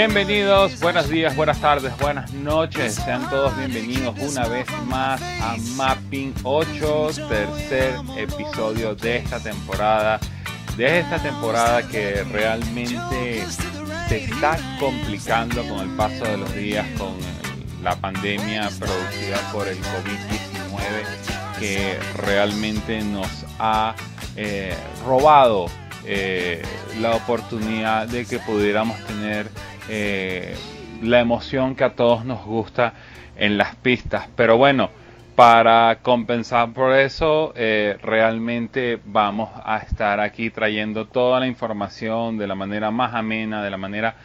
Bienvenidos, buenos días, buenas tardes, buenas noches. Sean todos bienvenidos una vez más a Mapping 8, tercer episodio de esta temporada. De esta temporada que realmente se está complicando con el paso de los días, con la pandemia producida por el COVID-19 que realmente nos ha eh, robado eh, la oportunidad de que pudiéramos tener eh, la emoción que a todos nos gusta en las pistas. Pero bueno, para compensar por eso, eh, realmente vamos a estar aquí trayendo toda la información de la manera más amena, de la manera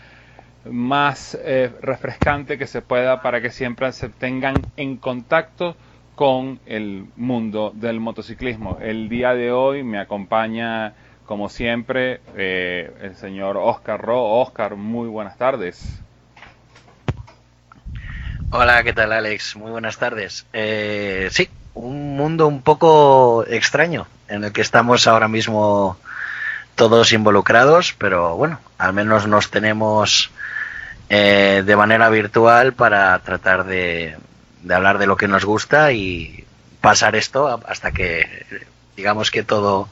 más eh, refrescante que se pueda para que siempre se tengan en contacto con el mundo del motociclismo. El día de hoy me acompaña, como siempre, eh, el señor Oscar Ro. Oscar, muy buenas tardes. Hola, ¿qué tal Alex? Muy buenas tardes. Eh, sí, un mundo un poco extraño en el que estamos ahora mismo todos involucrados, pero bueno, al menos nos tenemos eh, de manera virtual para tratar de, de hablar de lo que nos gusta y pasar esto hasta que digamos que todo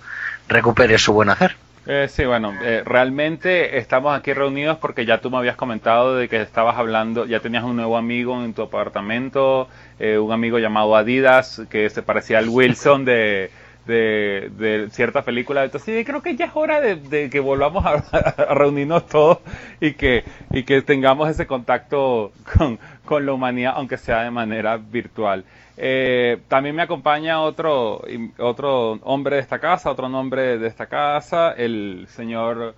recupere su buen hacer. Eh, sí, bueno, eh, realmente estamos aquí reunidos porque ya tú me habías comentado de que estabas hablando, ya tenías un nuevo amigo en tu apartamento, eh, un amigo llamado Adidas, que se parecía al Wilson de, de, de cierta película. Entonces creo que ya es hora de, de que volvamos a, a reunirnos todos y que, y que tengamos ese contacto con, con la humanidad, aunque sea de manera virtual. Eh, también me acompaña otro, otro hombre de esta casa, otro nombre de esta casa, el señor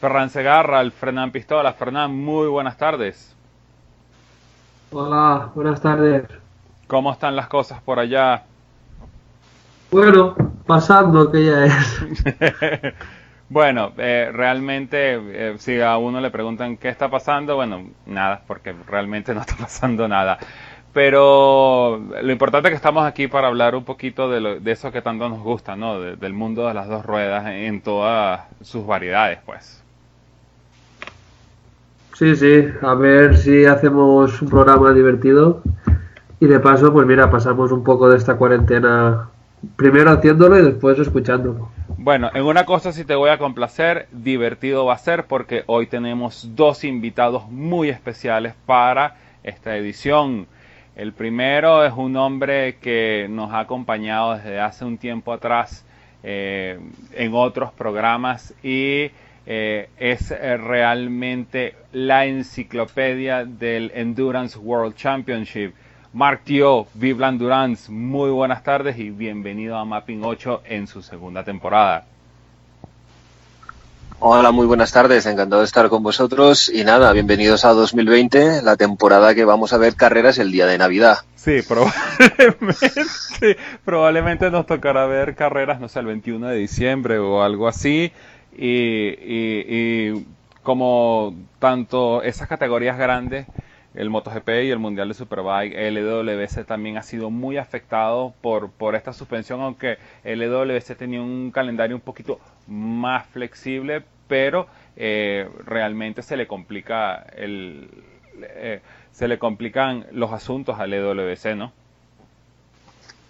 Ferran Segarra, el Fernán Pistola. Fernán, muy buenas tardes. Hola, buenas tardes. ¿Cómo están las cosas por allá? Bueno, pasando que ya es. bueno, eh, realmente, eh, si a uno le preguntan qué está pasando, bueno, nada, porque realmente no está pasando nada. Pero lo importante es que estamos aquí para hablar un poquito de, lo, de eso que tanto nos gusta, ¿no? De, del mundo de las dos ruedas en todas sus variedades, pues. Sí, sí, a ver si hacemos un programa divertido y de paso, pues mira, pasamos un poco de esta cuarentena primero haciéndolo y después escuchándolo. Bueno, en una cosa sí te voy a complacer, divertido va a ser porque hoy tenemos dos invitados muy especiales para esta edición. El primero es un hombre que nos ha acompañado desde hace un tiempo atrás eh, en otros programas y eh, es eh, realmente la enciclopedia del Endurance World Championship. Mark Tio, Vive Endurance, muy buenas tardes y bienvenido a Mapping 8 en su segunda temporada. Hola, muy buenas tardes, encantado de estar con vosotros y nada, bienvenidos a 2020, la temporada que vamos a ver carreras el día de Navidad. Sí, probablemente, probablemente nos tocará ver carreras, no sé, el 21 de diciembre o algo así y, como tanto esas categorías grandes el MotoGP y el Mundial de Superbike, LWC también ha sido muy afectado por, por esta suspensión, aunque LWC tenía un calendario un poquito más flexible, pero eh, realmente se le complica el eh, se le complican los asuntos al LWC, ¿no?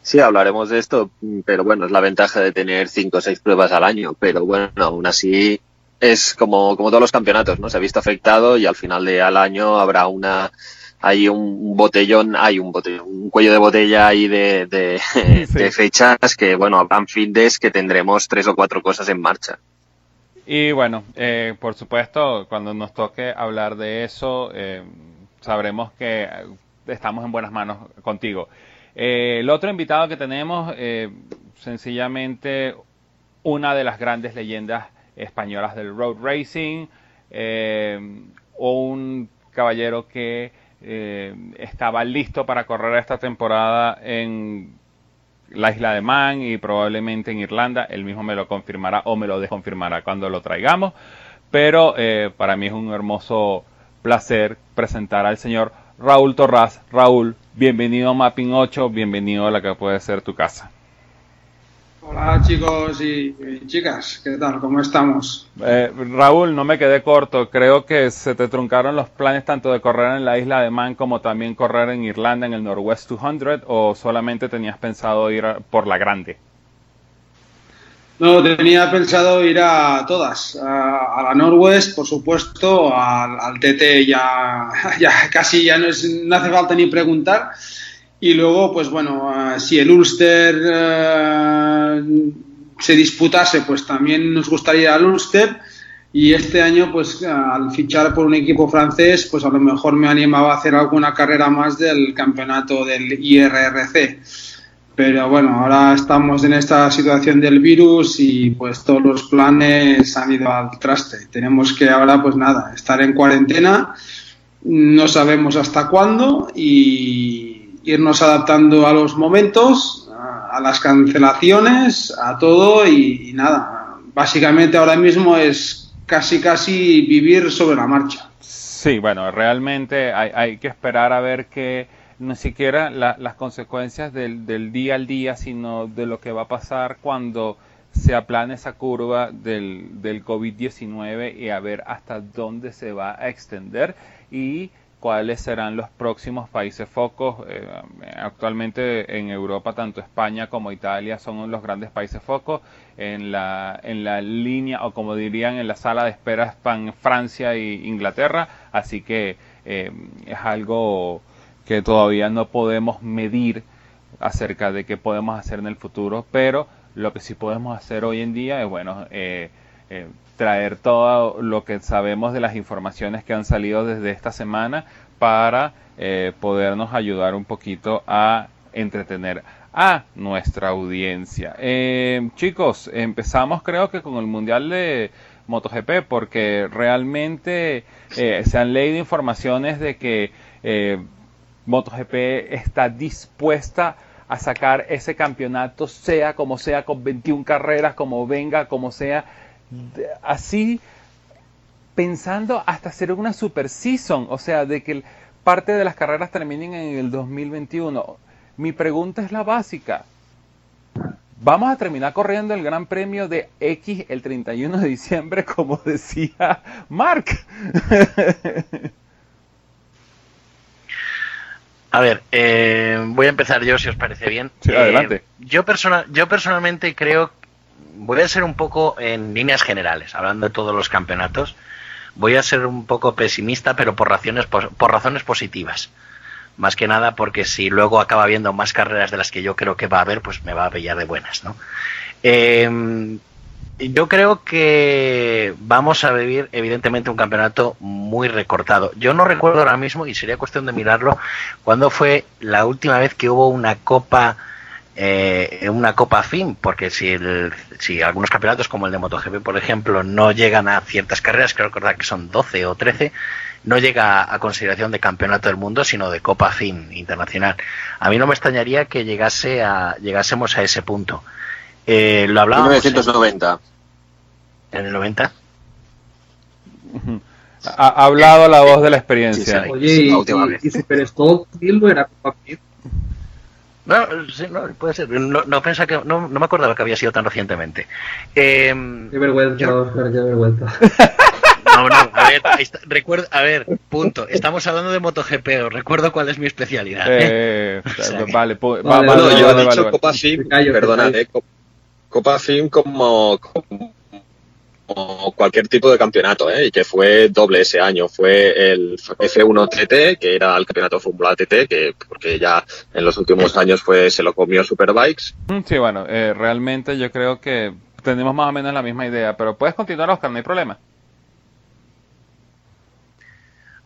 Sí, hablaremos de esto, pero bueno, es la ventaja de tener cinco o seis pruebas al año, pero bueno, aún así es como, como todos los campeonatos, ¿no? Se ha visto afectado y al final de al año habrá una hay un botellón, hay un botellón, un cuello de botella ahí de, de, sí. de fechas que, bueno, habrán findes que tendremos tres o cuatro cosas en marcha. Y bueno, eh, por supuesto, cuando nos toque hablar de eso, eh, sabremos que estamos en buenas manos contigo. Eh, el otro invitado que tenemos, eh, sencillamente una de las grandes leyendas españolas del road racing, eh, un caballero que eh, estaba listo para correr esta temporada en la isla de Man y probablemente en Irlanda. Él mismo me lo confirmará o me lo desconfirmará cuando lo traigamos. Pero eh, para mí es un hermoso placer presentar al señor Raúl Torraz. Raúl, bienvenido a Mapping 8, bienvenido a la que puede ser tu casa. Hola chicos y, y chicas, ¿qué tal? ¿Cómo estamos? Eh, Raúl, no me quedé corto. Creo que se te truncaron los planes tanto de correr en la isla de Man como también correr en Irlanda en el Northwest 200 o solamente tenías pensado ir a- por la grande. No, tenía pensado ir a todas, a, a la Northwest, por supuesto, al, al TT ya, ya casi ya no, es, no hace falta ni preguntar. Y luego, pues bueno, eh, si el Ulster eh, se disputase, pues también nos gustaría al Ulster. Y este año, pues eh, al fichar por un equipo francés, pues a lo mejor me animaba a hacer alguna carrera más del campeonato del IRRC. Pero bueno, ahora estamos en esta situación del virus y pues todos los planes han ido al traste. Tenemos que ahora, pues nada, estar en cuarentena, no sabemos hasta cuándo y irnos adaptando a los momentos, a a las cancelaciones, a todo y, y nada. Básicamente ahora mismo es casi casi vivir sobre la marcha. Sí, bueno, realmente hay, hay que esperar a ver que ni siquiera la- las consecuencias del, del día al día, sino de lo que va a pasar cuando se aplane esa curva del, del COVID-19 y a ver hasta dónde se va a extender y cuáles serán los próximos países focos. Eh, actualmente en Europa, tanto España como Italia son los grandes países focos. En la, en la línea, o como dirían, en la sala de espera están Francia e Inglaterra. Así que eh, es algo que todavía no podemos medir acerca de qué podemos hacer en el futuro, pero lo que sí podemos hacer hoy en día es, bueno, eh, traer todo lo que sabemos de las informaciones que han salido desde esta semana para eh, podernos ayudar un poquito a entretener a nuestra audiencia. Eh, chicos, empezamos creo que con el Mundial de MotoGP porque realmente eh, se han leído informaciones de que eh, MotoGP está dispuesta a sacar ese campeonato, sea como sea, con 21 carreras, como venga, como sea, así pensando hasta hacer una super season, o sea, de que parte de las carreras terminen en el 2021. Mi pregunta es la básica. ¿Vamos a terminar corriendo el Gran Premio de X el 31 de diciembre, como decía Mark? A ver, eh, voy a empezar yo si os parece bien. Sí, Eh, adelante. Yo, personal, yo personalmente creo, voy a ser un poco en líneas generales, hablando de todos los campeonatos, voy a ser un poco pesimista, pero por razones, por, razones positivas. Más que nada porque si luego acaba habiendo más carreras de las que yo creo que va a haber, pues me va a pillar de buenas, ¿no? Eh, yo creo que vamos a vivir evidentemente un campeonato muy recortado. Yo no recuerdo ahora mismo, y sería cuestión de mirarlo, cuándo fue la última vez que hubo una copa eh, una copa fin, porque si, el, si algunos campeonatos como el de MotoGP, por ejemplo, no llegan a ciertas carreras, creo recordar que son 12 o 13, no llega a consideración de campeonato del mundo, sino de copa fin internacional. A mí no me extrañaría que llegase a, llegásemos a ese punto. Eh, lo hablábamos 1990. en, en el 90. Ha, ha hablado la voz de la experiencia. Sí, sí. Oye, y, y- y Super era Copa Pit. No, sí, no, puede ser. No, no, pensaba que, no, no me acordaba que había sido tan recientemente. Eh, Qué vergüenza, Yo- Oscar, qué vergüenza. no, no, a ver, está, recuerda, a ver, punto. Estamos hablando de MotoGP, os recuerdo cuál es mi especialidad. Eh, O sea que- vale, va- Vale, vale, no, vale, yo he dicho Copa me perdonad, eh, Copa como, como cualquier tipo de campeonato, ¿eh? y que fue doble ese año. Fue el F1 TT, que era el campeonato Fórmula TT, que porque ya en los últimos años fue se lo comió Superbikes. Mm, Sí, bueno, eh, realmente yo creo que tenemos más o menos la misma idea, pero puedes continuar, Oscar, no hay problema.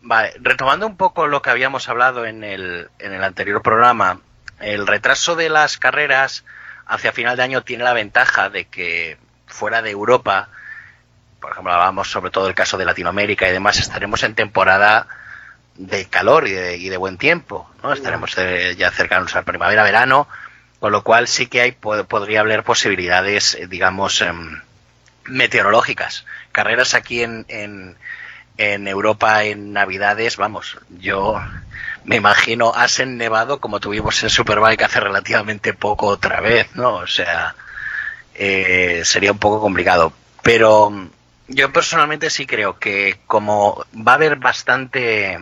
Vale, retomando un poco lo que habíamos hablado en el, en el anterior programa, el retraso de las carreras hacia final de año tiene la ventaja de que fuera de Europa, por ejemplo, hablábamos sobre todo el caso de Latinoamérica y demás, estaremos en temporada de calor y de, y de buen tiempo, ¿no? Estaremos eh, ya cercanos al primavera-verano Con lo cual sí que hay podría haber posibilidades, eh, digamos, em, meteorológicas. Carreras aquí en, en, en Europa en Navidades, vamos, yo me imagino Asen nevado como tuvimos en Superbike hace relativamente poco otra vez, ¿no? O sea, eh, sería un poco complicado. Pero yo personalmente sí creo que como va a haber bastante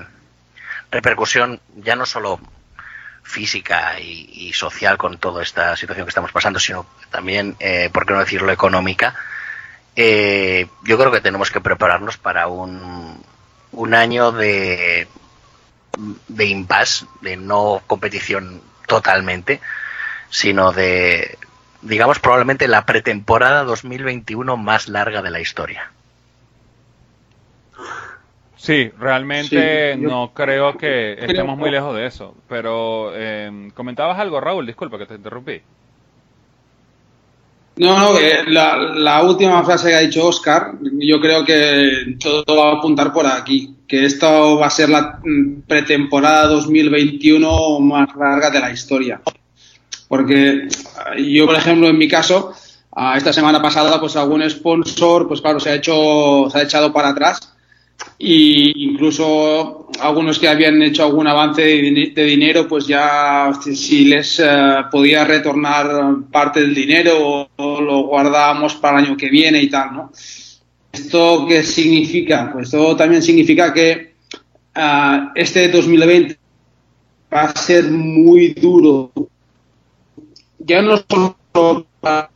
repercusión, ya no solo física y, social con toda esta situación que estamos pasando, sino también, eh, por qué no decirlo, económica, eh, yo creo que tenemos que prepararnos para un, año de, de impasse, de no competición totalmente, sino de, digamos, probablemente la pretemporada 2021 más larga de la historia. Sí, realmente no creo que estemos muy lejos de eso. Pero eh, comentabas algo, Raúl, disculpa que te interrumpí. No, no, la, la, última frase que ha dicho Oscar, yo creo que todo va a apuntar por aquí, que esto va a ser la mm, pretemporada 2021 más larga de la historia. Porque yo, por ejemplo, en mi caso, esta semana pasada, pues algún sponsor, pues claro, se ha hecho, se ha echado para atrás y incluso algunos que habían hecho algún avance de, dinero, pues ya si les eh, podía retornar parte del dinero o, lo guardábamos para el año que viene y tal, ¿no? ¿Esto qué significa? Pues esto también significa que uh, este 2020 va a ser muy duro, ya no solo para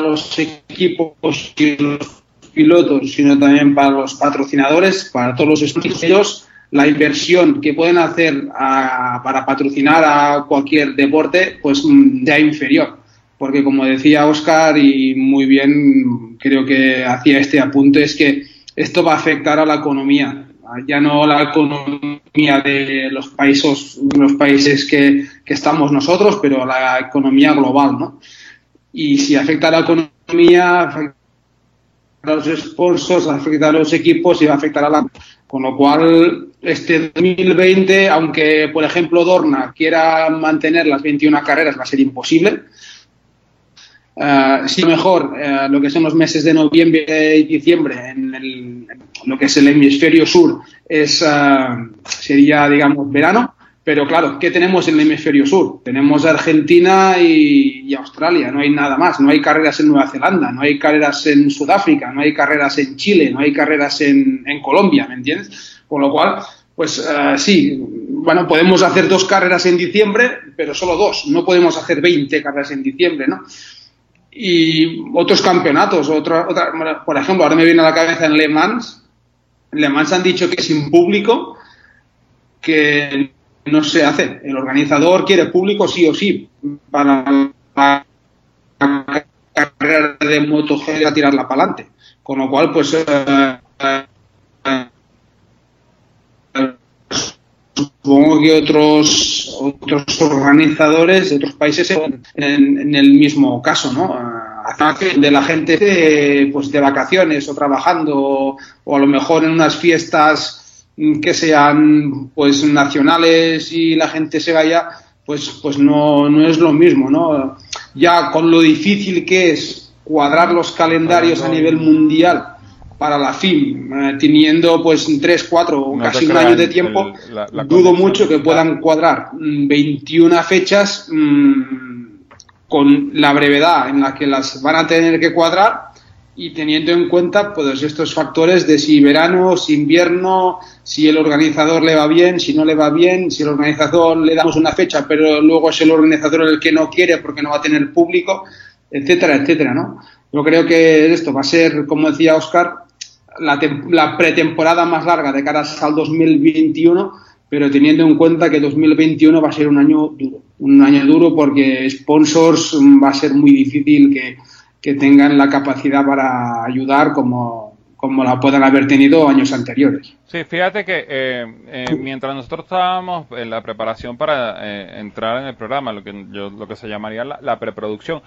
los equipos y los pilotos, sino también para los patrocinadores, para todos los sponsors, la inversión que pueden hacer para patrocinar a cualquier deporte, pues mm, ya inferior. Porque como decía Oscar, y muy bien creo que hacía este apunte, es que esto va a afectar a la economía, ya no la economía de los países, los países que, que estamos nosotros, pero la economía global, ¿no? Y si afecta a la economía, a los sponsors, afectar a los equipos y va a afectar a la. Con lo cual, este 2020, aunque por ejemplo Dorna quiera mantener las 21 carreras, va a ser imposible. Uh, sí, mejor uh, lo que son los meses de noviembre y diciembre en, el, lo que es el hemisferio sur es uh, sería digamos verano pero claro, ¿qué tenemos en el hemisferio sur? Tenemos Argentina y, Australia, no hay nada más. No hay carreras en Nueva Zelanda, no hay carreras en Sudáfrica, no hay carreras en Chile, no hay carreras en, Colombia, ¿me entiendes? Con lo cual, pues uh, sí, bueno, podemos hacer dos carreras en diciembre, pero solo dos. No podemos hacer 20 carreras en diciembre, ¿no? Y otros campeonatos, otra, otra, por ejemplo, ahora me viene a la cabeza en Le Mans. Le Mans han dicho que sin público, que no se hace. El organizador quiere público sí o sí para la carrera de MotoGP a tirarla para adelante. Con lo cual, pues eh, supongo que otros otros organizadores de otros países en, en, el mismo caso, ¿no? de la gente pues de vacaciones o trabajando o a lo mejor en unas fiestas que sean pues nacionales y la gente se vaya, pues, pues no, no es lo mismo, ¿no? Ya con lo difícil que es cuadrar los calendarios a nivel mundial para la FIM, eh, teniendo pues tres, cuatro o casi un año de tiempo, dudo mucho que puedan cuadrar 21 fechas mmm, con la brevedad en la que las van a tener que cuadrar y teniendo en cuenta pues estos factores de si verano, si invierno, si el organizador le va bien, si no le va bien, si el organizador le damos una fecha, pero luego es el organizador el que no quiere porque no va a tener público, etcétera, etcétera, ¿no? Yo creo que esto va a ser, como decía Oscar, la, la pretemporada más larga de cara al 2021, pero teniendo en cuenta que 2021 va a ser un año duro, un año duro porque sponsors va a ser muy difícil que que tengan la capacidad para ayudar como, como la puedan haber tenido años anteriores. Sí, fíjate que eh, eh, mientras nosotros estábamos en la preparación para eh, entrar en el programa, lo que, yo, lo que se llamaría la, preproducción,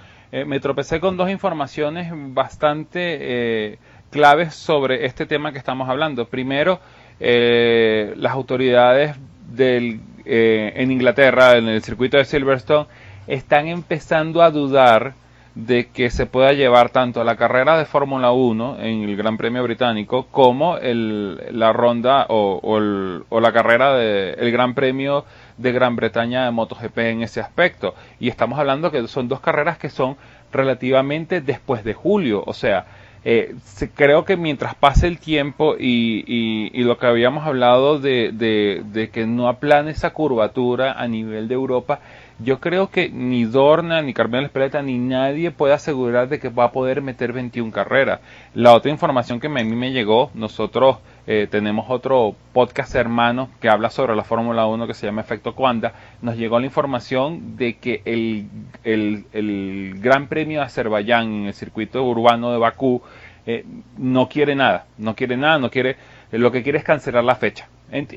me tropecé con dos informaciones bastante claves sobre este tema que estamos hablando. Primero, las autoridades del, en Inglaterra, en el circuito de Silverstone, están empezando a dudar de que se pueda llevar tanto la carrera de Fórmula 1 en el Gran Premio Británico como el, la ronda o, o, el, o la carrera del Gran Premio de Gran Bretaña de MotoGP en ese aspecto. Y estamos hablando que son dos carreras que son relativamente después de julio. O sea, eh, creo que mientras pase el tiempo y, y, y lo que habíamos hablado de, de, de, que no aplane esa curvatura a nivel de Europa, yo creo que ni Dorna, ni Carmelo Espeleta, ni nadie puede asegurar de que va a poder meter 21 carreras. La otra información que a mí me llegó, nosotros eh, tenemos otro podcast hermano que habla sobre la Fórmula 1 que se llama Efecto Cuanda, nos llegó la información de que el, el, el Gran Premio de Azerbaiyán en el circuito urbano de Bakú eh, no quiere nada, no quiere nada, no quiere, lo que quiere es cancelar la fecha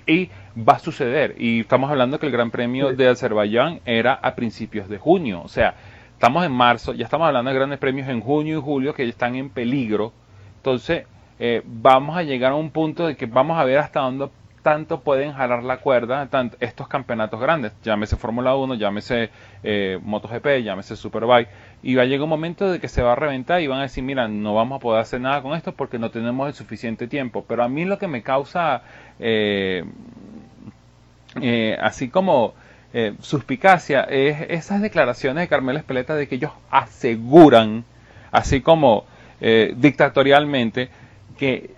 y va a suceder. Y estamos hablando que el Gran Premio de Azerbaiyán era a principios de junio. O sea, estamos en marzo, ya estamos hablando de grandes premios en junio y julio que están en peligro. Entonces, eh, vamos a llegar a un punto de que vamos a ver hasta dónde tanto pueden jalar la cuerda tanto, estos campeonatos grandes, llámese Fórmula 1, llámese eh, MotoGP, llámese Superbike, y va a llegar un momento de que se va a reventar y van a decir, mira, no vamos a poder hacer nada con esto porque no tenemos el suficiente tiempo. Pero a mí lo que me causa, eh, eh, así como suspicacia, es esas declaraciones de Carmelo Espeleta de que ellos aseguran, así como dictatorialmente, que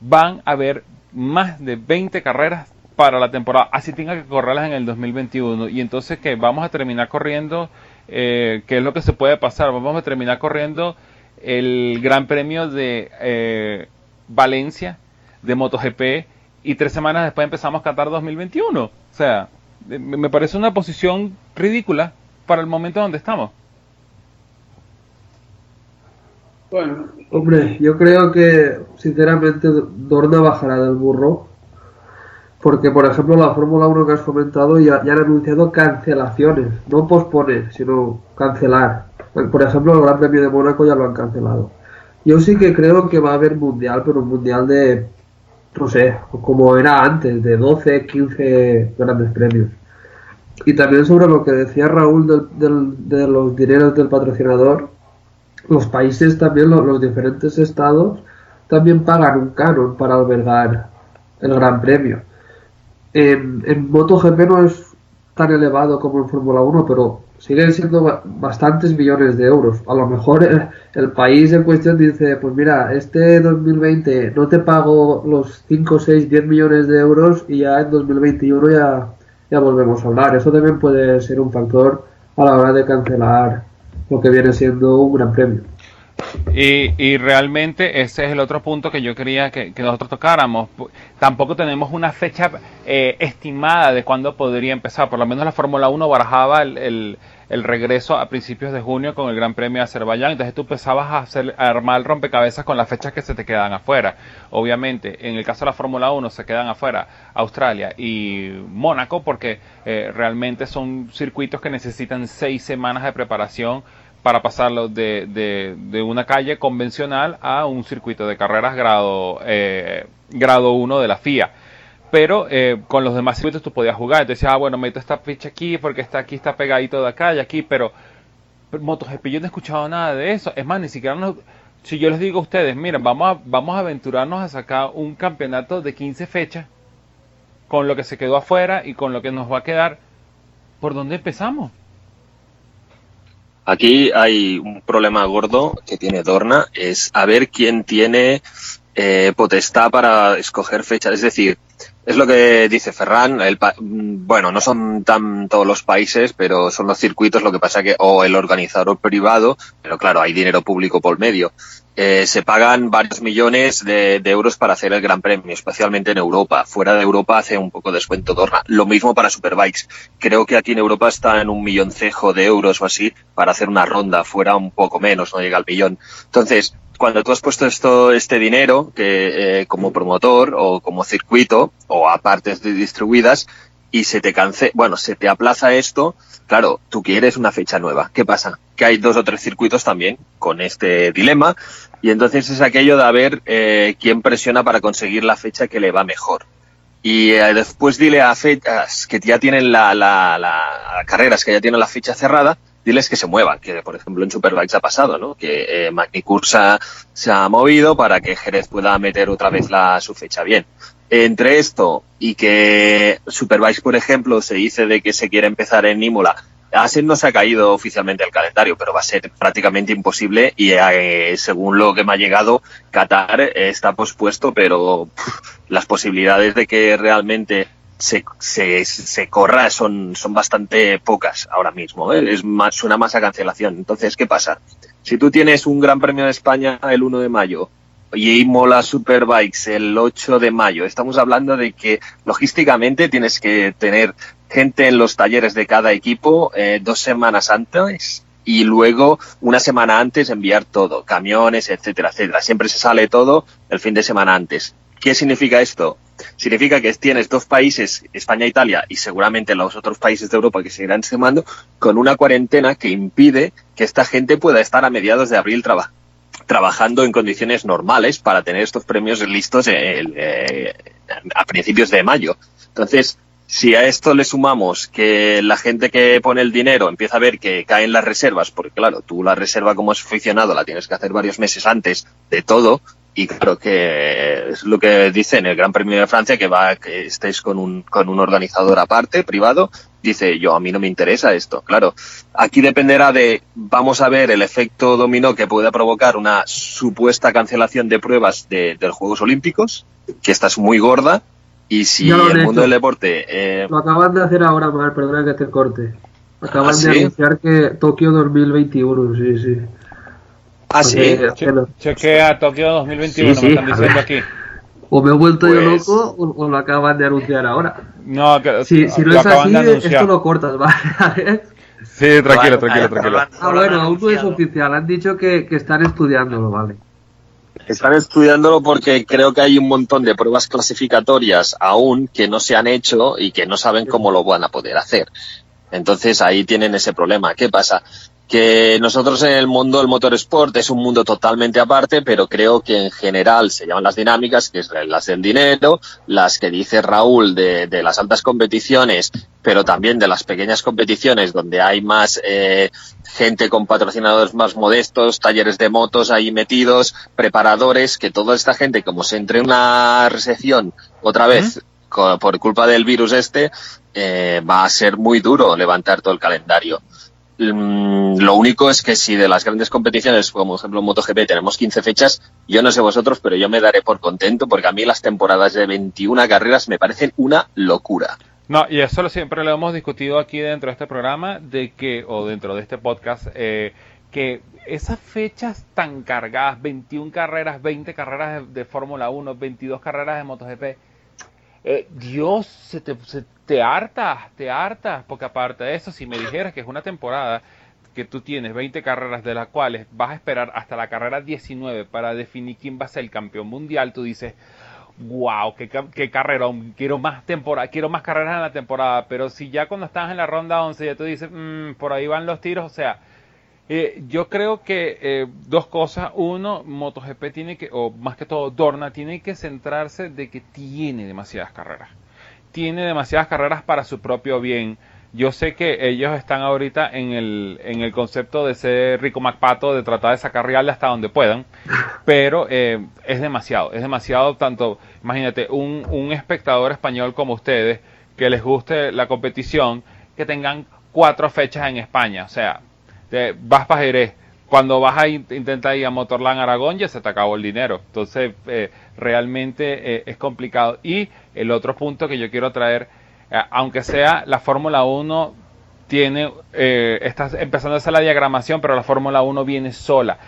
van a haber más de 20 carreras para la temporada, así tenga que correrlas en el 2021 y entonces que vamos a terminar corriendo, eh, ¿qué es lo que se puede pasar? Vamos a terminar corriendo el Gran Premio de eh, Valencia de MotoGP y tres semanas después empezamos a Qatar 2021. O sea, me parece una posición ridícula para el momento donde estamos. Bueno. Hombre, yo creo que sinceramente Dorna bajará del burro. Porque, por ejemplo, la Fórmula 1 que has comentado ya, ya han anunciado cancelaciones. No posponer, sino cancelar. Por ejemplo, el Gran Premio de Mónaco ya lo han cancelado. Yo sí que creo que va a haber mundial, pero un mundial de, no sé, como era antes, de 12, 15 grandes premios. Y también sobre lo que decía Raúl del, del, de los dineros del patrocinador, los países también, los, diferentes estados, también pagan un canon para albergar el Gran Premio. En, en MotoGP no es tan elevado como en Fórmula 1, pero siguen siendo bastantes millones de euros. A lo mejor el, el, país en cuestión dice, pues mira, este 2020 no te pago los 5, 6, 10 millones de euros y ya en 2021 ya, ya volvemos a hablar. Eso también puede ser un factor a la hora de cancelar lo que viene siendo un gran premio. Y, y, realmente ese es el otro punto que yo quería que, que nosotros tocáramos. Tampoco tenemos una fecha eh, estimada de cuándo podría empezar. Por lo menos la Fórmula 1 barajaba el, el, el, regreso a principios de junio con el Gran Premio de Azerbaiyán. Entonces tú empezabas a, hacer, armar el rompecabezas con las fechas que se te quedan afuera. Obviamente, en el caso de la Fórmula 1 se quedan afuera Australia y Mónaco porque eh, realmente son circuitos que necesitan seis semanas de preparación para pasarlo de, de, de, una calle convencional a un circuito de carreras grado eh, grado 1 de la FIA. Pero eh, con los demás circuitos tú podías jugar. Decías, ah, bueno, meto esta ficha aquí porque está aquí, está pegadito de acá y aquí, pero, pero MotoGP yo no he escuchado nada de eso. Es más, ni siquiera nos, si yo les digo a ustedes, miren, vamos a, vamos a aventurarnos a sacar un campeonato de 15 fechas con lo que se quedó afuera y con lo que nos va a quedar, ¿por dónde empezamos? Aquí hay un problema gordo que tiene Dorna, es a ver quién tiene eh, potestad para escoger fechas. Es decir, es lo que dice Ferran, el bueno, no son tan todos los países, pero son los circuitos, lo que pasa que, o el organizador privado, pero claro, hay dinero público por medio. Eh, se pagan varios millones de, euros para hacer el Gran Premio, especialmente en Europa. Fuera de Europa hace un poco de descuento. Lo mismo para Superbikes. Creo que aquí en Europa está en un milloncejo de euros o así para hacer una ronda. Fuera un poco menos, no llega al millón. Entonces, cuando tú has puesto esto, este dinero, que eh, como promotor o como circuito o a partes distribuidas, y se te cance, bueno, se te aplaza esto, claro, tú quieres una fecha nueva. ¿Qué pasa? Que hay dos o tres circuitos también con este dilema y entonces es aquello de ver eh, quién presiona para conseguir la fecha que le va mejor. Y eh, después dile a fechas que ya tienen la, la, carreras que ya tienen la fecha cerrada, diles que se muevan, que por ejemplo en Superbikes ha pasado, ¿no? Que eh, Magnicursa se ha movido para que Jerez pueda meter otra vez la, su fecha bien. Entre esto y que Superbikes, por ejemplo, se dice de que se quiere empezar en Imola, Asen no se ha caído oficialmente el calendario, pero va a ser prácticamente imposible y eh, según lo que me ha llegado, Qatar está pospuesto, pero las posibilidades de que realmente se, se, se corra son, son bastante pocas ahora mismo. ¿eh? Es más, suena más a cancelación. Entonces, ¿qué pasa? Si tú tienes un Gran Premio de España el 1 de mayo y Imola Superbikes el 8 de mayo, estamos hablando de que logísticamente tienes que tener gente en los talleres de cada equipo eh, dos semanas antes y luego una semana antes enviar todo, camiones, etcétera, etcétera. Siempre se sale todo el fin de semana antes. ¿Qué significa esto? Significa que tienes dos países, España e Italia, y seguramente los otros países de Europa que seguirán sumando, con una cuarentena que impide que esta gente pueda estar a mediados de abril trabajando en condiciones normales para tener estos premios listos eh, a principios de mayo. Entonces, si a esto le sumamos que la gente que pone el dinero empieza a ver que caen las reservas, porque claro, tú la reserva como aficionado la tienes que hacer varios meses antes de todo, y creo que es lo que dice en el Gran Premio de Francia, que va, que estéis con un, con un organizador aparte, privado, dice yo, a mí no me interesa esto. Claro, aquí dependerá de, vamos a ver el efecto dominó que puede provocar una supuesta cancelación de pruebas de, de los Juegos Olímpicos, que esta es muy gorda, y si el mundo del deporte. Eh... Lo acaban de hacer ahora, mal, perdona que te corte. Acaban ¿Ah, de anunciar que Tokio 2021, sí, sí. Ah, sí. chequea Tokio 2021, me están diciendo aquí. O me he vuelto yo pues- loco o, lo acaban de anunciar ahora. No, que, si, si no es así, esto lo cortas, ¿vale? Sí, tranquilo, tranquilo, tranquilo. Ah, bueno, aún no es oficial. Han dicho que, que están estudiándolo, ¿vale? Están estudiándolo porque creo que hay un montón de pruebas clasificatorias aún que no se han hecho y que no saben cómo lo van a poder hacer. Entonces ahí tienen ese problema. ¿Qué pasa? Que nosotros en el mundo del motorsport es un mundo totalmente aparte, pero creo que en general se llaman las dinámicas, que es las del dinero, las que dice Raúl de, de las altas competiciones, pero también de las pequeñas competiciones donde hay más eh, gente con patrocinadores más modestos, talleres de motos ahí metidos, preparadores, que toda esta gente, como se entre en una recesión otra vez, por culpa del virus este, eh, va a ser muy duro levantar todo el calendario. Mm, lo único es que si de las grandes competiciones, como por ejemplo MotoGP, tenemos 15 fechas, yo no sé vosotros, pero yo me daré por contento porque a mí las temporadas de 21 carreras me parecen una locura. No, y eso siempre lo hemos discutido aquí dentro de este programa, de que, o dentro de este podcast, eh, que esas fechas tan cargadas, 21 carreras, 20 carreras de, Fórmula 1, 22 carreras de MotoGP, eh, Dios, se te, se te hartas, te hartas, porque aparte de eso, si me dijeras que es una temporada que tú tienes 20 carreras de las cuales vas a esperar hasta la carrera 19 para definir quién va a ser el campeón mundial, tú dices, wow, qué, qué carrerón, quiero más temporada, quiero más carreras en la temporada, pero si ya cuando estás en la ronda 11 ya tú dices, mmm, por ahí van los tiros, o sea, eh, yo creo que eh, dos cosas. Uno, MotoGP tiene que, o más que todo Dorna, tiene que centrarse de que tiene demasiadas carreras tiene demasiadas carreras para su propio bien. Yo sé que ellos están ahorita en el, en el concepto de ser Rico MacPato, de tratar de sacar real hasta donde puedan, pero eh, es demasiado, es demasiado tanto, imagínate, un, un espectador español como ustedes, que les guste la competición, que tengan cuatro fechas en España, o sea, vas para Jerez, cuando vas a intentar ir a Motorland Aragón ya se te acabó el dinero. Entonces, eh, realmente eh, es complicado. Y el otro punto que yo quiero traer, eh, aunque sea la Fórmula 1 tiene, está empezando a hacer la diagramación, pero la Fórmula 1 viene sola.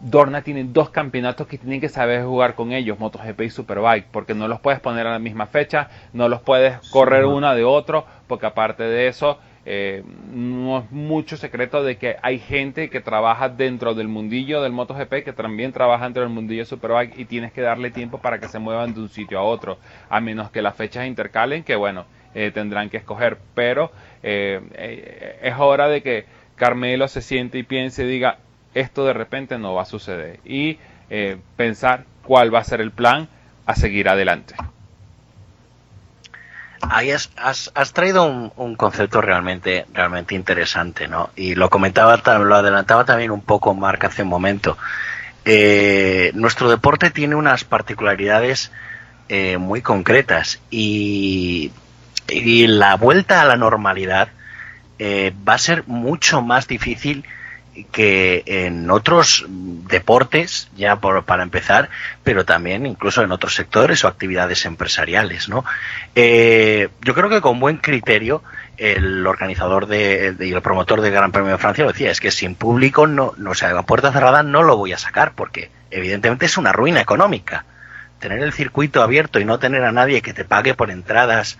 Dorna tiene dos campeonatos que tienen que saber jugar con ellos, MotoGP y Superbike, porque no los puedes poner a la misma fecha, no los puedes correr una de otro, porque aparte de eso, eh, no es mucho secreto de que hay gente que trabaja dentro del mundillo del MotoGP que también trabaja dentro del mundillo Superbike y tienes que darle tiempo para que se muevan de un sitio a otro, a menos que las fechas intercalen, que bueno, eh, tendrán que escoger. Pero eh, es hora de que Carmelo se siente y piense y diga, esto de repente no va a suceder. Y pensar cuál va a ser el plan a seguir adelante. Ahí has, has, traído un, concepto realmente, realmente interesante, ¿no? Y lo comentaba, lo adelantaba también un poco Marc hace un momento. Eh, nuestro deporte tiene unas particularidades eh, muy concretas y, y, la vuelta a la normalidad eh, va a ser mucho más difícil que en otros deportes, ya por, para empezar, pero también incluso en otros sectores o actividades empresariales, ¿no? Eh, yo creo que con buen criterio el organizador de, y el promotor del Gran Premio de Francia lo decía, es que sin público no, no o sea, a puerta cerrada no lo voy a sacar porque evidentemente es una ruina económica. Tener el circuito abierto y no tener a nadie que te pague por entradas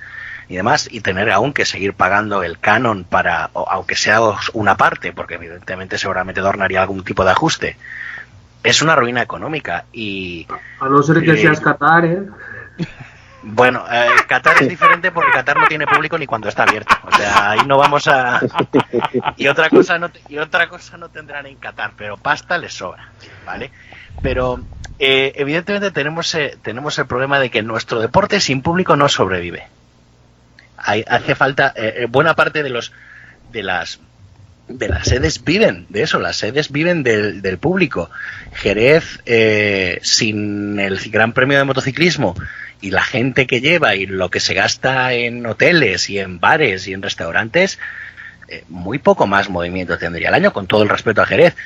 y demás, y tener aún que seguir pagando el canon para, aunque sea una parte, porque evidentemente seguramente dornaría algún tipo de ajuste, es una ruina económica y... A no ser que eh, seas Qatar, ¿eh? Bueno, eh, Qatar es diferente porque Qatar no tiene público ni cuando está abierto. O sea, ahí no vamos a... Y otra cosa no, y otra cosa no tendrán en Qatar, pero pasta les sobra, ¿vale? Pero eh, evidentemente tenemos, eh, tenemos el problema de que nuestro deporte sin público no sobrevive hay, hace falta eh, buena parte de los de las de las sedes viven de eso, las sedes viven del, del público. Jerez, eh, sin el Gran Premio de Motociclismo y la gente que lleva y lo que se gasta en hoteles y en bares y en restaurantes, eh, muy poco más movimiento tendría el año, con todo el respeto a Jerez.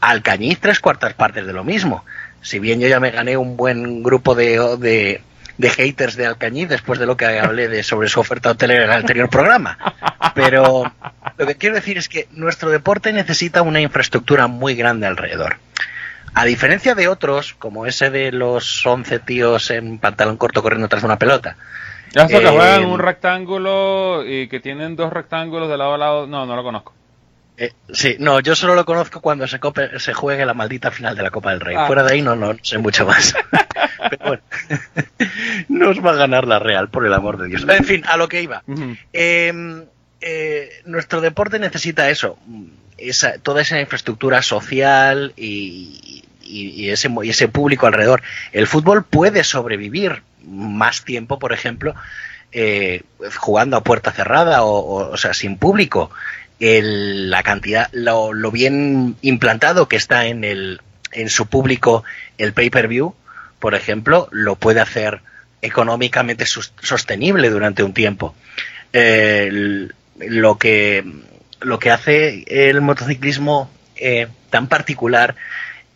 Alcañiz, tres cuartas partes de lo mismo. Si bien yo ya me gané un buen grupo de, de de haters de Alcañiz después de lo que hablé de sobre su oferta hotelera en el anterior programa. Pero lo que quiero decir es que nuestro deporte necesita una infraestructura muy grande alrededor. A diferencia de otros, como ese de los 11 tíos en pantalón corto corriendo tras una pelota. Ya sé que juegan eh, un rectángulo y que tienen dos rectángulos de lado a lado. No, no lo conozco. Eh, sí, no, yo solo lo conozco cuando se, cope, se juegue la maldita final de la Copa del Rey. Ah. Fuera de ahí no, no, no sé mucho más. Pero bueno, nos va a ganar la Real, por el amor de Dios. En fin, a lo que iba. Uh -huh. eh, eh, nuestro deporte necesita eso, esa, toda esa infraestructura social y, y, y, ese, y ese público alrededor. El fútbol puede sobrevivir más tiempo, por ejemplo, eh, jugando a puerta cerrada o, o, o sea, sin público el, la cantidad, lo, bien implantado que está en, el, en su público el pay-per-view, por ejemplo, lo puede hacer económicamente sostenible durante un tiempo. Lo, que, lo que hace el motociclismo eh, tan particular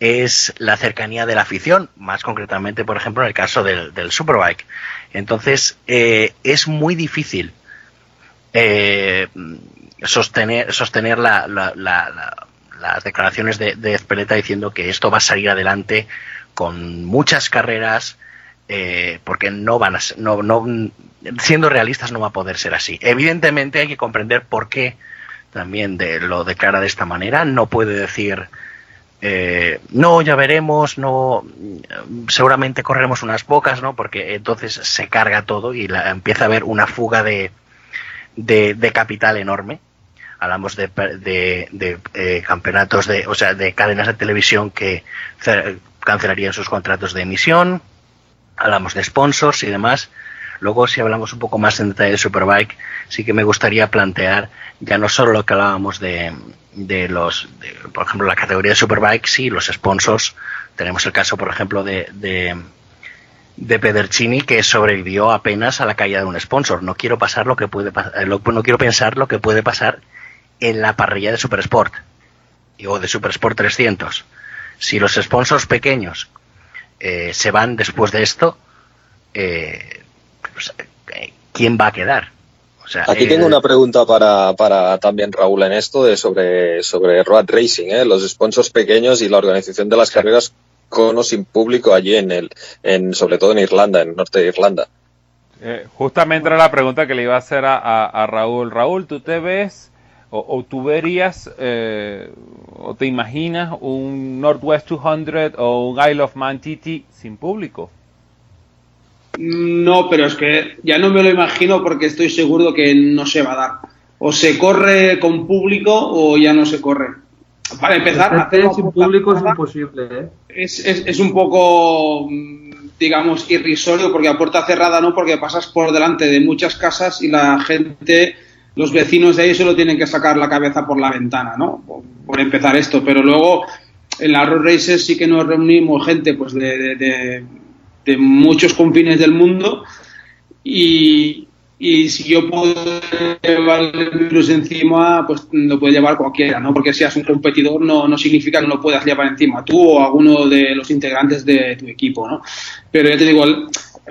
es la cercanía de la afición, más concretamente, por ejemplo, en el caso del, del Superbike. Entonces, eh, es muy difícil eh, sostener, sostener la, la, la, las declaraciones de, de diciendo que esto va a salir adelante con muchas carreras, eh, porque no van a ser, no, no, siendo realistas no va a poder ser así. Evidentemente hay que comprender por qué también de, lo declara de esta manera. No puede decir, eh, no, ya veremos, no, seguramente correremos unas pocas, ¿no? Porque entonces se carga todo y la, empieza a haber una fuga de, de capital enorme hablamos de, de, de eh, campeonatos de, o sea, de cadenas de televisión que cancelarían sus contratos de emisión, hablamos de sponsors y demás. Luego, si hablamos un poco más en detalle de Superbike, sí que me gustaría plantear ya no solo lo que hablábamos de, de los, de, por ejemplo, la categoría de Superbike, sí, los sponsors. Tenemos el caso, por ejemplo, de, de, de Pedercini que sobrevivió apenas a la caída de un sponsor. No quiero pasar lo que puede pasar, no quiero pensar lo que puede pasar en la parrilla de Supersport o de Supersport 300. Si los sponsors pequeños eh, se van después de esto, eh, pues, eh, ¿quién va a quedar? O sea, Aquí tengo una pregunta para, para, también Raúl en esto de sobre, sobre Road Racing, ¿eh? los sponsors pequeños y la organización de las carreras con o sin público allí en el, en, sobre todo en Irlanda, en norte de Irlanda. Eh, justamente era la pregunta que le iba a hacer a, a, a Raúl. Raúl, ¿tú te ves o, o tú verías eh, o te imaginas un Northwest 200 o un Isle of Man TT sin público? No, pero es que ya no me lo imagino porque estoy seguro que no se va a dar. O se corre con público o ya no se corre. para empezar, TT sin público es imposible, ¿eh? es, es, es un poco, mm, digamos, irrisorio, porque a puerta cerrada no, porque pasas por delante de muchas casas y la gente, los vecinos de ahí solo tienen que sacar la cabeza por la ventana, ¿no? Por, empezar esto, pero luego en las road races sí que nos reunimos gente pues de, muchos confines del mundo y, si yo puedo llevar el virus encima, pues lo puede llevar cualquiera, ¿no? Porque seas un competidor no, no significa que no lo puedas llevar encima tú o alguno de los integrantes de tu equipo, ¿no? Pero ya te digo,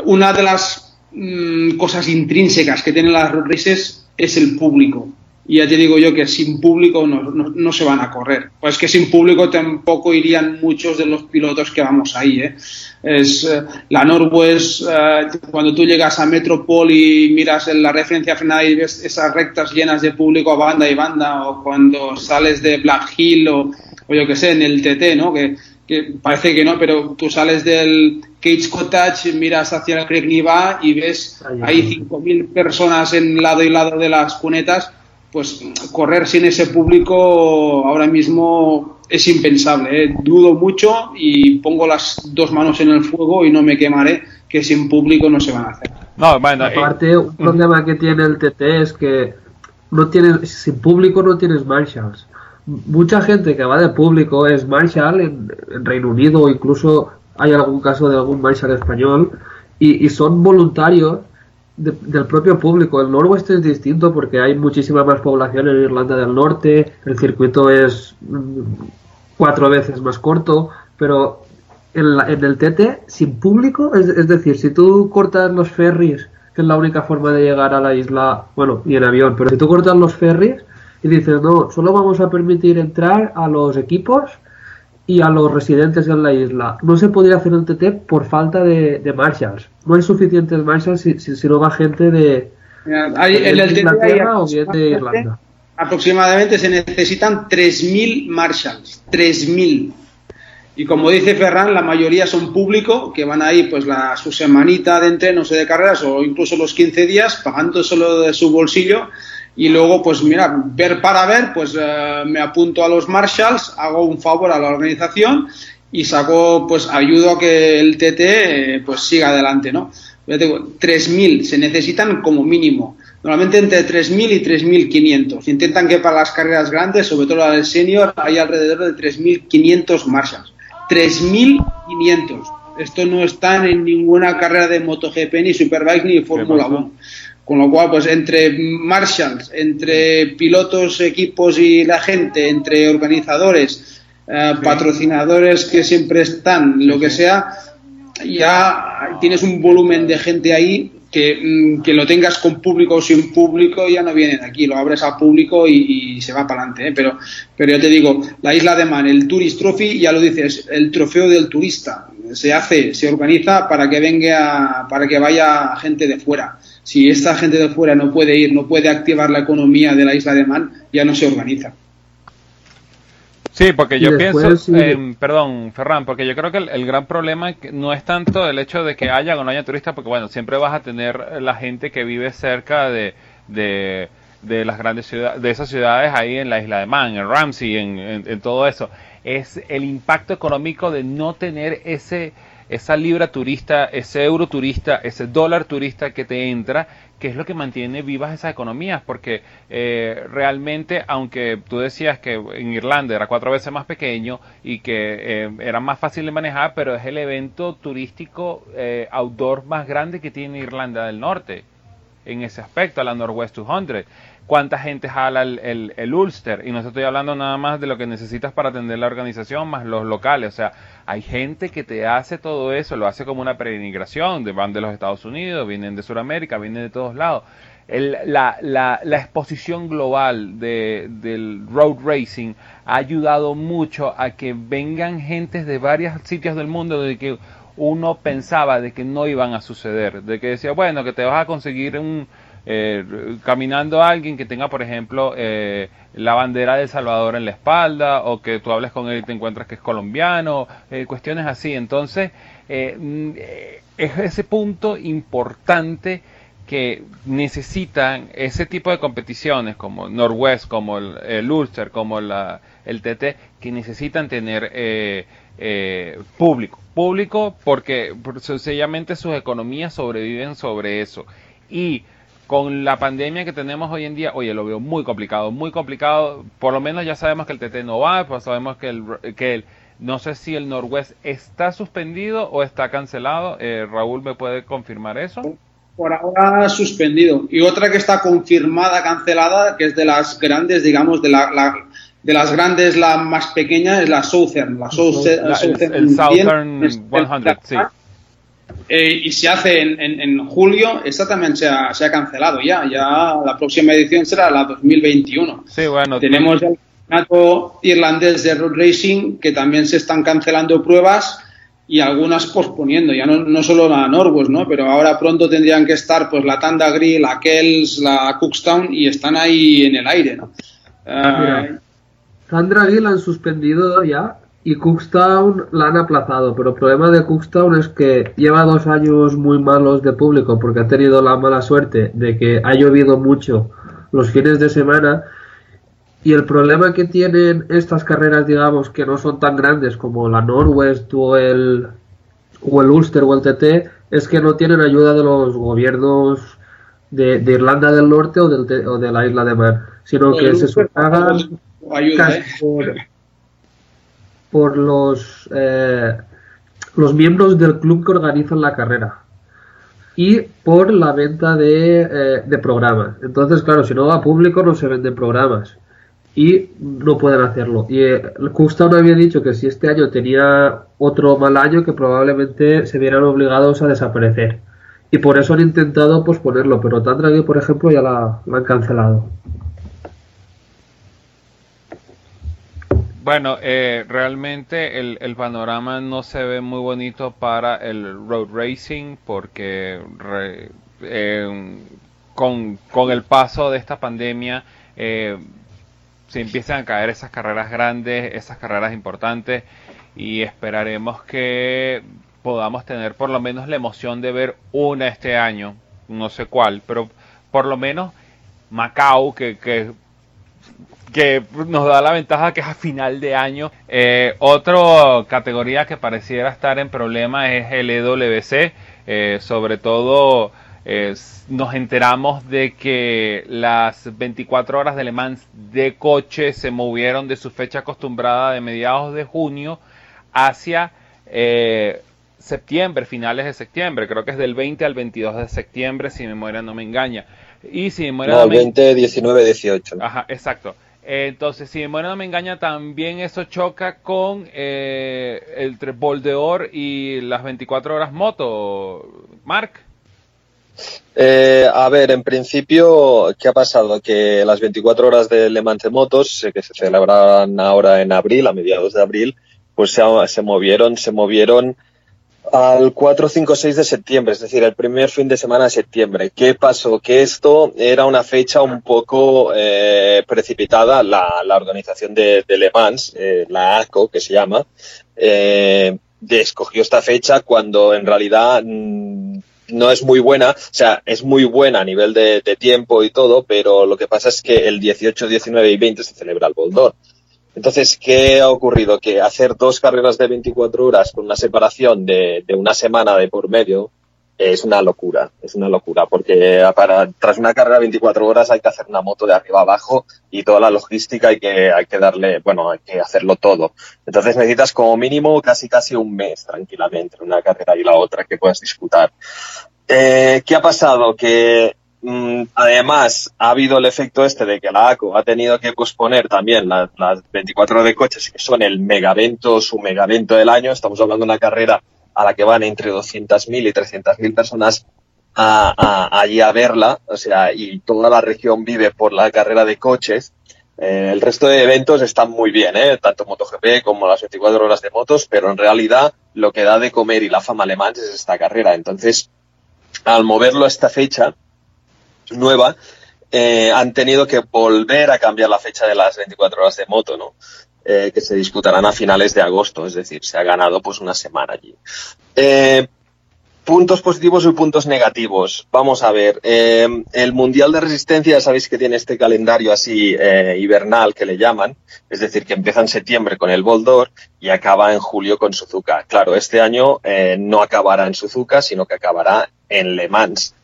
una de las mm, cosas intrínsecas que tienen las road races es el público. Y ya te digo yo que sin público no, no, no se van a correr. Pues que sin público tampoco irían muchos de los pilotos que vamos ahí. ¿eh? Es, eh, la Norwest, eh, cuando tú llegas a Metropol y miras en la referencia frenada y ves esas rectas llenas de público a banda y banda, o cuando sales de Black Hill o, o yo que sé, en el TT, ¿no? Que, que parece que no, pero tú sales del Cage Cottage, miras hacia el Creek Niva y ves Ahí. ahí 5.000 personas en lado y lado de las cunetas, pues correr sin ese público ahora mismo es impensable. ¿eh? Dudo mucho y pongo las dos manos en el fuego y no me quemaré que sin público no se van a hacer. No, bueno, eh, Aparte, un problema que tiene el TT es que no tienes, sin público no tienes marshals. Mucha gente que va de público es marshal en, Reino Unido incluso hay algún caso de algún marshal español y, son voluntarios de- del propio público. El Norwest es distinto porque hay muchísima más población en Irlanda del Norte, el circuito es mm, cuatro veces más corto, pero en el TT sin público, es, es decir, si tú cortas los ferries, que es la única forma de llegar a la isla, bueno, y en avión, pero si tú cortas los ferries y dices, no, solo vamos a permitir entrar a los equipos y a los residentes en la isla. No se podría hacer el TT por falta de, de marshals. No hay suficientes marshals si, si, si no va gente de, en el Inglaterra o bien de Irlanda. aproximadamente se necesitan 3.000 marshals, 3.000. Y como dice Ferran, la mayoría son público, que van ahí pues la, su semanita de entrenos o de carreras o incluso los 15 días, pagando solo de su bolsillo. Y luego, pues mira, ver para ver, pues eh, me apunto a los marshals, hago un favor a la organización y saco, pues ayudo a que el TT eh, pues siga adelante, ¿no? Te digo, 3.000 se necesitan como mínimo. Normalmente entre 3.000 y 3.500. Intentan que para las carreras grandes, sobre todo la del senior, hay alrededor de 3.500 marshals. 3.500. Esto no está en ninguna carrera de MotoGP, ni Superbike, ni Fórmula pasó? 1. Con lo cual, pues entre marshals, entre pilotos, equipos y la gente, entre organizadores, eh, patrocinadores que siempre están, lo que sea, ya tienes un volumen de gente ahí que, mm, que lo tengas con público o sin público ya no vienen aquí, lo abres al público y, y se va para adelante. ¿eh? Pero, pero yo te digo, la isla de Man, el Tourist Trophy, ya lo dices, el trofeo del turista. Se hace, se organiza para que venga, para que vaya gente de fuera. Si esta gente de fuera no puede ir, no puede activar la economía de la isla de Man, ya no se organiza. Sí, porque yo después, pienso, sí. em, perdón, Ferran, porque yo creo que el, el gran problema no es tanto el hecho de que haya o no haya turistas, porque bueno, siempre vas a tener la gente que vive cerca de, de, de las grandes ciudades, de esas ciudades ahí en la isla de Man, en Ramsey, en, en- en todo eso. Es el impacto económico de no tener ese esa libra turista, ese euro turista, ese dólar turista que te entra, que es lo que mantiene vivas esas economías, porque eh, realmente, aunque tú decías que en Irlanda era cuatro veces más pequeño y que eh, era más fácil de manejar, pero es el evento turístico eh, outdoor más grande que tiene Irlanda del Norte en ese aspecto, a la Northwest 200. ¿Cuánta gente jala el, el, Ulster? Y no estoy hablando nada más de lo que necesitas para atender la organización, más los locales. O sea, hay gente que te hace todo eso, lo hace como una peregrinación, van de los Estados Unidos, vienen de Sudamérica, vienen de todos lados. El, la, la, la, exposición global de, del road racing ha ayudado mucho a que vengan gentes de varios sitios del mundo de que uno pensaba de que no iban a suceder, de que decía, bueno, que te vas a conseguir un, eh, caminando a alguien que tenga, por ejemplo, eh, la bandera de El Salvador en la espalda, o que tú hables con él y te encuentras que es colombiano, eh, cuestiones así. Entonces, eh, es ese punto importante que necesitan ese tipo de competiciones como Northwest, como el, Ulster, como la, el TT, que necesitan tener público. Público porque sencillamente sus economías sobreviven sobre eso. Y con la pandemia que tenemos hoy en día, oye, lo veo muy complicado, muy complicado. Por lo menos ya sabemos que el TT no va, pues sabemos que el, que el no sé si el Northwest está suspendido o está cancelado. Eh, Raúl, ¿me puede confirmar eso? Por ahora suspendido. Y otra que está confirmada, cancelada, que es de las grandes, digamos, de la, de las grandes, la más pequeña, es la Southern. La, Southern, el, Southern 100, sí. Eh, y se hace en, en, julio, esta también se ha, se ha, cancelado ya. Ya la próxima edición será la 2021. Sí, bueno. Tenemos el campeonato irlandés de road racing que también se están cancelando pruebas y algunas posponiendo, ya no, no solo la Norwest, ¿no? Pero ahora pronto tendrían que estar pues la Tanda Grill, la Kells, la Cookstown y están ahí en el aire, ¿no? Uh, Tanda Grill han suspendido ya y Cookstown la han aplazado, pero el problema de Cookstown es que lleva dos años muy malos de público porque ha tenido la mala suerte de que ha llovido mucho los fines de semana y el problema que tienen estas carreras, digamos, que no son tan grandes como la Norwest o el, o el Ulster o el TT, es que no tienen ayuda de los gobiernos de, Irlanda del Norte o, del, o de la isla de Man, sino que se sufragan ¿eh? por, los, eh, los miembros del club que organizan la carrera y por la venta de, eh, de programas. Entonces, claro, si no va a público no se venden programas y no pueden hacerlo. Y eh, Cookstown había dicho que si este año tenía otro mal año, que probablemente se vieran obligados a desaparecer. Y por eso han intentado posponerlo, pero Tandragui, por ejemplo, ya la, han cancelado. Bueno, eh, realmente el, el, panorama no se ve muy bonito para el road racing porque eh, con, con, el paso de esta pandemia eh, se empiezan a caer esas carreras grandes, esas carreras importantes y esperaremos que podamos tener por lo menos la emoción de ver una este año, no sé cuál, pero por lo menos Macao, que, que, que nos da la ventaja que es a final de año. Eh, otra categoría que pareciera estar en problema es el EWC, eh, sobre todo nos enteramos de que las 24 horas de Le Mans de coche se movieron de su fecha acostumbrada de mediados de junio hacia eh, septiembre, finales de septiembre. Creo que es del 20 al 22 de septiembre, si mi memoria no me engaña. Y si mi memoria no, 20, 19, 18. Ajá, exacto. Entonces, si memoria no me engaña, también eso choca con eh, el Bol de Or y las 24 horas moto, Mark. Eh, a ver, en principio, ¿qué ha pasado? Que las 24 horas de Le Mans de Motos, que se celebrarán ahora en abril, a mediados de abril, pues se movieron, se movieron al 4, 5, 6 de septiembre, es decir, el primer fin de semana de septiembre. ¿Qué pasó? Que esto era una fecha un poco eh, precipitada, la, la, organización de, Le Mans, eh, la ACO, que se llama, eh, escogió esta fecha cuando en realidad mm, no es muy buena, o sea, es muy buena a nivel de, tiempo y todo, pero lo que pasa es que el 18, 19 y 20 se celebra el Boldor. Entonces, ¿qué ha ocurrido? Que hacer dos carreras de 24 horas con una separación de, una semana de por medio es una locura, es una locura, porque para, tras una carrera de 24 horas hay que hacer una moto de arriba abajo y toda la logística hay que, hay que darle, bueno, hay que hacerlo todo. Entonces necesitas como mínimo casi casi un mes tranquilamente, una carrera y la otra que puedas disputar. Eh, ¿Qué ha pasado? Que además ha habido el efecto este de que la ACO ha tenido que posponer también las, las 24 horas de coches, que son el megavento, su megavento del año. Estamos hablando de una carrera a la que van entre 200.000 y 300.000 personas a, allí a verla, o sea, y toda la región vive por la carrera de coches. Eh, el resto de eventos están muy bien, ¿eh? tanto MotoGP como las 24 horas de motos, pero en realidad lo que da de comer y la fama alemán es esta carrera. Entonces, al moverlo a esta fecha nueva, eh, han tenido que volver a cambiar la fecha de las 24 horas de moto, ¿no? Eh, que se disputarán a finales de agosto, es decir, se ha ganado pues una semana allí. Eh, puntos positivos y puntos negativos. Vamos a ver, el Mundial de Resistencia, sabéis que tiene este calendario así hibernal que le llaman, es decir, que empieza en septiembre con el Boldor y acaba en julio con Suzuka. Claro, este año no acabará en Suzuka, sino que acabará en Le Mans,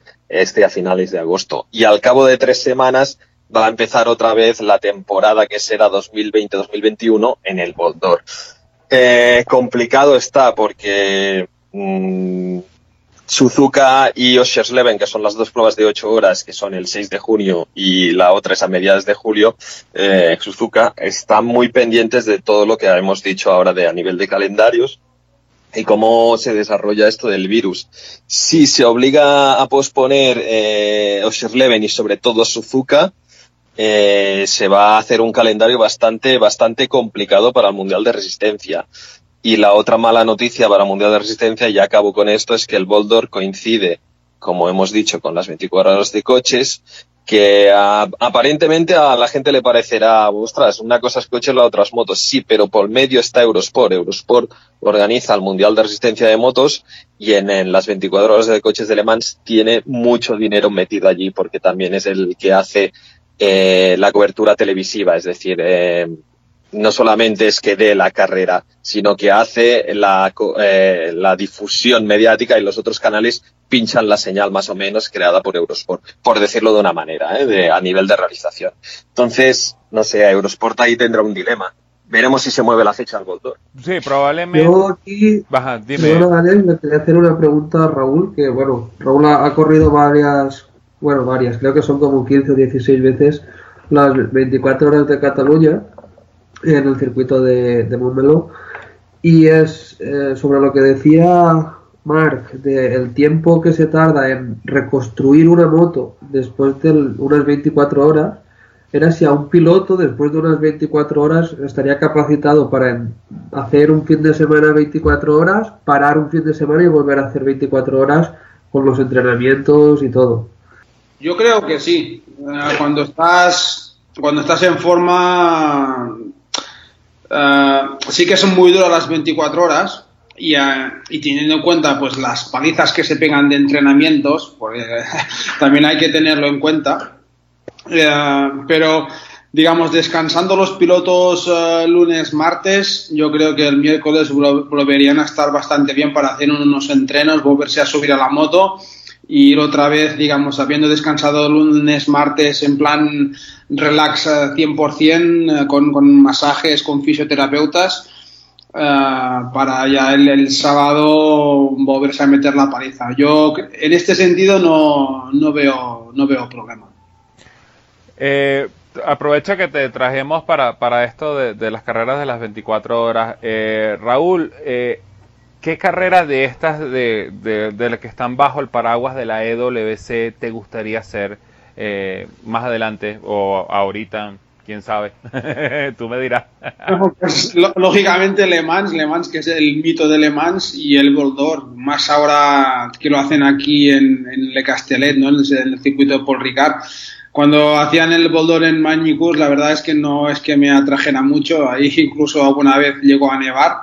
este a finales de agosto. Y al cabo de tres semanas va a empezar otra vez la temporada que será 2020-2021 en el Boldor. complicado está porque mm, Suzuka y Oschersleben, que son las dos pruebas de ocho horas, que son el 6 de junio y la otra es a mediados de julio, eh, Suzuka están muy pendientes de todo lo que hemos dicho ahora de a nivel de calendarios y cómo se desarrolla esto del virus. Si se obliga a posponer eh, Oschersleben y sobre todo Suzuka, eh, se va a hacer un calendario bastante, bastante complicado para el Mundial de Resistencia. Y la otra mala noticia para Mundial de Resistencia, y ya acabo con esto, es que el Boldor coincide, como hemos dicho, con las 24 horas de coches, que aparentemente a la gente le parecerá, ostras, una cosa es coches, la otra es motos. Sí, pero por medio está Eurosport. Eurosport organiza el Mundial de Resistencia de Motos y en, las 24 horas de coches de Le Mans tiene mucho dinero metido allí porque también es el que hace eh, la cobertura televisiva, es decir, eh, no solamente es que dé la carrera, sino que hace la, eh, la difusión mediática y los otros canales pinchan la señal más o menos creada por Eurosport, por decirlo de una manera, ¿eh? de, a nivel de realización. Entonces, no sé, Eurosport ahí tendrá un dilema. Veremos si se mueve la fecha al Goldor. Sí, probablemente. Yo aquí, Baja, dime. Daniel, le quería hacer una pregunta a Raúl, que bueno, Raúl ha, ha corrido varias, bueno, varias, creo que son como 15 o 16 veces las 24 horas de Cataluña en el circuito de, de y es eh, sobre lo que decía Mark del tiempo que se tarda en reconstruir una moto después de unas 24 horas era si a un piloto después de unas 24 horas estaría capacitado para hacer un fin de semana 24 horas, parar un fin de semana y volver a hacer 24 horas con los entrenamientos y todo. Yo creo que sí. Eh, cuando estás cuando estás en forma eh, sí que son muy duras las 24 horas y, eh, y, teniendo en cuenta pues las palizas que se pegan de entrenamientos, también hay que tenerlo en cuenta. Eh, pero digamos, descansando los pilotos lunes, martes, yo creo que el miércoles volverían a estar bastante bien para hacer unos entrenos, volverse a subir a la moto ir otra vez, digamos, habiendo descansado lunes, martes en plan relax 100% eh, con, con masajes, con fisioterapeutas, eh, para ya el, sábado volverse a meter la paliza. Yo en este sentido no, no, veo, no veo problema. Eh, aprovecho que te trajemos para, para esto de, de, las carreras de las 24 horas. Eh, Raúl, eh, ¿qué carrera de estas de, de, de las que están bajo el paraguas de la EWC te gustaría hacer? eh, más adelante o ahorita, quién sabe. Tú me dirás. pues, lógicamente Le Mans, Le Mans que es el mito de Le Mans y el Boldor, más ahora que lo hacen aquí en, en Le Castellet, ¿no? en, el, en el circuito de Paul Ricard. Cuando hacían el Boldor en Magnicus, la verdad es que no es que me atrajera mucho. Ahí incluso alguna vez llegó a nevar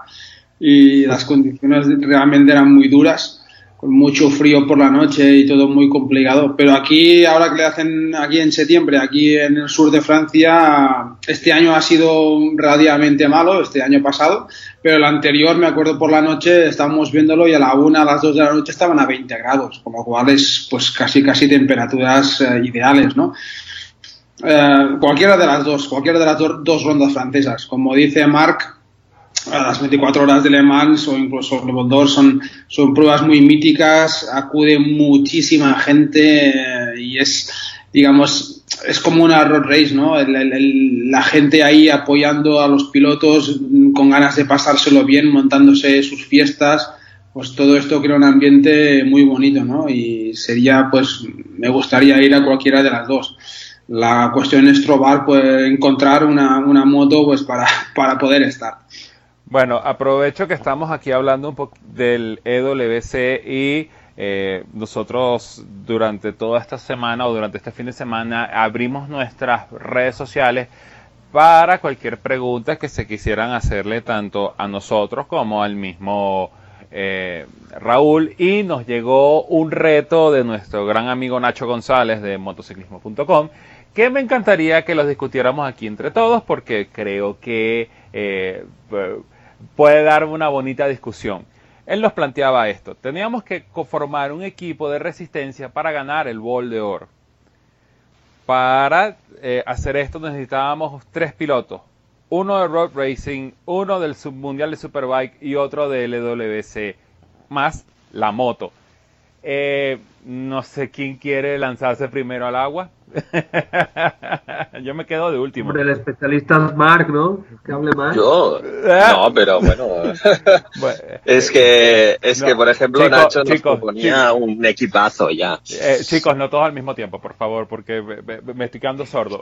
y las condiciones realmente eran muy duras con mucho frío por la noche y todo muy complicado. Pero aquí, ahora que le hacen aquí en septiembre, aquí en el sur de Francia, este año ha sido relativamente malo, este año pasado, pero el anterior, me acuerdo por la noche, estábamos viéndolo y a la una, a las dos de la noche estaban a 20 grados, con lo cual es pues casi casi temperaturas eh, ideales, ¿no? Eh, cualquiera de las dos, cualquiera de las do dos rondas francesas. Como dice Marc, a las 24 horas de Le Mans o incluso el Boldor son, son pruebas muy míticas, acude muchísima gente eh, y es, digamos, es como una road race, ¿no? La gente ahí apoyando a los pilotos con ganas de pasárselo bien, montándose sus fiestas, pues todo esto crea un ambiente muy bonito, ¿no? Y sería, pues, me gustaría ir a cualquiera de las dos. La cuestión es probar, pues, encontrar una, una moto, pues, para, para poder estar. Bueno, aprovecho que estamos aquí hablando un poco del EWC y eh, nosotros durante toda esta semana o durante este fin de semana abrimos nuestras redes sociales para cualquier pregunta que se quisieran hacerle tanto a nosotros como al mismo eh, Raúl. Y nos llegó un reto de nuestro gran amigo Nacho González de motociclismo.com que me encantaría que los discutiéramos aquí entre todos porque creo que eh, puede dar una bonita discusión. Él nos planteaba esto, teníamos que formar un equipo de resistencia para ganar el bol de oro. Para eh, hacer esto necesitábamos tres pilotos, uno de Road Racing, uno del Submundial de Superbike y otro de LWC, más la moto. Eh, no sé quién quiere lanzarse primero al agua. Yo me quedo de último. el especialista es Mark, ¿no? Que hable más. Yo, no, pero bueno. es que, es que por ejemplo, Nacho nos proponía un equipazo ya. Eh, chicos, no todos al mismo tiempo, por favor, porque me estoy quedando sordo.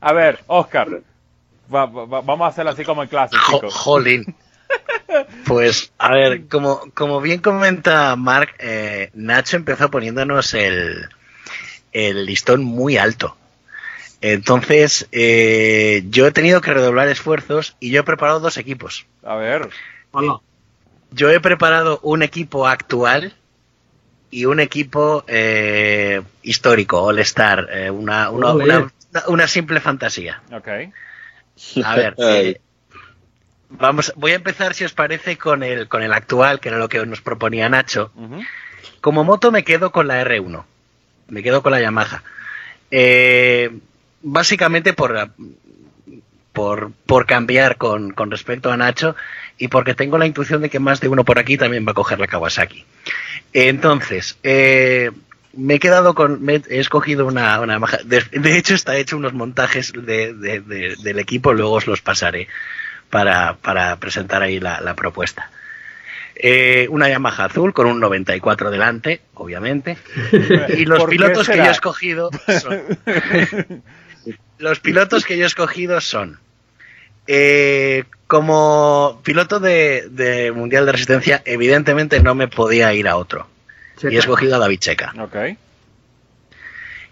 A ver, Oscar, vamos a hacerlo así como en clase, chicos. Jolín. Pues, a ver, como, como bien comenta Mark, eh, Nacho empezó poniéndonos el, el listón muy alto. Entonces, eh, yo he tenido que redoblar esfuerzos y yo he preparado dos equipos. A ver. Yo he preparado un equipo actual y un equipo eh, histórico, All Star, una, una, una simple fantasía. Ok. A ver, eh, vamos, voy a empezar, si os parece, con el, con el actual, que era lo que nos proponía Nacho. Como moto me quedo con la R1. Me quedo con la Yamaha. Eh, básicamente por, por, por cambiar con, con, respecto a Nacho y porque tengo la intuición de que más de uno por aquí también va a coger la Kawasaki. Entonces, eh, me he quedado con. he escogido una. una de, de, hecho, está hecho unos montajes de, del equipo, luego os los pasaré para, para presentar ahí la, la propuesta. Eh, una Yamaha azul con un 94 delante, obviamente. Y los pilotos que yo he escogido son. los pilotos que yo he escogido son. Eh, como piloto de, de Mundial de Resistencia, evidentemente no me podía ir a otro y he escogido a David Checa.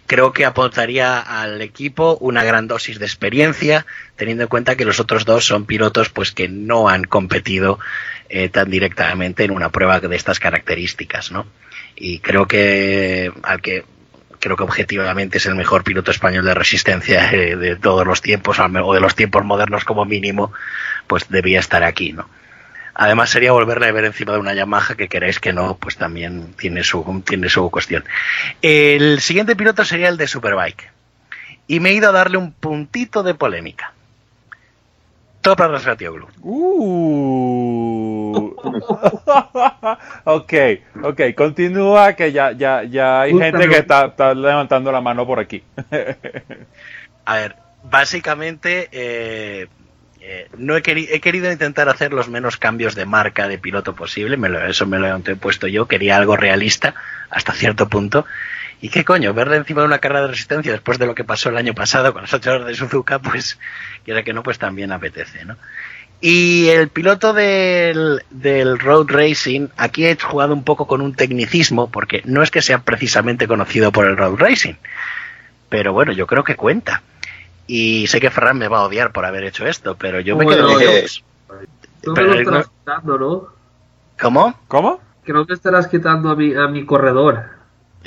Creo que aportaría al equipo una gran dosis de experiencia, teniendo en cuenta que los otros dos son pilotos pues que no han competido eh, tan directamente en una prueba de estas características, ¿no? Y creo que al que creo que objetivamente es el mejor piloto español de resistencia eh, de todos los tiempos, o de los tiempos modernos como mínimo, pues debía estar aquí, ¿no? Además sería volverle a ver encima de una Yamaha que queréis que no, pues también tiene su, tiene su cuestión. El siguiente piloto sería el de Superbike. Y me he ido a darle un puntito de polémica. Toprak Rasgatioglu. Uh. ok, ok, continúa que ya, ya, ya hay gente que está, está, levantando la mano por aquí. a ver, básicamente eh, eh, no he, he, querido intentar hacer los menos cambios de marca de piloto posible, eso me lo he puesto yo, quería algo realista hasta cierto punto. Y qué coño, verle encima de una carrera de resistencia después de lo que pasó el año pasado con las 8 horas de Suzuka, pues quiera que no, pues también apetece, ¿no? Y el piloto del, del road racing, aquí he jugado un poco con un tecnicismo, porque no es que sea precisamente conocido por el road racing, pero bueno, yo creo que cuenta. Y sé que Ferran me va a odiar por haber hecho esto, pero yo me quedo Tú me lo estarás quitando, ¿no? ¿Cómo? ¿Cómo? Que no te estarás quitando a mi, a mi corredor.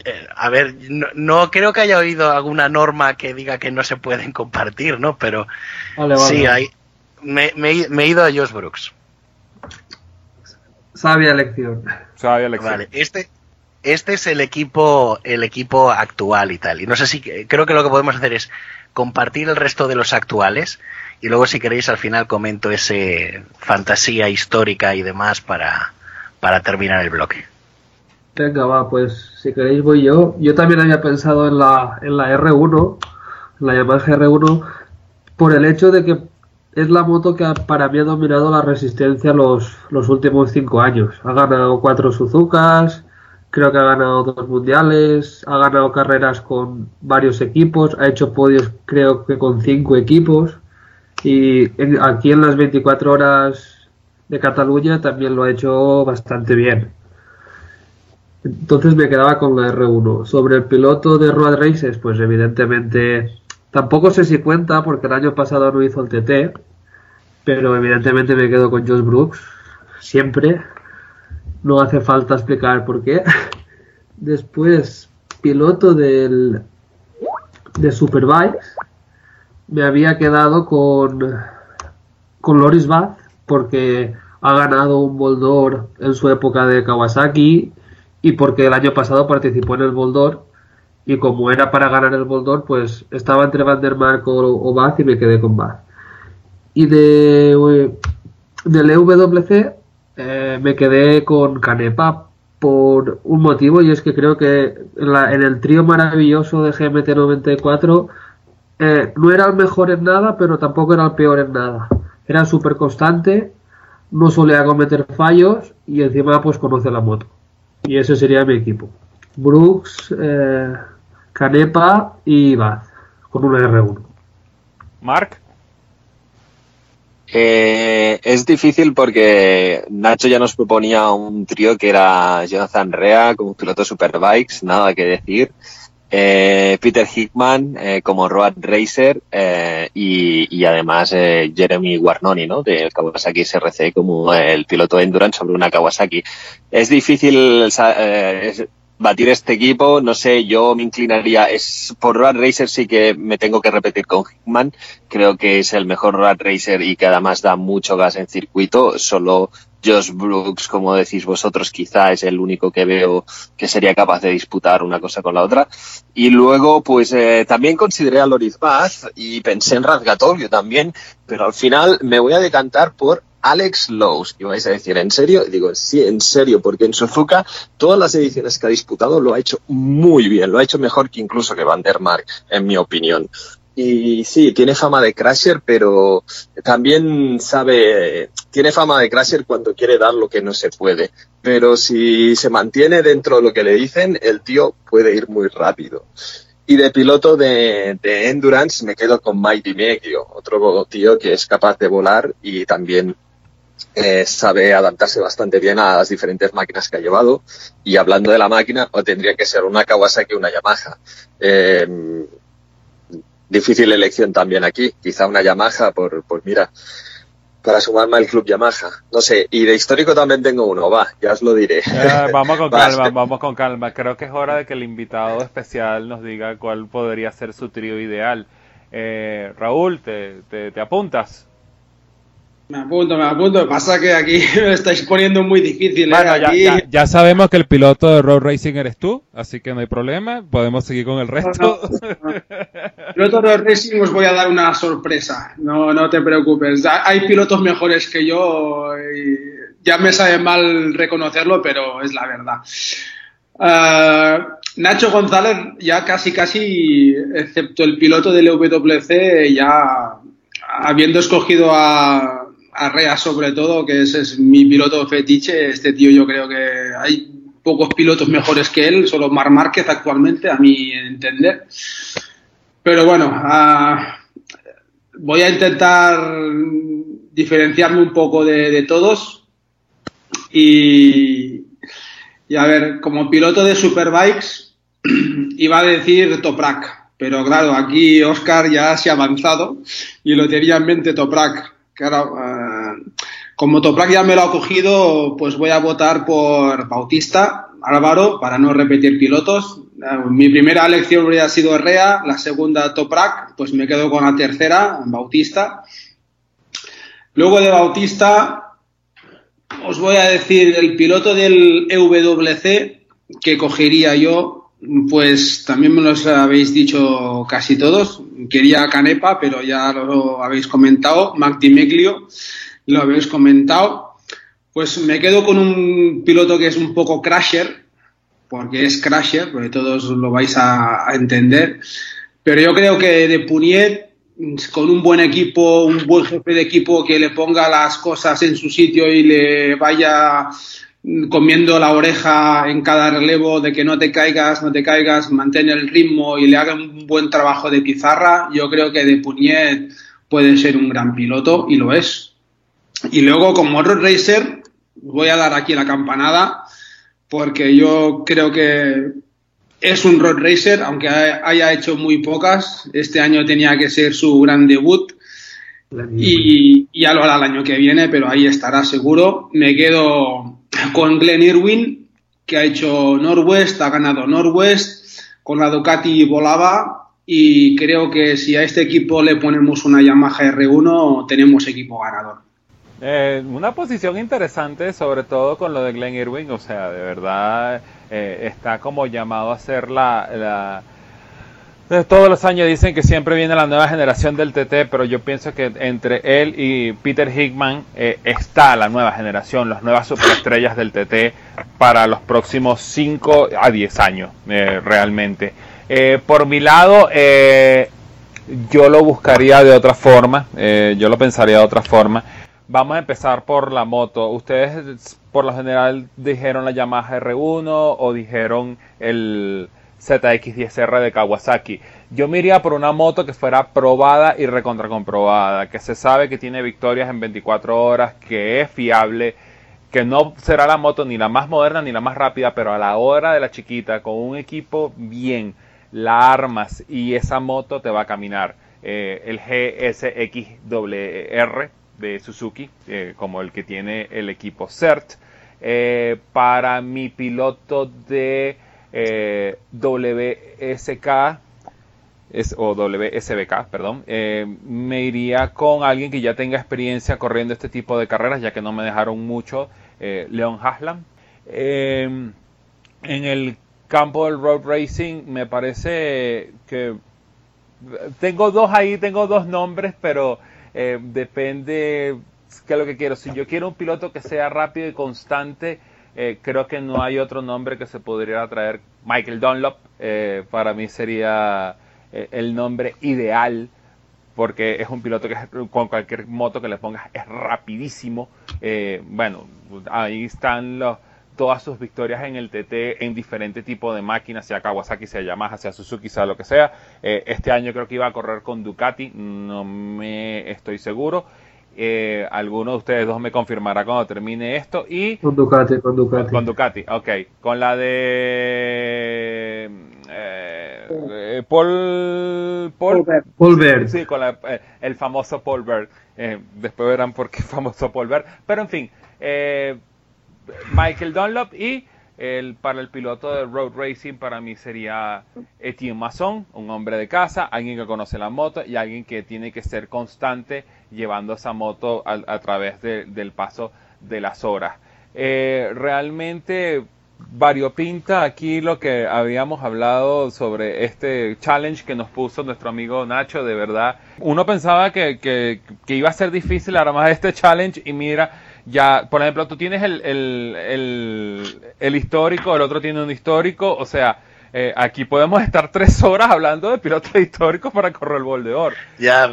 Eh, a ver, no, creo que haya oído alguna norma que diga que no se pueden compartir, ¿no? Pero sí, hay, me, me, he ido a Josh Brooks. Sabia elección. Sabia elección. Vale, este, este es el equipo, el equipo actual y tal. Y no sé si creo que lo que podemos hacer es compartir el resto de los actuales y luego si queréis al final comento ese fantasía histórica y demás para, para terminar el bloque. Venga, va, pues si queréis voy yo. Yo también había pensado en la, en la R1, en la Yamaha R1, por el hecho de que es la moto que para mí ha dominado la resistencia los, los últimos cinco años. Ha ganado cuatro Suzukas, creo que ha ganado dos mundiales, ha ganado carreras con varios equipos, ha hecho podios creo que con cinco equipos y aquí en las 24 horas de Cataluña también lo ha hecho bastante bien. Entonces me quedaba con la R1. Sobre el piloto de Road Races, pues evidentemente tampoco sé si cuenta porque el año pasado no hizo el TT, pero evidentemente me quedo con Josh Brooks siempre. No hace falta explicar por qué. Después, piloto del de Superbike, me había quedado con con Loris Bath porque ha ganado un Boldor en su época de Kawasaki y porque el año pasado participó en el Boldor y como era para ganar el Boldor pues estaba entre Van der Mark o, o Bath y me quedé con Bath y de del EWC eh, me quedé con Canepa por un motivo y es que creo que en, el trío maravilloso de GMT94 eh, no era el mejor en nada pero tampoco era el peor en nada. Era súper constante no solía cometer fallos y encima pues conoce la moto. Y ese sería mi equipo. Brooks eh, Canepa y Bath con una R1 Mark, Eh, es difícil porque Nacho ya nos proponía un trío que era Jonathan Rea como piloto Superbikes, nada que decir. Eh, Peter Hickman eh, como road racer eh, y, y además eh, Jeremy Guarnoni, ¿no? Del Kawasaki SRC como el piloto endurance sobre una Kawasaki. Es difícil eh, batir este equipo, no sé, yo me inclinaría, es por road racer sí que me tengo que repetir con Hickman, creo que es el mejor road racer y que además da mucho gas en circuito, solo Josh Brooks, como decís vosotros, quizá es el único que veo que sería capaz de disputar una cosa con la otra. Y luego, pues eh, también consideré a Loris Bath y pensé en Razgatolio también, pero al final me voy a decantar por Alex Lowe's. Y vais a decir, ¿en serio? Digo, sí, en serio, porque en Suzuka todas las ediciones que ha disputado lo ha hecho muy bien, lo ha hecho mejor que incluso que Van der Mark, en mi opinión. Y sí, tiene fama de crasher, pero también sabe, tiene fama de crasher cuando quiere dar lo que no se puede. Pero si se mantiene dentro de lo que le dicen, el tío puede ir muy rápido. Y de piloto de, de Endurance me quedo con Mighty Meglio, otro tío que es capaz de volar y también eh, sabe adaptarse bastante bien a las diferentes máquinas que ha llevado. Y hablando de la máquina, o tendría que ser una Kawasaki o una Yamaha. Eh, difícil elección también aquí. Quizá una Yamaha por, por mira, para sumarme al club Yamaha. No sé, y de histórico también tengo uno, va, ya os lo diré. eh, vamos con calma, vamos con calma. Creo que es hora de que el invitado especial nos diga cuál podría ser su trío ideal. Eh, Raúl, ¿te, te, te apuntas? Me apunto, me apunto. Pasa que aquí me lo estáis poniendo muy difícil. ¿eh? Bueno, ya, Aquí- ya- ya sabemos que el piloto de Road Racing eres tú, así que no hay problema, podemos seguir con el resto. Piloto de Racing os voy a dar una sorpresa, no, no te preocupes. Ha- Hay pilotos mejores que yo y ya me sabe mal reconocerlo, pero es la verdad. Ah, Nacho González ya casi casi, excepto el piloto del WC, ya habiendo escogido a, a Rea sobre todo, que ese es mi piloto fetiche, este tío yo creo que hay pocos pilotos mejores que él, solo Mar Márquez actualmente, a mi entender. Pero bueno, ah, voy a intentar diferenciarme un poco de, de todos. Y, y a ver, como piloto de Superbikes, iba a decir Toprak. Pero claro, aquí Oscar ya se ha avanzado y lo tenía en mente Toprak. Claro, ah, como Toprak ya me lo ha cogido, pues voy a votar por Bautista Álvaro para no repetir pilotos. Eh, Mi primera elección habría sido Rea, la segunda Toprak, pues me quedo con la tercera, Bautista. Luego de Bautista, os voy a decir el piloto del EWC que cogería yo, pues también me los habéis dicho casi todos. Quería Canepa, pero ya lo habéis comentado. Meglio, lo habéis comentado. Pues me quedo con un piloto que es un poco crasher, porque es crasher, porque todos lo vais a, a entender. Pero yo creo que de Puniet, con un buen equipo, un buen jefe de equipo que le ponga las cosas en su sitio y le vaya comiendo la oreja en cada relevo de que no te caigas, no te caigas, mantén el ritmo y le haga un buen trabajo de pizarra, yo creo que de Puniet puede ser un gran piloto y lo es. Y luego como road racer voy a dar aquí la campanada porque yo creo que es un road racer, aunque haya hecho muy pocas. Este año tenía que ser su gran debut. y ya lo hará el año que viene, pero ahí estará seguro. Me quedo con Glenn Irwin, que ha hecho Northwest, ha ganado Northwest, con la Ducati volaba y creo que si a este equipo le ponemos una Yamaha R1 tenemos equipo ganador. Eh, una posición interesante, sobre todo con lo de Glenn Irwin, o sea, de verdad eh, está como llamado a ser la eh, todos los años dicen que siempre viene la nueva generación del TT, pero yo pienso que entre él y Peter Hickman eh, está la nueva generación, las nuevas superestrellas del TT para los próximos 5 a 10 años, eh, realmente. por mi lado, yo lo buscaría de otra forma, yo lo pensaría de otra forma. Vamos a empezar por la moto. Ustedes por lo general dijeron la Yamaha R1 o dijeron el ZX10R de Kawasaki. Yo me iría por una moto que fuera probada y recontracomprobada, que se sabe que tiene victorias en 24 horas, que es fiable, que no será la moto ni la más moderna ni la más rápida, pero a la hora de la chiquita, con un equipo bien, la armas y esa moto te va a caminar. Eh, el GSXWR de Suzuki, eh, como el que tiene el equipo CERT. Eh, para mi piloto de eh, WSK o WSBK, perdón, eh, me iría con alguien que ya tenga experiencia corriendo este tipo de carreras, ya que no me dejaron mucho, eh, Leon Haslam. Em, en el campo del road racing me parece que tengo dos ahí, tengo dos nombres, pero depende qué lo que quiero. Si yo quiero un piloto que sea rápido y constante, eh, creo que no hay otro nombre que se podría traer. Michael Dunlop eh, para mí sería eh, el nombre ideal porque es un piloto que con cualquier moto que le pongas es rapidísimo. bueno, ahí están los, todas sus victorias en el TT en diferentes tipos de máquinas, sea Kawasaki, sea Yamaha, sea Suzuki, sea lo que sea. este año creo que iba a correr con Ducati, no me estoy seguro. Eh, alguno de ustedes dos me confirmará cuando termine esto. Y con Ducati, con Ducati. Con Ducati, ok. Con la de eh, eh Paul, Paul, Paul Sí, con la, eh, el famoso Paul Bird. después verán por qué famoso Paul Bird. Pero en fin, Michael Dunlop y el, para el piloto de road racing para mí sería Etienne Masson, un hombre de casa, alguien que conoce la moto y alguien que tiene que ser constante llevando esa moto a, través del paso de las horas. Eh, realmente variopinta aquí lo que habíamos hablado sobre este challenge que nos puso nuestro amigo Nacho, de verdad. Uno pensaba que, iba a ser difícil armar este challenge y mira, ya, por ejemplo, tú tienes el, histórico, el otro tiene un histórico, o sea, eh, aquí podemos estar tres horas hablando de pilotos históricos para correr el bol de oro. Ya,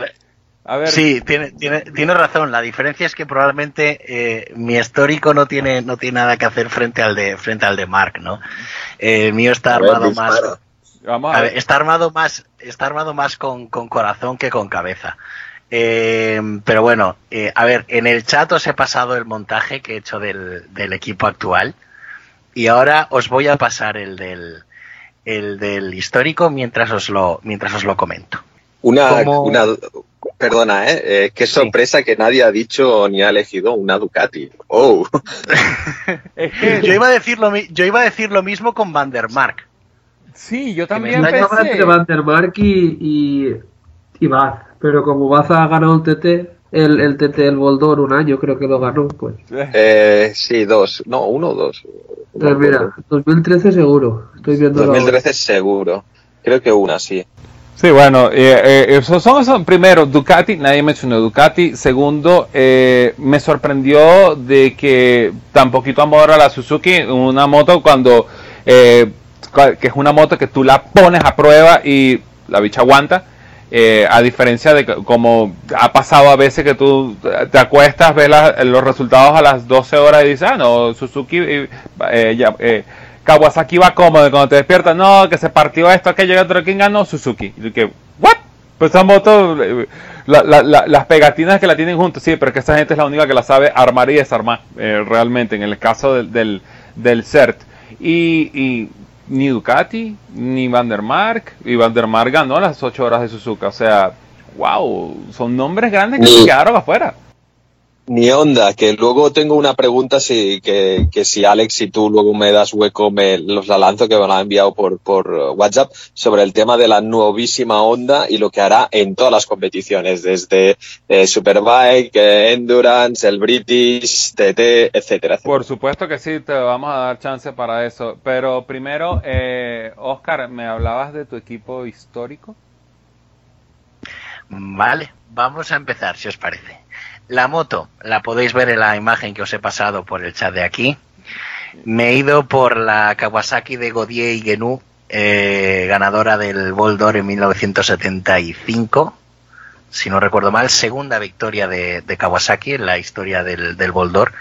a ver. Sí, tiene, tiene, tiene razón. La diferencia es que probablemente eh, mi histórico no tiene, no tiene nada que hacer frente al de, frente al de Mark, ¿no? Eh, el mío está armado más. Vamos a ver. está armado más, está armado más con, con corazón que con cabeza. Eh, pero bueno, eh, a ver, en el chat os he pasado el montaje que he hecho del, equipo actual y ahora os voy a pasar el del, el del histórico mientras os lo, mientras os lo comento. Una, una perdona, ¿eh? ¿eh? qué sorpresa que nadie ha dicho ni ha elegido una Ducati. Oh. yo iba a decir lo, yo iba a decir lo mismo con Van der Mark. Sí, yo también pensé. entre Van der Mark y, y, y pero como Baza ha ganado el TT, el, el TT, el Boldor, un año creo que lo ganó, pues. Eh, sí, dos, no, uno o dos. pues mira, 2013 seguro, estoy viendo 2013 seguro, creo que una, sí. Sí, bueno, eh, eh, son, son, primero Ducati, nadie mencionó Ducati. Segundo, eh, me sorprendió de que tan poquito amor a la Suzuki, una moto cuando, eh, que es una moto que tú la pones a prueba y la bicha aguanta. Eh, a diferencia de como ha pasado a veces que tú te acuestas, ves los resultados a las 12 horas y dices, ah, no, Suzuki, eh, eh, Kawasaki va cómodo. Cuando te despiertas, no, que se partió esto, que llega otro, ¿quién ganó? Suzuki. Y que, ¿what? Pues esa moto, las pegatinas que la tienen juntos, sí, pero que esa gente es la única que la sabe armar y desarmar, realmente, en el caso del, del, del CERT. Y, y ni Ducati, ni Van der Mark, y Van der Mark ganó las 8 horas de Suzuka, o sea, wow, son nombres grandes que se quedaron afuera. Ni onda, que luego tengo una pregunta si, que, que si Alex, si tú luego me das hueco, me los la lanzo que me la ha enviado por, por WhatsApp sobre el tema de la nuevísima onda y lo que hará en todas las competiciones, desde eh, Superbike, eh, Endurance, el British, TT, etcétera, etcétera. Por supuesto que sí, te vamos a dar chance para eso. Pero primero, eh, Oscar, ¿me hablabas de tu equipo histórico? Vale, vamos a empezar, si os parece. La moto, la podéis ver en la imagen que os he pasado por el chat de aquí. Me he ido por la Kawasaki de Godier y Genu, eh, ganadora del Boldor en 1975, si no recuerdo mal, segunda victoria de, de Kawasaki en la historia del, del Boldor.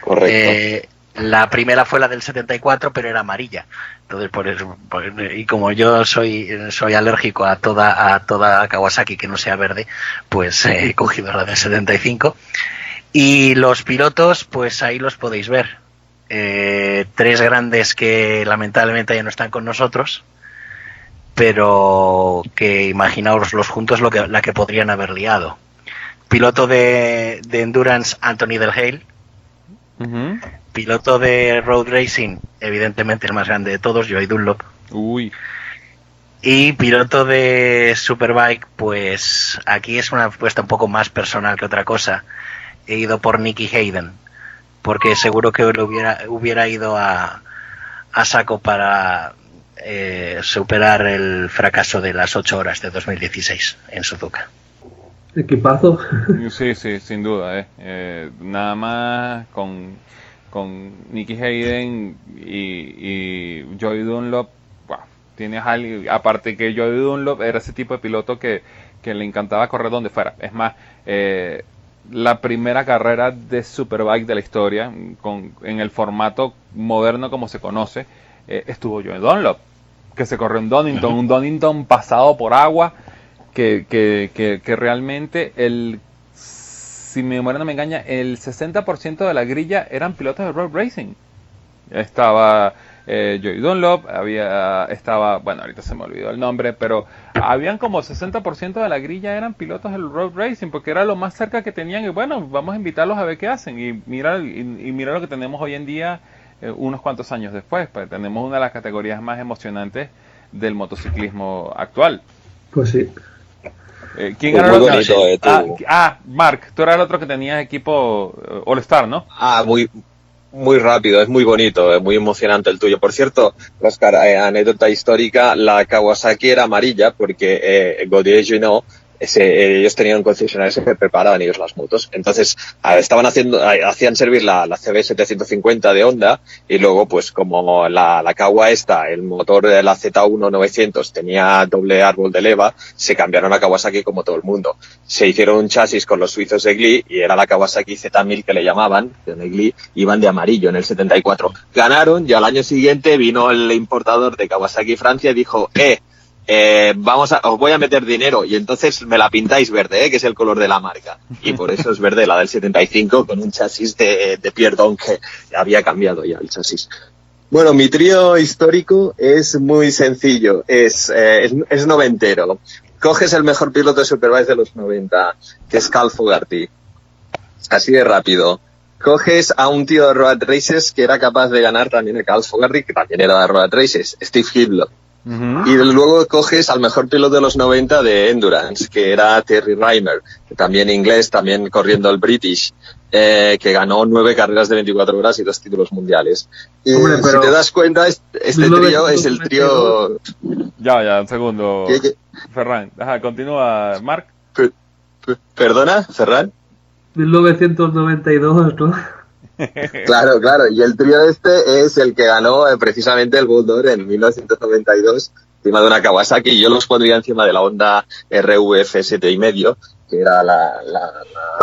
Correcto. Eh, la primera fue la del 74, pero era amarilla. Entonces, por eso, y como yo soy, soy alérgico a toda, a toda Kawasaki que no sea verde, pues eh, he cogido la del 75. Y los pilotos, pues ahí los podéis ver. Eh, tres grandes que lamentablemente ya no están con nosotros, pero que imaginaos los juntos lo que, la que podrían haber liado. Piloto de, Endurance, Anthony Del Hale, Ujú. Piloto de road racing, evidentemente el más grande de todos, Joey Dunlop. Uy, Y piloto de Superbike, pues aquí es una apuesta un poco más personal que otra cosa. He ido por Nicky Hayden, porque seguro que lo hubiera, hubiera ido a, a saco para eh, superar el fracaso de las 8 horas de 2016 en Suzuka. Equipazo. sí, sí, sin duda. Eh. Eh, nada más con, con Nicky Hayden y, y Joey Dunlop, wow, tienes alguien, aparte que Joey Dunlop era ese tipo de piloto que, que le encantaba correr donde fuera. Es más, eh, la primera carrera de Superbike de la historia, con, en el formato moderno como se conoce, eh, estuvo Joey Dunlop, que se corrió en Donington, un Donington pasado por agua, que, que, que, que realmente el si mi memoria no me engaña, el 60% de la grilla eran pilotos de road racing. Estaba eh, Joey Dunlop, había, estaba, bueno, ahorita se me olvidó el nombre, pero habían como 60% de la grilla eran pilotos del road racing, porque era lo más cerca que tenían, y bueno, vamos a invitarlos a ver qué hacen, y mira, y, mira lo que tenemos hoy en día, eh, unos cuantos años después, pues tenemos una de las categorías más emocionantes del motociclismo actual. Pues sí. Eh, ¿Quién Pues era muy bonito, eh, ah, ah, Mark, tú eras el otro que tenías equipo eh, All Star, ¿no? Ah, muy, muy rápido, es muy bonito, es muy emocionante el tuyo. Por cierto, Oscar, eh, anécdota histórica, la Kawasaki era amarilla porque eh, Godier Junot, ese, ellos tenían un concesionario que preparaban ellos las motos. Entonces, estaban haciendo, hacían servir la, la CB 750 de Honda y luego, pues como la, la Kawa esta, el motor de la Z1 900 tenía doble árbol de leva, se cambiaron a Kawasaki como todo el mundo. Se hicieron un chasis con los suizos de Glee y era la Kawasaki Z1000 que le llamaban, de Glee, iban de amarillo en el 74. Ganaron y al año siguiente vino el importador de Kawasaki Francia y dijo, eh, eh, vamos a, os voy a meter dinero y entonces me la pintáis verde, ¿eh? que es el color de la marca. Y por eso es verde la del 75 con un chasis de, de Pierdon que había cambiado ya el chasis. Bueno, mi trío histórico es muy sencillo, es, eh, es, es noventero. Coges el mejor piloto de Superbike de los 90, que es Cal Fogarty. Así de rápido. Coges a un tío de Road Races que era capaz de ganar también a Cal Fogarty, que también era de Road Races, Steve Y luego coges al mejor piloto de los 90 de Endurance, que era Terry Reimer, que también inglés, también corriendo el British, eh, que ganó nueve carreras de 24 horas y dos títulos mundiales. Y Hombre, si te das cuenta, este, trío es el trío... Ya, ya, un segundo. ¿Qué- qué? Ferran, ajá, continúa, Mark. ¿Perdona, Ferran? 1992, ¿no? Claro, claro. Y el trío este es el que ganó eh, precisamente el Gold Door en 1992 encima de una Kawasaki. Yo los pondría encima de la Honda RVF 7 y medio, que era la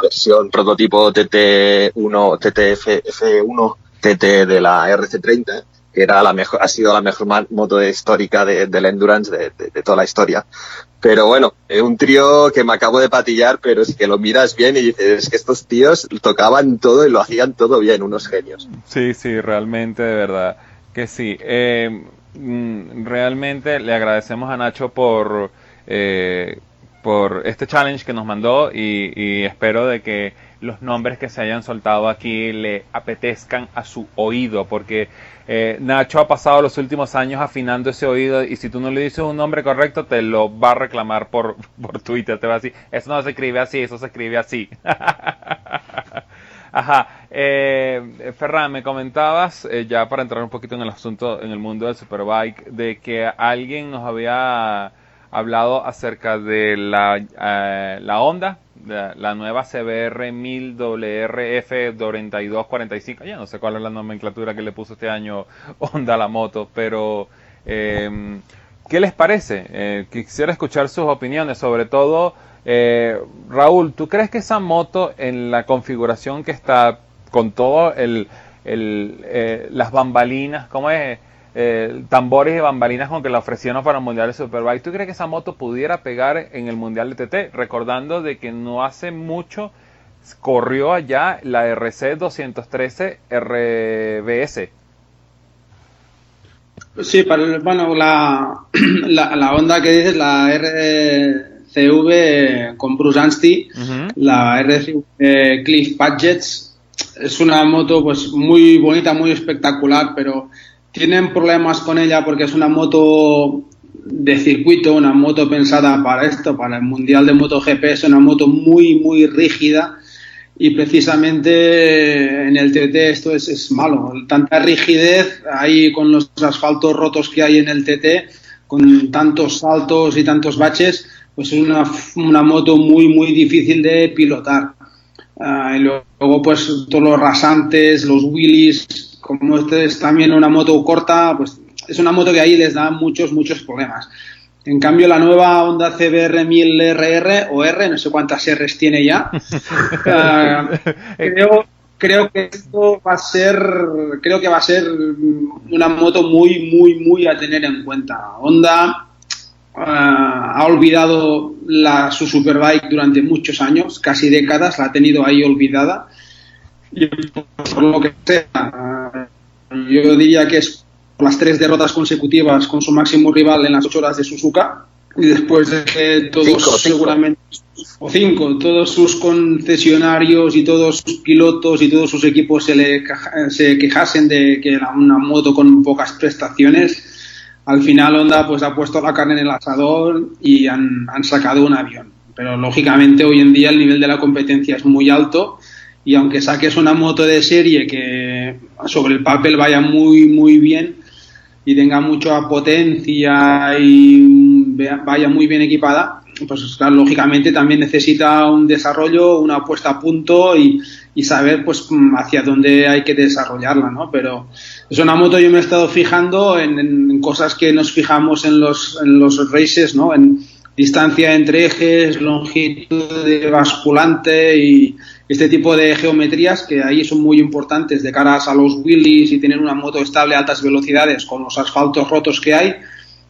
versión prototipo TT1, TTF1 TT de la RC30, que era la mejor, ha sido la mejor moto histórica de, del endurance de, de- de toda la historia. Pero bueno, un trío que me acabo de patillar, pero es que lo miras bien y dices, es que estos tíos tocaban todo y lo hacían todo bien, unos genios. Sí, sí, realmente, de verdad que sí. Eh, mm, realmente le agradecemos a Nacho por, eh, por este challenge que nos mandó y, y espero de que los nombres que se hayan soltado aquí le apetezcan a su oído, porque eh, Nacho ha pasado los últimos años afinando ese oído y si tú no le dices un nombre correcto te lo va a reclamar por, por Twitter, te va a decir, eso no se escribe así, eso se escribe así. Ajá, eh, Ferran, me comentabas, eh, ya para entrar un poquito en el asunto, en el mundo del Superbike, de que alguien nos había hablado acerca de la, eh, la Honda, la, nueva CBR 1000 WRF 4245, ya no sé cuál es la nomenclatura que le puso este año Honda a la moto, pero eh, ¿qué les parece? Eh, quisiera escuchar sus opiniones, sobre todo, eh, Raúl, ¿tú crees que esa moto en la configuración que está con todo el, el eh, las bambalinas, ¿cómo es? Eh, tambores y bambalinas con que la ofrecieron para el Mundial de Superbike. ¿Tú crees que esa moto pudiera pegar en el Mundial de TT? Recordando de que no hace mucho corrió allá la RC 213 RBS. Sí, para, bueno, la, la, la onda que dices, la RCV con Bruce Anstey, uh -huh. la RCV Cliff Budgets, es una moto pues muy bonita, muy espectacular, pero tienen problemas con ella porque es una moto de circuito, una moto pensada para esto, para el Mundial de MotoGP, es una moto muy, muy rígida y precisamente en el TT esto es, es malo. Tanta rigidez ahí con los asfaltos rotos que hay en el TT, con tantos saltos y tantos baches, pues es una, una moto muy, muy difícil de pilotar. Uh, y luego, pues todos los rasantes, los wheelies, como este es también una moto corta, pues es una moto que ahí les da muchos, muchos problemas. En cambio, la nueva Honda CBR 1000RR o R, no sé cuántas R's tiene ya, uh, creo, creo que esto va a ser, creo que va a ser una moto muy, muy, muy a tener en cuenta. Honda uh, ha olvidado la, su Superbike durante muchos años, casi décadas, la ha tenido ahí olvidada. Y por lo que sea, yo diría que es las tres derrotas consecutivas con su máximo rival en las ocho horas de Suzuka y después de que todos cinco, seguramente cinco. o cinco todos sus concesionarios y todos sus pilotos y todos sus equipos se le se quejasen de que era una moto con pocas prestaciones al final Honda pues ha puesto la carne en el asador y han, han sacado un avión pero lógicamente hoy en día el nivel de la competencia es muy alto y aunque saques una moto de serie que sobre el papel vaya muy muy bien y tenga mucha potencia y vaya muy bien equipada, pues claro, lógicamente también necesita un desarrollo, una puesta a punto y, y, saber pues hacia dónde hay que desarrollarla, ¿no? Pero es una moto yo me he estado fijando en, cosas que nos fijamos en los, en los races, ¿no? En distancia entre ejes, longitud de basculante y este tipo de geometrías que ahí son muy importantes de caras a los wheelies y tener una moto estable a altas velocidades con los asfaltos rotos que hay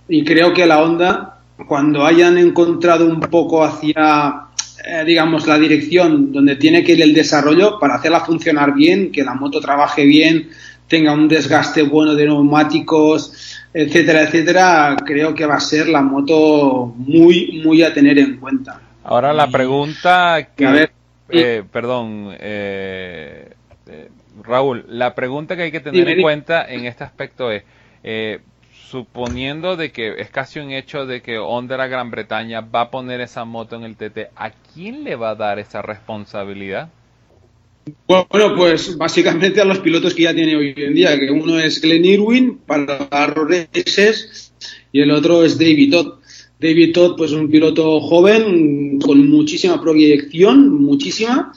y creo que la Honda cuando hayan encontrado un poco hacia eh, digamos la dirección donde tiene que ir el desarrollo para hacerla funcionar bien, que la moto trabaje bien, tenga un desgaste bueno de neumáticos, etcétera, etcétera, creo que va a ser la moto muy, muy a tener en cuenta. Ahora la pregunta que... A ver, eh, perdón, eh, eh, Raúl, la pregunta que hay que tener en cuenta en este aspecto es, eh, suponiendo de que es casi un hecho de que Honda Gran Bretaña va a poner esa moto en el TT, ¿a quién le va a dar esa responsabilidad? Bueno, pues básicamente a los pilotos que ya tiene hoy en día, que uno es Glenn Irwin para races y el otro es David Todd. David Todd, pues un piloto joven con muchísima proyección, muchísima,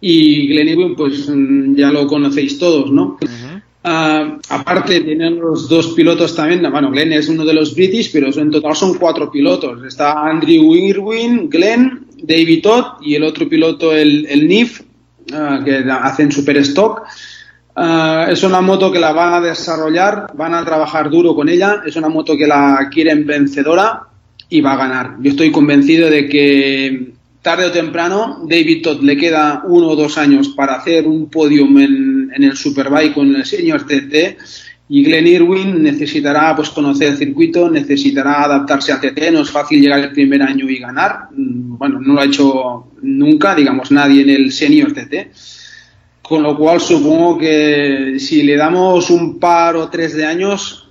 y Glenn Irwin, pues ya lo conocéis todos, ¿no? Uh -huh. uh, aparte tienen los dos pilotos también, bueno, Glenn es uno de los British, pero en total son cuatro pilotos. Está Andrew Irwin, Glenn, David Todd y el otro piloto, el, el NIF, uh, que hacen super stock. Uh, es una moto que la van a desarrollar, van a trabajar duro con ella, es una moto que la quieren vencedora y va a ganar. Yo estoy convencido de que tarde o temprano David Todd le queda uno o dos años para hacer un podium en, el Superbike con el Senior TT Y Glenn Irwin necesitará pues conocer el circuito, necesitará adaptarse a TT, no es fácil llegar el primer año y ganar. Mm, bueno, no lo ha hecho nunca, digamos, nadie en el senior TT. Con lo cual supongo que si le damos un par o tres de años,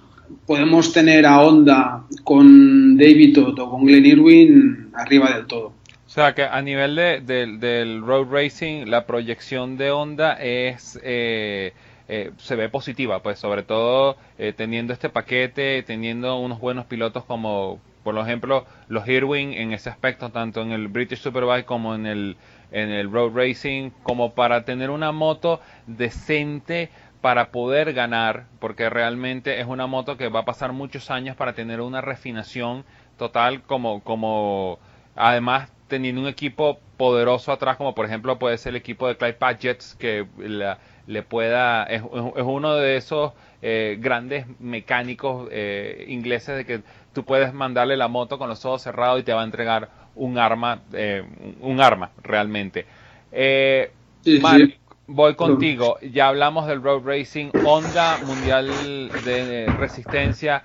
podemos tener a Honda con David Todd con Glenn Irwin arriba del todo. O sea que a nivel de, del road racing, la proyección de Honda es eh, eh, se ve positiva, pues sobre todo eh, teniendo este paquete, teniendo unos buenos pilotos como por ejemplo los Irwin en ese aspecto, tanto en el British Superbike como en el, en el Road Racing, como para tener una moto decente para poder ganar, porque realmente es una moto que va a pasar muchos años para tener una refinación total como, como además teniendo un equipo poderoso atrás, como por ejemplo puede ser el equipo de Clyde Padgett, que la, le pueda, es, es uno de esos eh, grandes mecánicos eh, ingleses de que tú puedes mandarle la moto con los ojos cerrados y te va a entregar un arma, eh, un arma realmente. Voy contigo. Ya hablamos del road racing, Honda Mundial de Resistencia.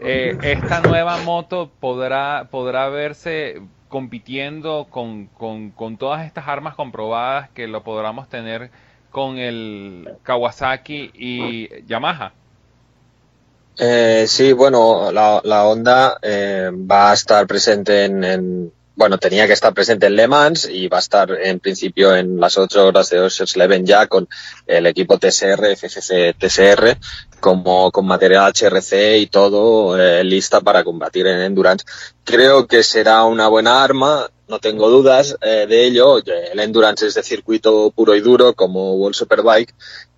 esta nueva moto podrá, podrá verse compitiendo con, con, con todas estas armas comprobadas que lo podamos tener con el Kawasaki y Yamaha. Eh, sí, bueno, la, la Honda eh, va a estar presente en, bueno, tenía que estar presente en Le Mans y va a estar en principio en las ocho horas de Ocean's Eleven ya con el equipo TSR, FCC TSR, como con material HRC y todo eh, lista para combatir en Endurance. Creo que será una buena arma no tengo dudas eh, de ello. El Endurance es de circuito puro y duro como World Superbike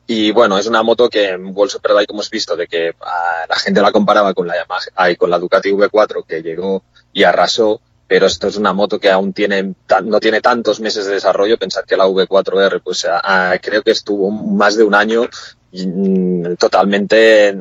y bueno, es una moto que en World Superbike hemos visto de que ah, la gente la comparaba con la Yamaha y con la Ducati V4 que llegó y arrasó, pero esto es una moto que aún tiene no tiene tantos meses de desarrollo. Pensar que la V4R pues creo que estuvo más de un año mm, totalmente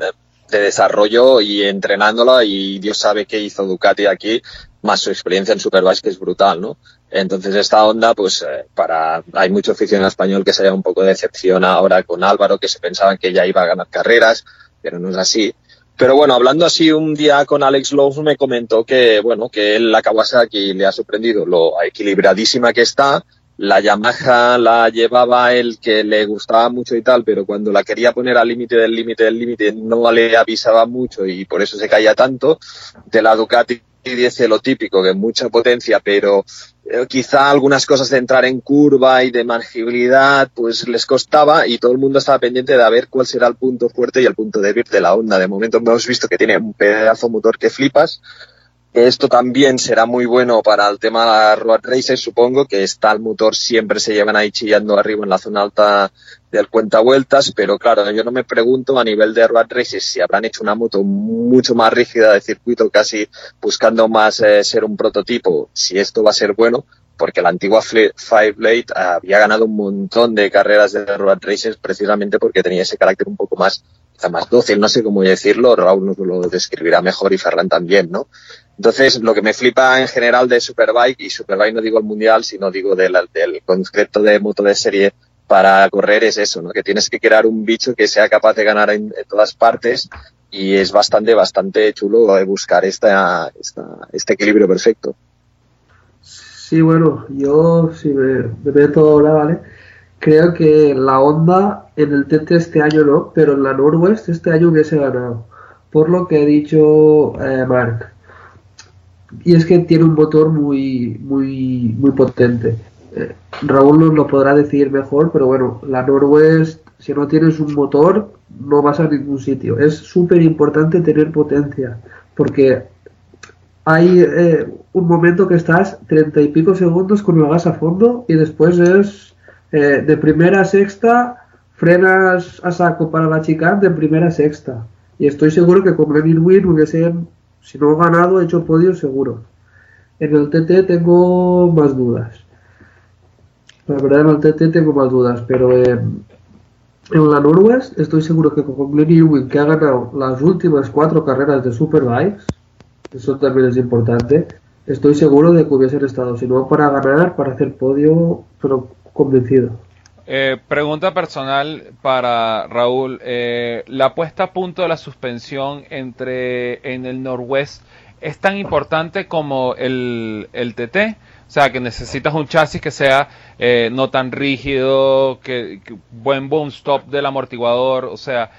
de desarrollo y entrenándola y Dios sabe qué hizo Ducati aquí más su experiencia en Superbike que es brutal, ¿no? Entonces esta onda, pues eh, para hay mucho aficionado español que se haya un poco de ahora con Álvaro, que se pensaban que ya iba a ganar carreras, pero no es así. Pero bueno, hablando así un día con Alex Lowe me comentó que, bueno, que él la Kawasaki le ha sorprendido lo equilibradísima que está, la Yamaha la llevaba él que le gustaba mucho y tal, pero cuando la quería poner al límite del límite del límite no le avisaba mucho y por eso se caía tanto. De la Ducati dice lo típico, que mucha potencia, pero eh, quizá algunas cosas de entrar en curva y de manejabilidad, pues les costaba y todo el mundo estaba pendiente de ver cuál será el punto fuerte y el punto débil de la onda. De momento hemos visto que tiene un pedazo motor que flipas. Esto también será muy bueno para el tema de la road races, supongo, que está el motor siempre se llevan ahí chillando arriba en la zona alta del cuenta vueltas, pero claro, yo no me pregunto a nivel de road races si habrán hecho una moto mucho más rígida de circuito, casi buscando más eh, ser un prototipo, si esto va a ser bueno, porque la antigua Five Blade había ganado un montón de carreras de road races precisamente porque tenía ese carácter un poco más, más dócil, no sé cómo decirlo, Raúl nos lo describirá mejor y Ferran también, ¿no? Entonces, lo que me flipa en general de Superbike, y Superbike no digo el mundial, sino digo del, del concepto de moto de serie para correr es eso, ¿no? Que tienes que crear un bicho que sea capaz de ganar en, todas partes y es bastante, bastante chulo buscar esta, este equilibrio perfecto. Sí, bueno, yo si me, meto ahora, ¿vale? Creo que la Honda en el TT este año no, pero en la Norwest este año hubiese ganado. Por lo que ha dicho eh, Mark. Y es que tiene un motor muy, muy, muy potente. Eh, Raúl nos lo podrá decir mejor, pero bueno, la Norwest, si no tienes un motor, no vas a ningún sitio. Es súper importante tener potencia, porque hay eh, un momento que estás treinta y pico segundos con el gas a fondo y después es eh, de primera a sexta, frenas a saco para la chica de primera a sexta. Y estoy seguro que con Glenn Irwin hubiese, si no ganado, hecho podio seguro. En el TT tengo más dudas. La verdad en el TT tengo más dudas, pero en la Norwest estoy seguro que con Glenn Irwin, que ha ganado las últimas cuatro carreras de Superbikes, eso también es importante, estoy seguro de que hubiesen estado, si no para ganar, para hacer podio, pero convencido. Eh, pregunta personal para Raúl. Eh, la puesta a punto de la suspensión entre en el Norwest es tan importante como el, el TT. O sea, que necesitas un chasis que sea eh, no tan rígido, que, buen boom stop del amortiguador. O sea,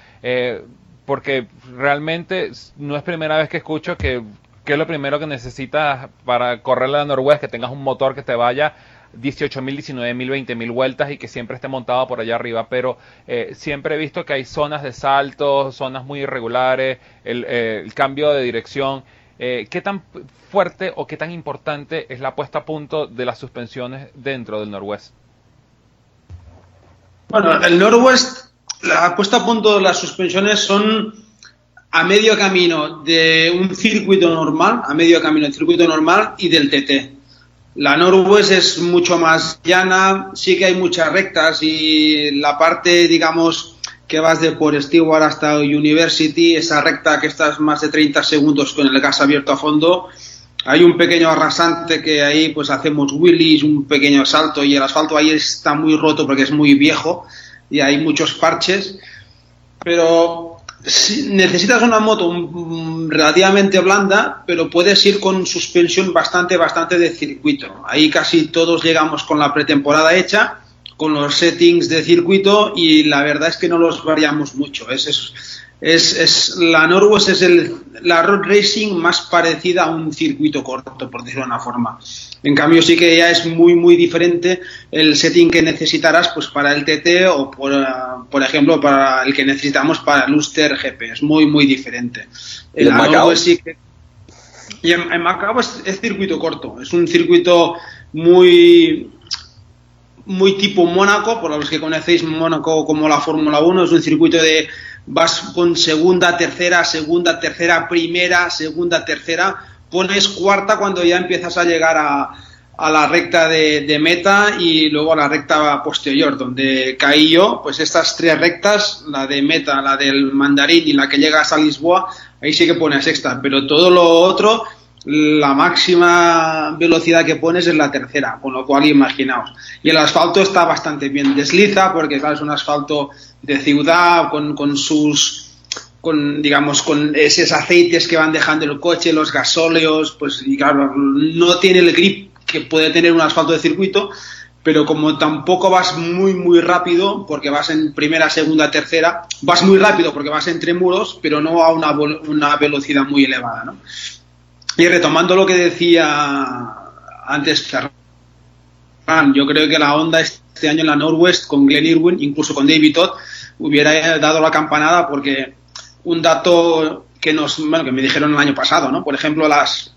porque realmente no es primera vez que escucho que, que es lo primero que necesitas para correr la Norwest, que tengas un motor que te vaya 18.000, 19.000, 20.000 vueltas y que siempre esté montado por allá arriba, pero eh, siempre he visto que hay zonas de saltos, zonas muy irregulares, el, eh, cambio de dirección. Eh, ¿Qué tan fuerte o qué tan importante es la puesta a punto de las suspensiones dentro del Norwest? Bueno, el Norwest, la puesta a punto de las suspensiones son a medio camino de un circuito normal, a medio camino del circuito normal y del TT. La Norwest es mucho más llana, sí que hay muchas rectas y la parte, digamos, que vas de por Stewart hasta University, esa recta que estás más de 30 segundos con el gas abierto a fondo, hay un pequeño arrasante que ahí pues hacemos wheelies, un pequeño salto y el asfalto ahí está muy roto porque es muy viejo y hay muchos parches, pero necesitas una moto relativamente blanda, pero puedes ir con suspensión bastante, bastante de circuito. Ahí casi todos llegamos con la pretemporada hecha, con los settings de circuito y la verdad es que no los variamos mucho. Es, es, es, es la Norwest es el, la road racing más parecida a un circuito corto, por decirlo de una forma. En cambio, sí que ya es muy, muy diferente el setting que necesitarás pues, para el TT o, por, por ejemplo, para el que necesitamos para el Luster GP. Es muy, muy diferente. El en Macao? Sí que... Y en, en Macao es, es circuito corto. Es un circuito muy muy tipo Mónaco, por los que conocéis Mónaco como la Fórmula 1, es un circuito de vas con segunda, tercera, segunda, tercera, primera, segunda, tercera, pones cuarta cuando ya empiezas a llegar a, a la recta de, meta y luego a la recta posterior, donde caí yo, pues estas tres rectas, la de meta, la del mandarín y la que llegas a Lisboa, ahí sí que pones sexta, pero todo lo otro la máxima velocidad que pones es la tercera, con lo cual imaginaos. Y el asfalto está bastante bien, desliza porque es un asfalto de ciudad con, con sus con digamos con esos aceites que van dejando el coche, los gasóleos, pues y claro, no tiene el grip que puede tener un asfalto de circuito, pero como tampoco vas muy muy rápido porque vas en primera, segunda, tercera, vas muy rápido porque vas entre muros, pero no a una, una velocidad muy elevada, ¿no? Y retomando lo que decía antes Ferran, yo creo que la Honda este año en la Northwest con Glenn Irwin, incluso con David Todd, hubiera dado la campanada porque un dato que nos bueno, que me dijeron el año pasado, ¿no? Por ejemplo, las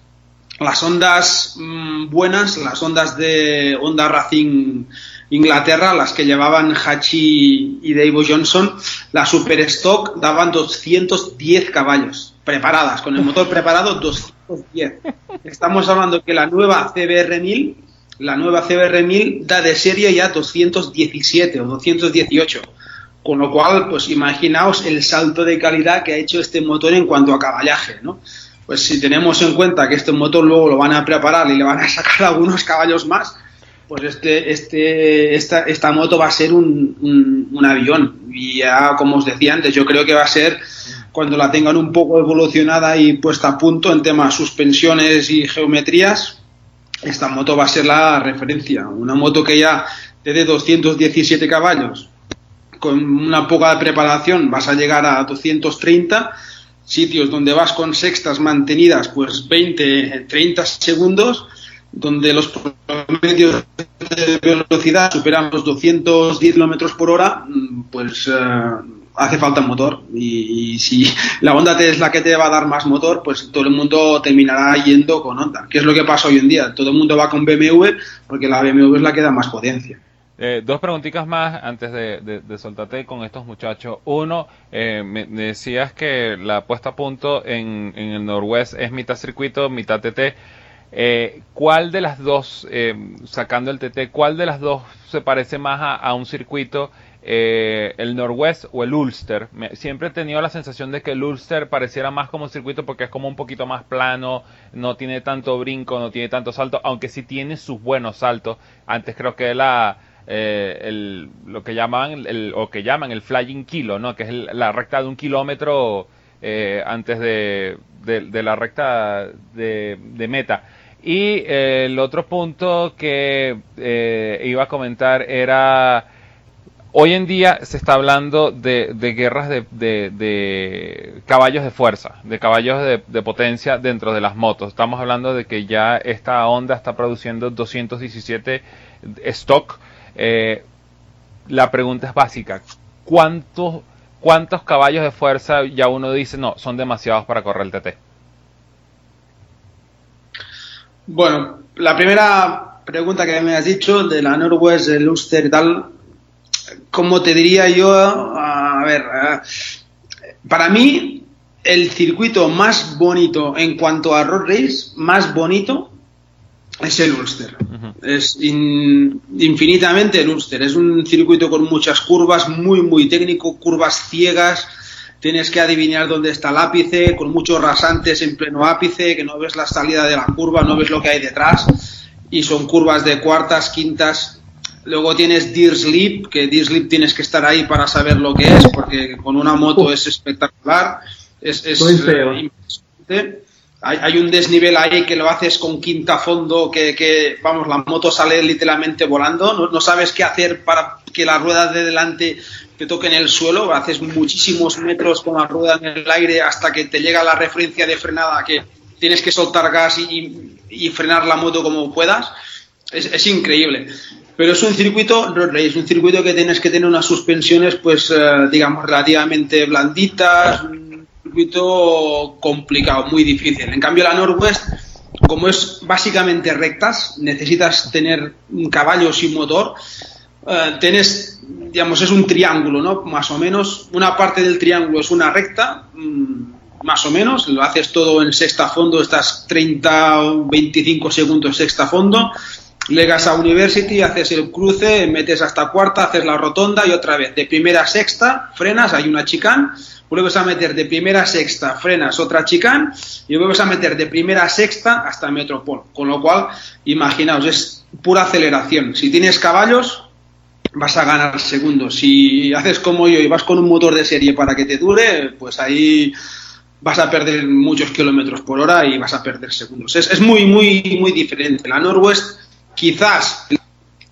las ondas mmm, buenas, las ondas de Honda Racing Inglaterra, las que llevaban Hachi y Dave Johnson, la Super Stock daban 210 caballos preparadas, con el motor preparado 210. Estamos hablando que la nueva CBR 1000, la nueva CBR 1000 da de serie ya 217 o 218. Con lo cual, pues imaginaos el salto de calidad que ha hecho este motor en cuanto a caballaje, ¿no? Pues si tenemos en cuenta que este motor luego lo van a preparar y le van a sacar algunos caballos más, pues este, este, esta, esta moto va a ser un, un, un, avión. Y ya, como os decía antes, yo creo que va a ser cuando la tengan un poco evolucionada y puesta a punto en temas suspensiones y geometrías, esta moto va a ser la referencia. Una moto que ya de 217 caballos, con una poca preparación vas a llegar a 230 sitios donde vas con sextas mantenidas pues 20, 30 segundos donde los promedios de velocidad superan los 210 kilómetros por hora, pues eh, hace falta motor. Y, si la Honda es la que te va a dar más motor, pues todo el mundo terminará yendo con Honda. ¿Qué es lo que pasa hoy en día? Todo el mundo va con BMW porque la BMW es la que da más potencia. Eh, dos preguntitas más antes de, soltarte con estos muchachos. Uno, eh, me decías que la puesta a punto en, en el Norwest es mitad circuito, mitad TT. Eh, ¿Cuál de las dos, eh, sacando el TT, cuál de las dos se parece más a, a un circuito, eh, el Northwest o el Ulster? Siempre he tenido la sensación de que el Ulster pareciera más como un circuito porque es como un poquito más plano, no tiene tanto brinco, no tiene tanto salto, aunque sí tiene sus buenos saltos. Antes creo que la, eh, el, lo que llaman el, o que llaman el flying kilo, ¿no? Que es la recta de un kilómetro eh, antes de, de, la recta de, meta. Y el otro punto que iba a comentar era, hoy en día se está hablando de, de guerras de, caballos de fuerza, de caballos de, potencia dentro de las motos. Estamos hablando de que ya esta Honda está produciendo 217 stock. Eh, la pregunta es básica, ¿cuántos, ¿cuántos caballos de fuerza ya uno dice, no, son demasiados para correr el TT? Bueno, la primera pregunta que me has dicho de la Norwest, el Ulster y tal, como te diría yo, a ver, para mí el circuito más bonito en cuanto a road race, más bonito, es el Ulster. Es infinitamente el Ulster. Es un circuito con muchas curvas, muy, muy técnico, curvas ciegas tienes que adivinar dónde está el ápice, con muchos rasantes en pleno ápice, que no ves la salida de la curva, no ves lo que hay detrás, y son curvas de cuartas, quintas. Luego tienes Deer Sleep, que Deer Sleep tienes que estar ahí para saber lo que es, porque con una moto es espectacular, es, es eh, Hay, un desnivel ahí que lo haces con quinta fondo, que, vamos, la moto sale literalmente volando, no, no sabes qué hacer para que la rueda de delante te toque en el suelo, haces muchísimos metros con la rueda en el aire hasta que te llega la referencia de frenada que tienes que soltar gas y, frenar la moto como puedas. Es, increíble. Pero es un circuito road es un circuito que tienes que tener unas suspensiones, pues, eh, digamos, relativamente blanditas, un circuito complicado, muy difícil. En cambio, la Northwest, como es básicamente rectas, necesitas tener caballos y motor eh, tienes, digamos, es un triángulo, ¿no? Más o menos, una parte del triángulo es una recta, mm, más o menos, lo haces todo en sexta fondo, estás 30 o 25 segundos sexta fondo, llegas a University, haces el cruce, metes hasta cuarta, haces la rotonda y otra vez, de primera a sexta, frenas, hay una chicane, vuelves a meter de primera a sexta, frenas otra chicane y vuelves a meter de primera a sexta hasta Metropol. Con lo cual, imaginaos, es pura aceleración. Si tienes caballos, vas a ganar segundos. Si haces como yo y vas con un motor de serie para que te dure, pues ahí vas a perder muchos kilómetros por hora y vas a perder segundos. Es, muy, muy, muy diferente. La Norwest quizás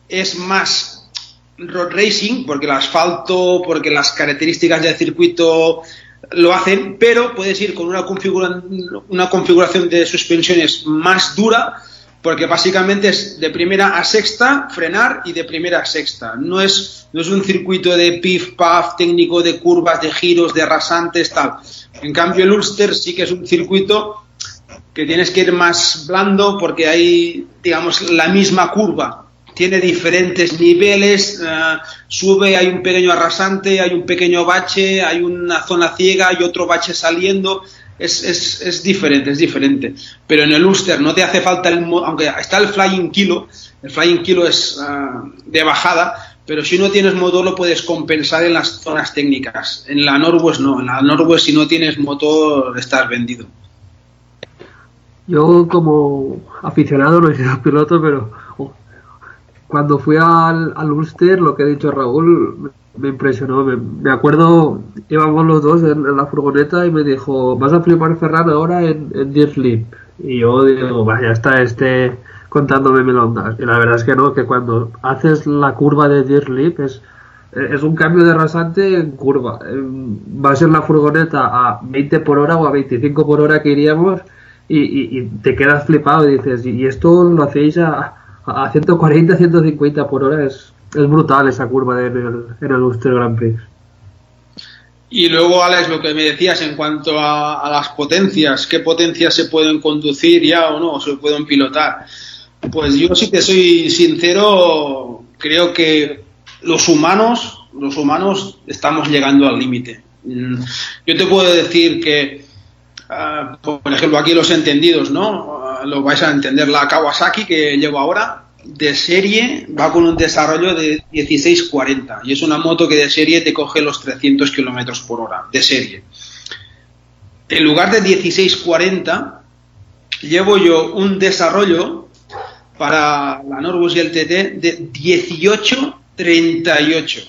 es más road racing, porque el asfalto, porque las características del circuito lo hacen, pero puedes ir con una, una configuración de suspensiones más dura porque básicamente es de primera a sexta frenar y de primera a sexta. No es, no es un circuito de pif paf técnico de curvas, de giros, de rasantes, tal. En cambio, el Ulster sí que es un circuito que tienes que ir más blando porque hay, digamos, la misma curva. Tiene diferentes niveles, eh, sube, hay un pequeño arrasante, hay un pequeño bache, hay una zona ciega, hay otro bache saliendo es, es, es, diferente, es diferente. Pero en el Ulster no te hace falta el, aunque está el Flying Kilo, el Flying Kilo es ah, de bajada, pero si no tienes motor lo puedes compensar en las zonas técnicas. En la Norwest no, en la Norwest si no tienes motor estás vendido. Yo como aficionado no he sido piloto, pero oh, cuando fui al, al Ulster, lo que ha dicho Raúl, me impresionó. Me, acuerdo, íbamos los dos en, la furgoneta y me dijo, vas a flipar Ferran ahora en, en Deer. Y yo digo, vaya, está este contándome melondas. Y la verdad es que no, que cuando haces la curva de Deer es, es un cambio de rasante en curva. Va a ser la furgoneta a 20 por hora o a 25 por hora que iríamos y, te quedas flipado y dices, y esto lo hacéis a, a 140, 150 por hora. Es, es brutal esa curva en el, en el Ulster Grand Prix. Y luego, Alex, lo que me decías en cuanto a, las potencias, ¿qué potencias se pueden conducir ya o no, o se pueden pilotar? Pues yo sí que soy sincero, creo que los humanos, los humanos estamos llegando al límite. Mm, yo te puedo decir que, ah, por ejemplo, aquí los entendidos, ¿no? Ah, lo vais a entender la Kawasaki que llevo ahora, de serie va con un desarrollo de 1640 y es una moto que de serie te coge los 300 kilómetros por hora, de serie. En lugar de 1640, llevo yo un desarrollo para la Norwest y el TT de 18 38.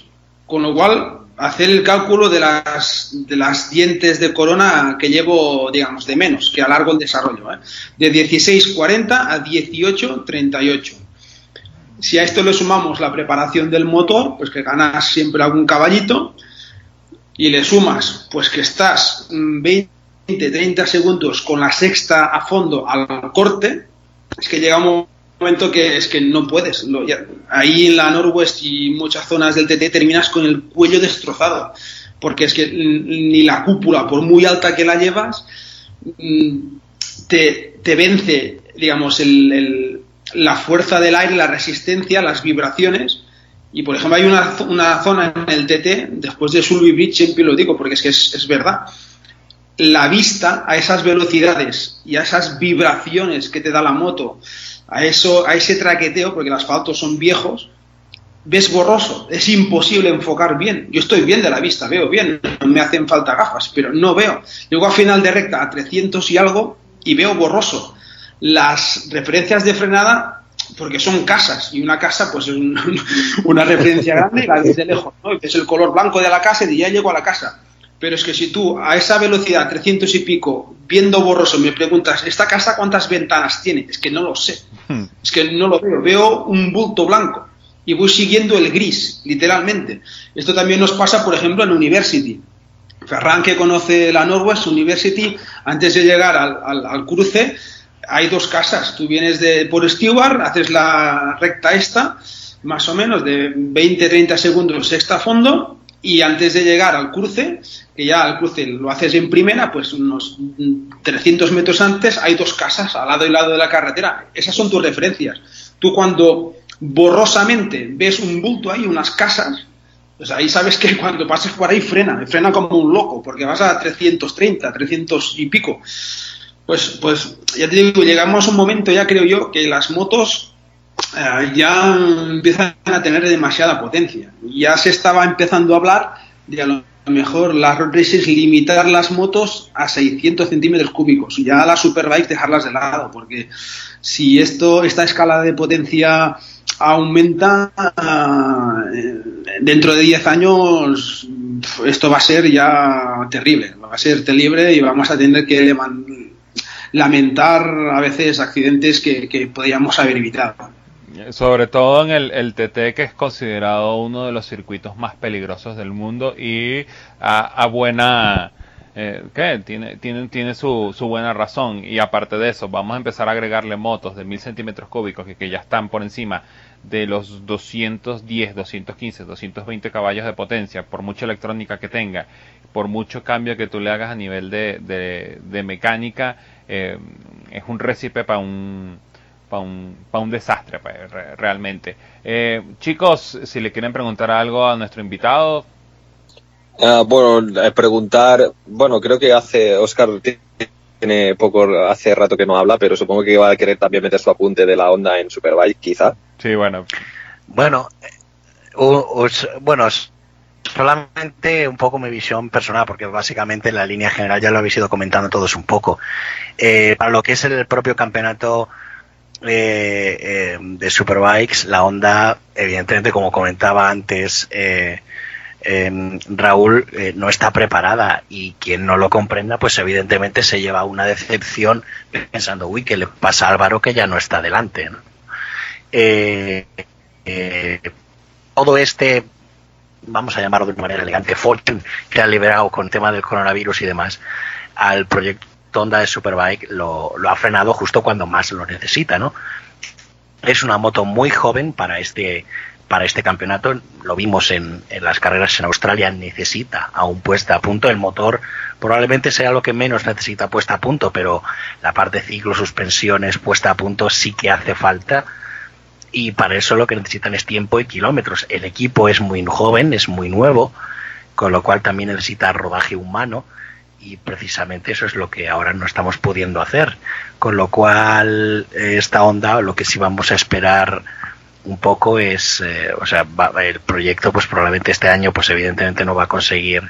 Con lo cual, hacer el cálculo de las, de las dientes de corona que llevo, digamos, de menos, que alargo el desarrollo. ¿eh? De 16.40 a 18.38. Si a esto le sumamos la preparación del motor, pues que ganas siempre algún caballito, y le sumas, pues que estás 20, 30 segundos con la sexta a fondo al corte, es que llega un momento que es que no puedes. ahí en la Norwest y muchas zonas del TT terminas con el cuello destrozado, porque es que ni la cúpula, por muy alta que la llevas, mm, te, te vence, digamos, el, la fuerza del aire, la resistencia, las vibraciones. Y por ejemplo, hay una, una zona en el TT, después de Sulby Bridge, siempre lo digo porque es que es, es verdad la vista a esas velocidades y a esas vibraciones que te da la moto, a eso, a ese traqueteo, porque los asfaltos son viejos, ves borroso, es imposible enfocar bien. Yo estoy bien de la vista, veo bien, me hacen falta gafas, pero no veo. Llego a final de recta a 300 y algo y veo borroso. Las referencias de frenada, porque son casas, y una casa pues es una referencia grande y la ves de lejos, ¿no? Es el color blanco de la casa y ya llego a la casa pero es que si tú a esa velocidad, 300 y pico, viendo borroso, me preguntas, ¿esta casa cuántas ventanas tiene? Es que no lo sé. Hmm. Es que no lo veo. Veo un bulto blanco y voy siguiendo el gris, literalmente. Esto también nos pasa, por ejemplo, en University. Ferran, que conoce la Norwest University, antes de llegar al, cruce, hay dos casas. Tú vienes de, por Stewart, haces la recta esta, más o menos de 20-30 segundos sexta fondo, y antes de llegar al cruce, que ya al cruce lo haces en primera, pues unos 300 metros antes hay dos casas al lado y lado de la carretera. Esas son tus referencias. Tú cuando borrosamente ves un bulto ahí, unas casas, pues ahí sabes que cuando pases por ahí frena, frena como un loco, porque vas a 330, 300 y pico. Pues, pues ya te digo, llegamos a un momento ya creo yo que las motos eh, ya empiezan a tener demasiada potencia. Ya se estaba empezando a hablar de a lo mejor las road races limitar las motos a 600 centímetros cúbicos, ya las superbikes dejarlas de lado, porque si esto esta escala de potencia aumenta eh, dentro de 10 años esto va a ser ya terrible, va a ser terrible y vamos a tener que lamentar a veces accidentes que, que podríamos haber evitado. Sobre todo en el, TT, que es considerado uno de los circuitos más peligrosos del mundo y a, buena... Eh, ¿qué? Tiene, tiene, tiene su, su, buena razón. Y aparte de eso, vamos a empezar a agregarle motos de 1000 centímetros cúbicos que, que ya están por encima de los 210, 215, 220 caballos de potencia, por mucha electrónica que tenga, por mucho cambio que tú le hagas a nivel de, de, mecánica, eh, es un récipe para un para un, un desastre pues, realmente. Eh, chicos, si le quieren preguntar algo a nuestro invitado. Ah, bueno, eh, preguntar, bueno, creo que hace, Oscar tiene poco, hace rato que no habla, pero supongo que va a querer también meter su apunte de la onda en Superbike, quizá. Sí, bueno. Bueno, eh, bueno, solamente un poco mi visión personal, porque básicamente la línea general ya lo habéis ido comentando todos un poco. para lo que es el propio campeonato eh, eh, de Superbikes, la Honda, evidentemente, como comentaba antes eh, em, Raúl, no está preparada y quien no lo comprenda, pues evidentemente se lleva una decepción pensando, uy, ¿qué le pasa a Álvaro que ya no está delante? todo este vamos a llamarlo de una manera elegante, fortune que ha liberado con el tema del coronavirus y demás al proyecto Honda de Superbike lo, ha frenado justo cuando más lo necesita, ¿no? Es una moto muy joven para este para este campeonato. Lo vimos en, las carreras en Australia, necesita aún puesta a punto. El motor probablemente sea lo que menos necesita puesta a punto, pero la parte ciclo, suspensiones, puesta a punto sí que hace falta. Y para eso lo que necesitan es tiempo y kilómetros. El equipo es muy joven, es muy nuevo, con lo cual también necesita rodaje humano y precisamente eso es lo que ahora no estamos pudiendo hacer. Con lo cual, eh, esta onda, lo que sí vamos a esperar un poco es, eh, o sea, el proyecto, pues probablemente este año, pues evidentemente no va a conseguir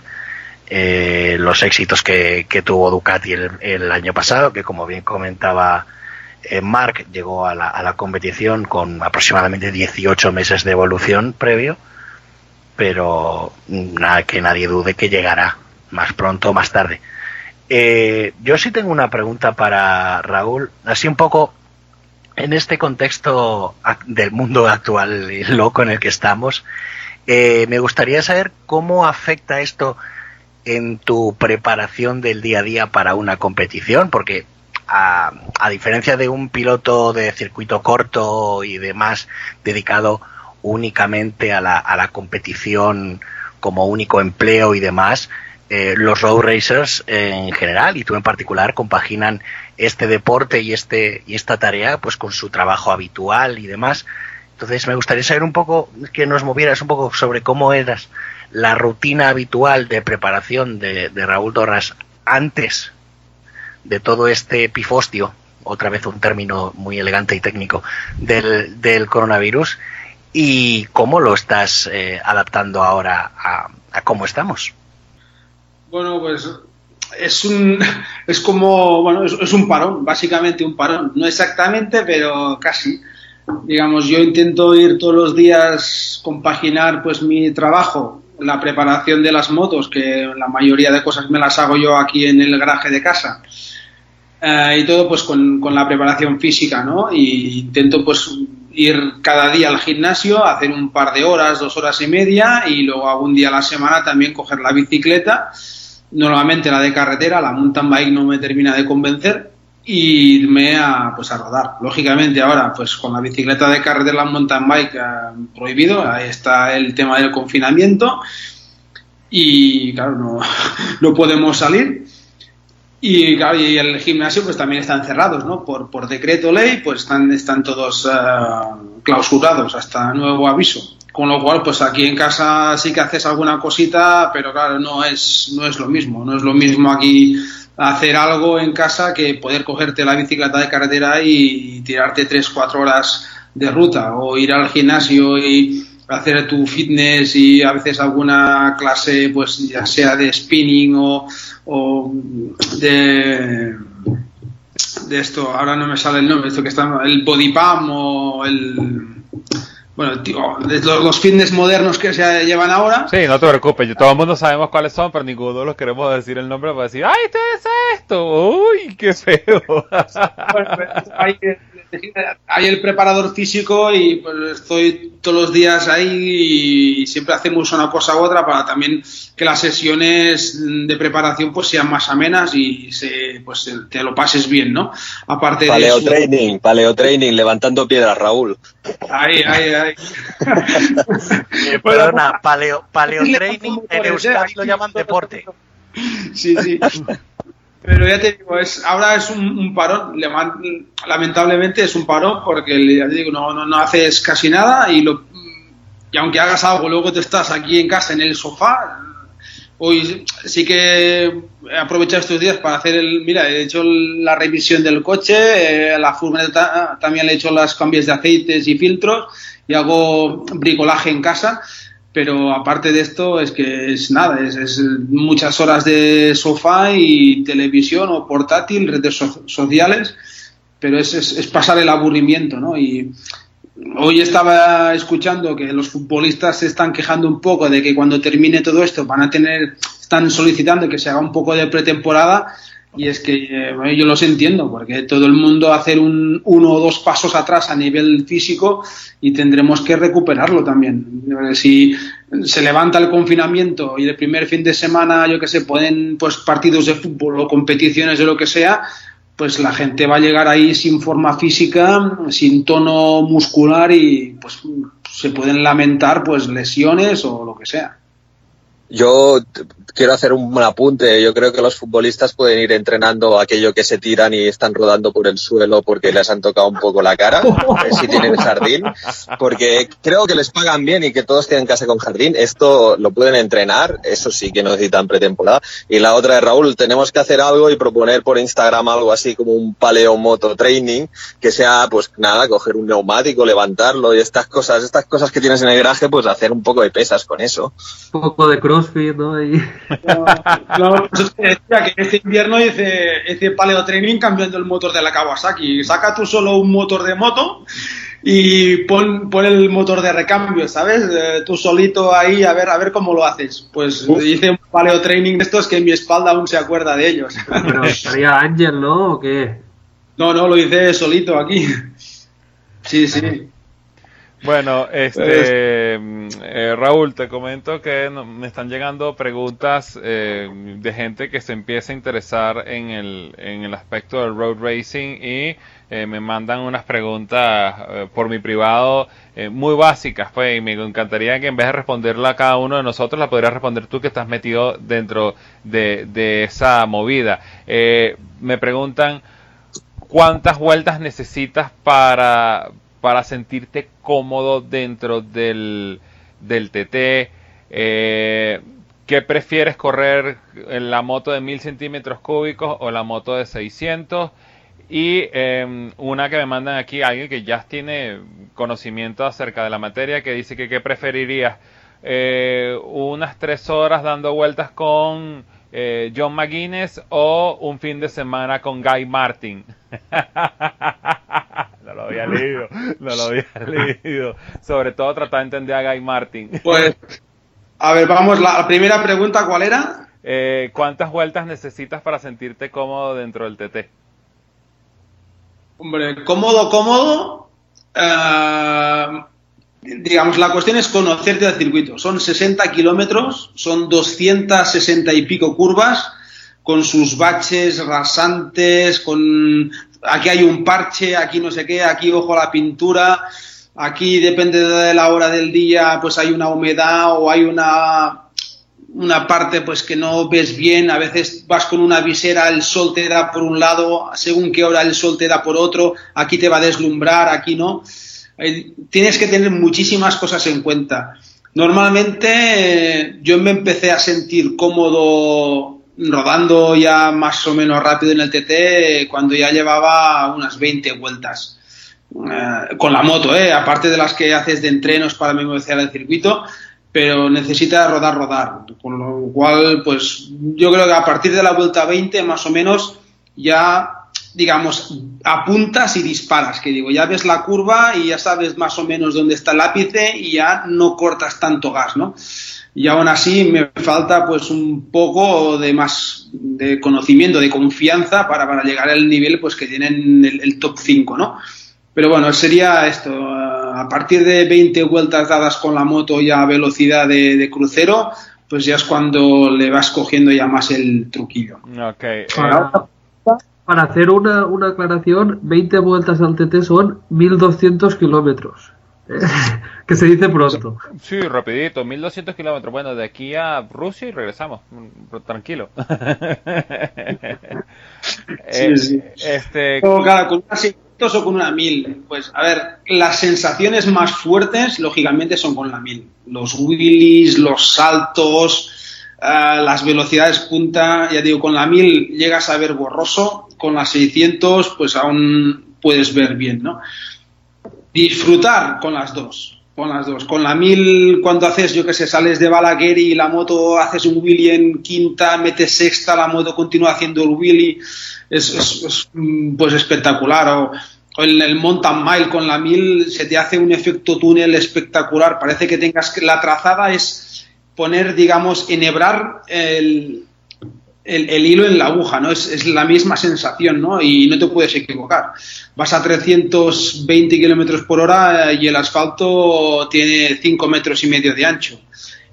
eh, los éxitos que, tuvo Ducati el, año pasado, que como bien comentaba Eh, Mark llegó a la, a la competición con aproximadamente 18 meses de evolución previo, pero nada que nadie dude que llegará más pronto más tarde. Eh, yo sí tengo una pregunta para Raúl, así un poco en este contexto del mundo actual y loco en el que estamos. eh, me gustaría saber cómo afecta esto en tu preparación del día a día para una competición, porque a, a diferencia de un piloto de circuito corto y demás dedicado únicamente a la, a la competición como único empleo y demás, eh, los road racers en general y tú en particular compaginan este deporte y este y esta tarea pues con su trabajo habitual y demás. Entonces me gustaría saber un poco que nos movieras un poco sobre cómo eras la rutina habitual de preparación de, Raúl Dorras antes de todo este pifostio, otra vez un término muy elegante y técnico, del, coronavirus y cómo lo estás eh, adaptando ahora a cómo estamos. Bueno, pues es un es como bueno es, un parón básicamente un parón. No exactamente pero casi. Digamos yo intento ir todos los días compaginar pues mi trabajo la preparación de las motos que la mayoría de cosas me las hago yo aquí en el garaje de casa eh, y todo pues con, con, la preparación física no y intento pues ir cada día al gimnasio hacer un par de horas dos horas y media y luego algún día a la semana también coger la bicicleta normalmente la de carretera, la mountain bike no me termina de convencer y irme a, pues a rodar. Lógicamente ahora, pues con la bicicleta de carretera, la mountain bike eh, prohibido, ahí está el tema del confinamiento y claro, no, no podemos salir. Y claro, y el gimnasio pues también están cerrados, ¿no? Por, por decreto ley, pues están, están todos uh, clausurados hasta nuevo aviso. Con lo cual, pues aquí en casa sí que haces alguna cosita, pero claro, no es, no es lo mismo. No es lo mismo aquí hacer algo en casa que poder cogerte la bicicleta de carretera y tirarte 3-4 horas de ruta o ir al gimnasio y hacer tu fitness y a veces alguna clase, pues ya sea de spinning o, o de, de esto, ahora no me sale el nombre, esto que está, el body o el bueno, tío, los, los fitness modernos que se llevan ahora. Sí, no te preocupes, todo el mundo sabemos cuáles son, pero ninguno los queremos decir el nombre para decir, ¡ay, ¿qué es esto! ¡Uy, qué feo! bueno, pues, hay, hay, el preparador físico y pues, estoy todos los días ahí y siempre hacemos una cosa u otra para también que las sesiones de preparación pues sean más amenas y se, pues te lo pases bien, ¿no? Aparte paleo de eso, training, paleo training, levantando piedras, Raúl. Ahí, ahí, ahí. Eh, perdona, paleo, paleo training en Euskadi lo llaman deporte. Sí, sí. Pero ya te digo, es, ahora es un, parón, lamentablemente es un parón porque ya te digo, no, no, no haces casi nada y, lo, y aunque hagas algo, luego te estás aquí en casa en el sofá. Hoy sí que he aprovechado estos días para hacer el. Mira, he hecho la revisión del coche, eh, la furgoneta también le he hecho las cambios de aceites y filtros y hago bricolaje en casa pero aparte de esto es que es nada, es, muchas horas de sofá y televisión o portátil, redes so sociales, pero es, es, es, pasar el aburrimiento, ¿no? Y hoy estaba escuchando que los futbolistas se están quejando un poco de que cuando termine todo esto van a tener, están solicitando que se haga un poco de pretemporada y es que yo los entiendo, porque todo el mundo hacer un uno o dos pasos atrás a nivel físico y tendremos que recuperarlo también. Si se levanta el confinamiento y el primer fin de semana, yo que sé, pueden pues partidos de fútbol o competiciones de lo que sea, pues la gente va a llegar ahí sin forma física, sin tono muscular y pues se pueden lamentar pues lesiones o lo que sea. Yo quiero hacer un apunte. Yo creo que los futbolistas pueden ir entrenando aquello que se tiran y están rodando por el suelo porque les han tocado un poco la cara, si tienen jardín, porque creo que les pagan bien y que todos tienen casa con jardín. Esto lo pueden entrenar, eso sí que necesitan pretemporada. Y la otra de Raúl, tenemos que hacer algo y proponer por Instagram algo así como un paleo moto training, que sea pues nada, coger un neumático, levantarlo y estas cosas, estas cosas que tienes en el garaje, pues hacer un poco de pesas con eso. Un poco de crossfit. Crossfit, ¿no? Y... No, pues te decía que este invierno hice, hice paleo training cambiando el motor de la Kawasaki. Saca tú solo un motor de moto y pon, pon el motor de recambio, ¿sabes? Eh, tú solito ahí a ver, a ver cómo lo haces. Pues hice un paleo training de estos que mi espalda aún se acuerda de ellos. Pero estaría Ángel, ¿no? ¿O qué? No, no, lo hice solito aquí. Sí, sí. Bueno, este eh, Raúl, te comento que no- me están llegando preguntas eh, de gente que se empieza a interesar en el, en el aspecto del road racing y eh, me mandan unas preguntas eh, por mi privado muy básicas, pues, y me encantaría que en vez de responderla a cada uno de nosotros, la podrías responder tú que estás metido dentro de, de esa movida. Eh, me preguntan cuántas vueltas necesitas para, para sentirte cómodo dentro del, del TT. Eh, ¿Qué prefieres correr en la moto de 1000 centímetros cúbicos o la moto de 600? Y eh, una que me mandan aquí, alguien que ya tiene conocimiento acerca de la materia, que dice que qué preferirías, eh, unas tres horas dando vueltas con eh, John McGuinness o un fin de semana con Guy Martin. no lo había leído, no lo había leído. Sobre todo tratar de entender a Guy Martin. Pues, a ver, vamos, la, primera pregunta, ¿cuál era? Eh, ¿Cuántas vueltas necesitas para sentirte cómodo dentro del TT? Hombre, cómodo, cómodo. eh, digamos, la cuestión es conocerte el circuito. Son 60 kilómetros, son 260 y pico curvas, con sus baches rasantes, con aquí hay un parche, aquí no sé qué, aquí ojo a la pintura, aquí depende de la hora del día, pues hay una humedad o hay una una parte pues que no ves bien, a veces vas con una visera, el sol te da por un lado, según qué hora el sol te da por otro, aquí te va a deslumbrar, aquí no. Tienes que tener muchísimas cosas en cuenta. Normalmente eh, yo me empecé a sentir cómodo rodando ya más o menos rápido en el TT cuando ya llevaba unas 20 vueltas. Eh, con la moto, eh, aparte de las que haces de entrenos para memorizar el circuito, pero necesita rodar, rodar. Con lo cual, pues yo creo que a partir de la vuelta 20, más o menos, ya, digamos, apuntas y disparas, que digo, ya ves la curva y ya sabes más o menos dónde está el ápice y ya no cortas tanto gas, ¿no? Y aún así me falta pues un poco de más de conocimiento, de confianza para, para llegar al nivel pues que tienen el, el top 5, ¿no? Pero bueno, sería esto. A partir de 20 vueltas dadas con la moto ya a velocidad de, de crucero, pues ya es cuando le vas cogiendo ya más el truquillo. Ok. eh, Para, hacer una, una aclaración, 20 vueltas al TT son 1200 kilómetros. Eh, que se dice pronto. sí, rapidito, 1200 kilómetros. Bueno, de aquí a Rusia y regresamos. Mm, Tranquilo. Eh, sí. Este, O, claro, con una 600 o con una 1000. Pues a ver, las sensaciones más fuertes, lógicamente, son con la 1000. Los wheelies, los saltos, eh, las velocidades punta, ya digo, con la 1000 llegas a ver borroso, con las 600 pues aún puedes ver bien, ¿no? Disfrutar con las dos, con las dos. Con la 1000 cuando haces, yo que sé, sales de Balaguer y la moto haces un wheelie en quinta, metes sexta, la moto continúa haciendo el wheelie, es, mm, pues espectacular. O, en el mountain mile con la 1000 se te hace un efecto túnel espectacular. Parece que tengas que la trazada es poner, digamos, enhebrar el, el, hilo en la aguja, ¿no? Es, es la misma sensación, ¿no? Y no te puedes equivocar. Vas a 320 kilómetros por hora y el asfalto tiene 5 metros y medio de ancho.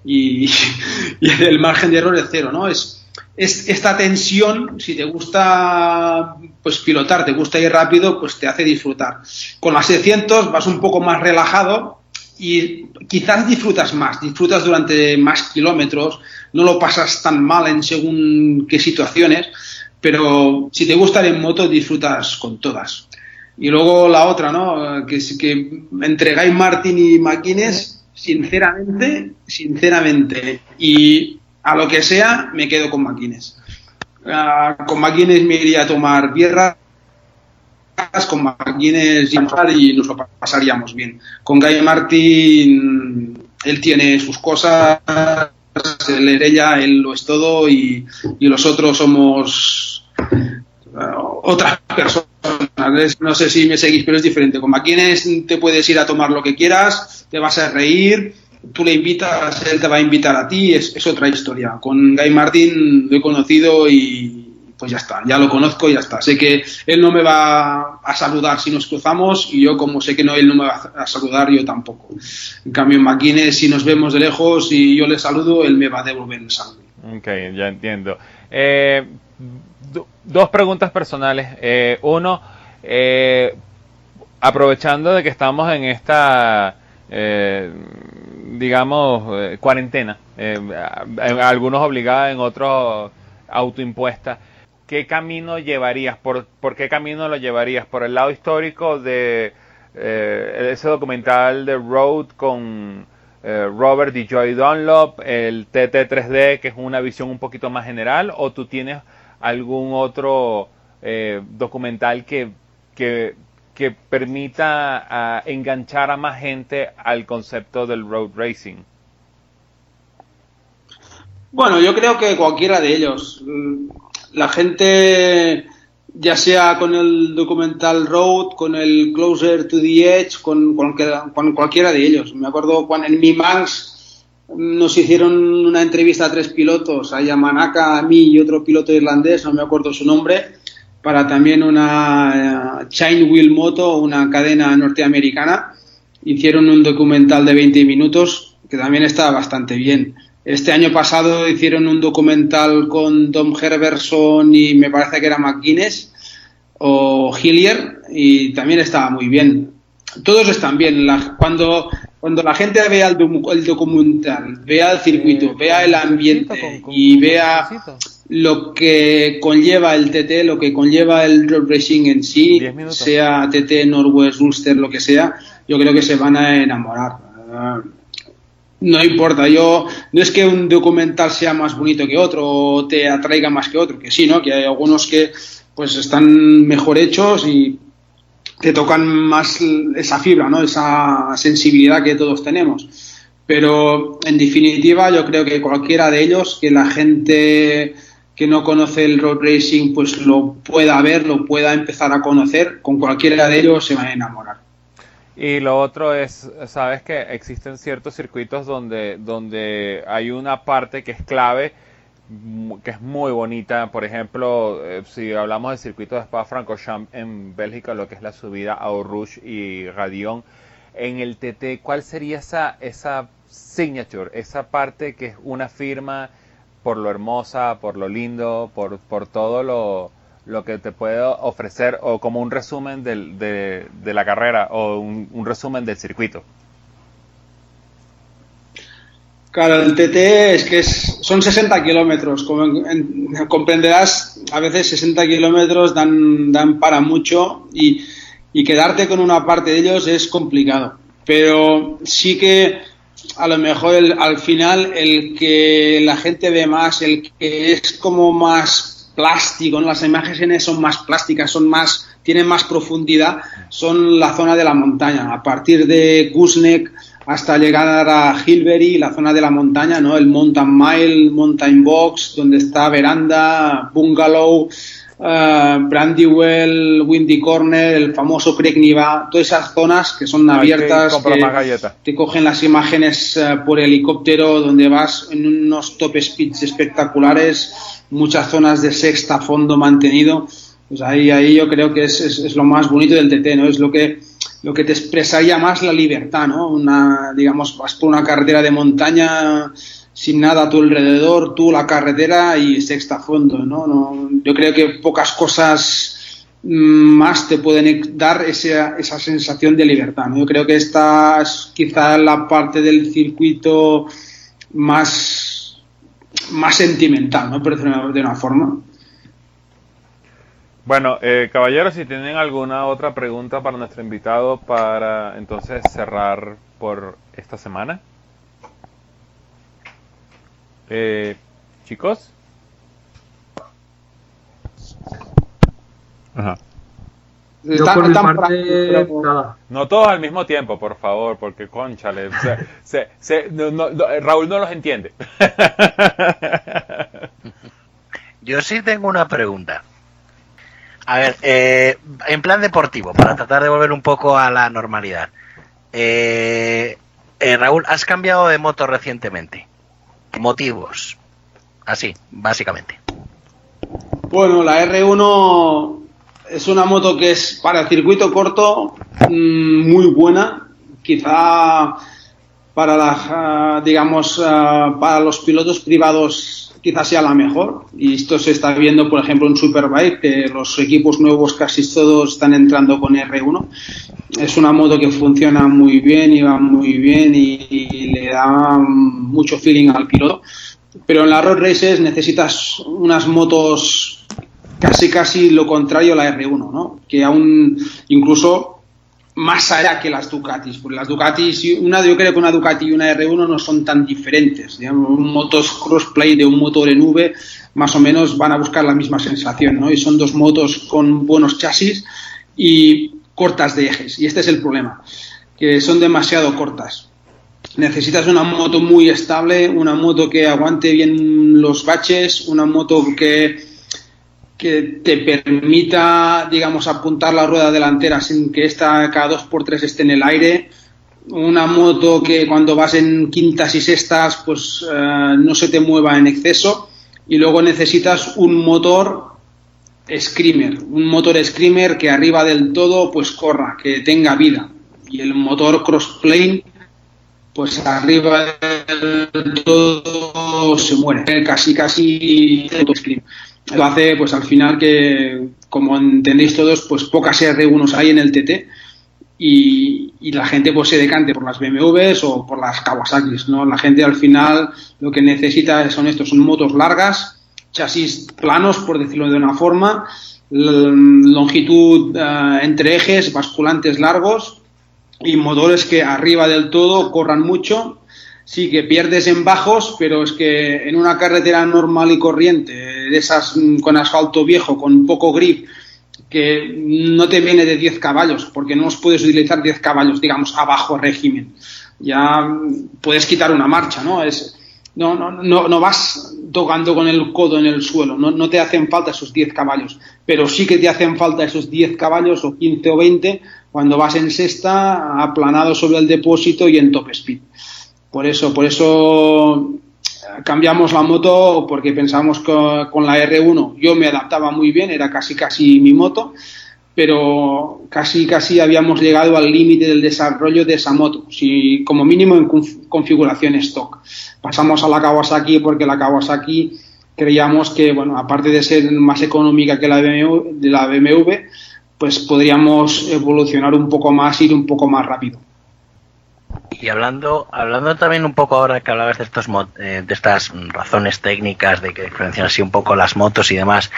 Y, y el margen de error es cero, ¿no? Es, es esta tensión, si te gusta pues pilotar, te gusta ir rápido, pues te hace disfrutar. Con las 600 vas un poco más relajado y quizás disfrutas más, disfrutas durante más kilómetros, no lo pasas tan mal en según qué situaciones, pero si te gusta ir en moto disfrutas con todas. Y luego la otra, ¿no? Que, que entre Guy Martin y McGuinness, sinceramente, sinceramente, y a lo que sea, me quedo con McGuinness. Ah, con McGuinness me iría a tomar birra con McGuinness y nos lo pasaríamos bien. Con Guy Martin, él tiene sus cosas él es ella, él lo es todo y, y los otros somos uh, otras personas. No sé si me seguís, pero es diferente. Con Maquines te puedes ir a tomar lo que quieras, te vas a reír, tú le invitas, él te va a invitar a ti, es, es otra historia. Con Guy Martin lo he conocido y pues ya está, ya lo conozco y ya está. Sé que él no me va a saludar si nos cruzamos y yo como sé que no él no me va a saludar, yo tampoco. En cambio en Maquines si nos vemos de lejos y yo le saludo, él me va a devolver el saludo. Ok, ya entiendo. Eh, do- dos preguntas personales. Eh, uno, eh, aprovechando de que estamos en esta, eh, digamos, eh, cuarentena, algunos obligados, en otros autoimpuesta, ¿qué camino llevarías? ¿Por, qué camino lo llevarías? ¿Por el lado histórico de eh, ese documental de Road con eh, Robert y Joy Dunlop, el TT3D, que es una visión un poquito más general, o tú tienes algún otro eh, documental que, que, permita enganchar a más gente al concepto del road racing? Bueno, yo creo que cualquiera de ellos. Mm, La gente, ya sea con el documental Road, con el Closer to the Edge, con, con cualquiera de ellos. Me acuerdo cuando en Mi Manx nos hicieron una entrevista a tres pilotos, a Yamanaka, a mí y otro piloto irlandés, no me acuerdo su nombre, para también una eh, Chain Wheel Moto, una cadena norteamericana. Hicieron un documental de 20 minutos que también está bastante bien. Este año pasado hicieron un documental con Dom Herberson y me parece que era McGuinness o Hillier y también estaba muy bien. Todos están bien. La- cuando, cuando la gente vea el, el documental, vea el circuito, Eh, vea el con ambiente cafecito, con- y con vea lo que conlleva el TT, lo que conlleva el road racing en sí, sea TT, Northwest, Ulster, lo que sea, yo creo que se van a enamorar. No importa, yo no es que un documental sea más bonito que otro o te atraiga más que otro, que sí, ¿no? Que hay algunos que pues están mejor hechos y te tocan más esa fibra, ¿no? Esa sensibilidad que todos tenemos. Pero en definitiva, yo creo que cualquiera de ellos, que la gente que no conoce el road racing, pues lo pueda ver, lo pueda empezar a conocer, con cualquiera de ellos se va a enamorar. Y lo otro es, sabes que existen ciertos circuitos donde, donde hay una parte que es clave, que es muy bonita. Por ejemplo, eh, si hablamos del circuito de Spa-Francorchamps en Bélgica, lo que es la subida a Eau Rouge y Radion, en el TT, ¿cuál sería esa, esa signature, esa parte que es una firma por lo hermosa, por lo lindo, por, por todo lo, lo que te puede ofrecer o como un resumen del- de, de la carrera o un, resumen del circuito. Claro, el TT es que es, son 60 kilómetros. Como en- en- comprenderás, a veces 60 kilómetros dan, dan para mucho y, y quedarte con una parte de ellos es complicado. Pero sí que a lo mejor el- al final el que la gente ve más, el que es como más plástico, las imágenes son más plásticas, son más, tienen más profundidad, son la zona de la montaña. A partir de Gusnek hasta llegar a Hilbury, la zona de la montaña, ¿no? El Mountain Mile, Mountain Box, donde está Veranda, Bungalow, eh, Brandywell, Windy Corner, el famoso Creek Niva, todas esas zonas que son que abiertas, que galletas. te cogen las imágenes eh, por helicóptero donde vas en unos top speeds espectaculares, muchas zonas de sexta fondo mantenido. Pues ahí, ahí yo creo que es, es- es lo más bonito del TT, ¿no? Es lo que, lo que te expresaría más la libertad, ¿no? Una, digamos, vas por una carretera de montaña sin nada a tu alrededor, tú la carretera y sexta fondo, ¿no? no yo creo que pocas cosas mm, más te pueden dar esa, esa sensación de libertad. ¿no? Yo creo que esta es quizá la parte del circuito más, más sentimental, ¿no? Decirlo de una forma. Bueno, eh, caballeros, si tienen alguna otra pregunta para nuestro invitado para entonces cerrar por esta semana. Eh, chicos. Ajá. Yo Están- por mi están parte, prácticos, pero- nada. No todos al mismo tiempo, por favor, porque conchale. se- se- se- no- no- no, Raúl no los entiende. Yo sí tengo una pregunta. A ver, eh, en plan deportivo, para tratar de volver un poco a la normalidad. Eh, eh, Raúl, has cambiado de moto recientemente. Motivos. Así, básicamente. Bueno, la R1 es una moto que es para el circuito corto mm, muy buena. Quizá para la, ah, digamos, ah, para los pilotos privados quizás sea la mejor. Y esto se está viendo, por ejemplo, en Superbike, que los equipos nuevos casi todos están entrando con R1. Es una moto que funciona muy bien y va muy bien y, y le da mucho feeling al piloto. Pero en las road races necesitas unas motos casi casi lo contrario a la R1, ¿no? Que aún incluso más allá que las Ducatis, porque las Ducatis, una, yo creo que una Ducati y una R1 no son tan diferentes. Un motos crossplay de un motor en V más o menos van a buscar la misma sensación, ¿no? Y son dos motos con buenos chasis y cortas de ejes. Y este es el problema, que son demasiado cortas. Necesitas una moto muy estable, una moto que aguante bien los baches, una moto que, que te permita, digamos, apuntar la rueda delantera sin que esta cada dos por tres esté en el aire. Una moto que cuando vas en quintas y sextas, pues eh, no se te mueva en exceso. Y luego necesitas un motor screamer, un motor screamer que arriba del todo pues corra, que tenga vida. Y el motor crossplane pues arriba del todo se muere, casi casi scream. Lo hace pues al final que, como entendéis todos, pues pocas R1 hay en el TT y, y la gente pues se decante por las BMWs o por las Kawasaki's, ¿no? La gente al final lo que necesita son estos, son motos largas, chasis planos, por decirlo de una forma, longitud eh, entre ejes, basculantes largos y motores que arriba del todo corran mucho. Sí que pierdes en bajos, pero es que en una carretera normal y corriente, de esas mm, con asfalto viejo, con poco grip, que no te viene de 10 caballos, porque no os puedes utilizar 10 caballos, digamos, a bajo régimen. Ya mm, puedes quitar una marcha, ¿no? Es, no, no, no, no vas tocando con el codo en el suelo, no, no te hacen falta esos 10 caballos, pero sí que te hacen falta esos 10 caballos o 15 o 20 cuando vas en sexta, aplanado sobre el depósito y en top speed. Por eso, por eso cambiamos la moto porque pensamos que con la R1 yo me adaptaba muy bien, era casi casi mi moto, pero casi casi habíamos llegado al límite del desarrollo de esa moto, si como mínimo en conf- configuración stock. Pasamos a la Kawasaki porque la Kawasaki creíamos que, bueno, aparte de ser más económica que la BMW, la BMW pues podríamos evolucionar un poco más, ir un poco más rápido. Y hablando, hablando también un poco ahora que hablabas de estos eh, de estas razones técnicas de que diferencian así un poco las motos y demás,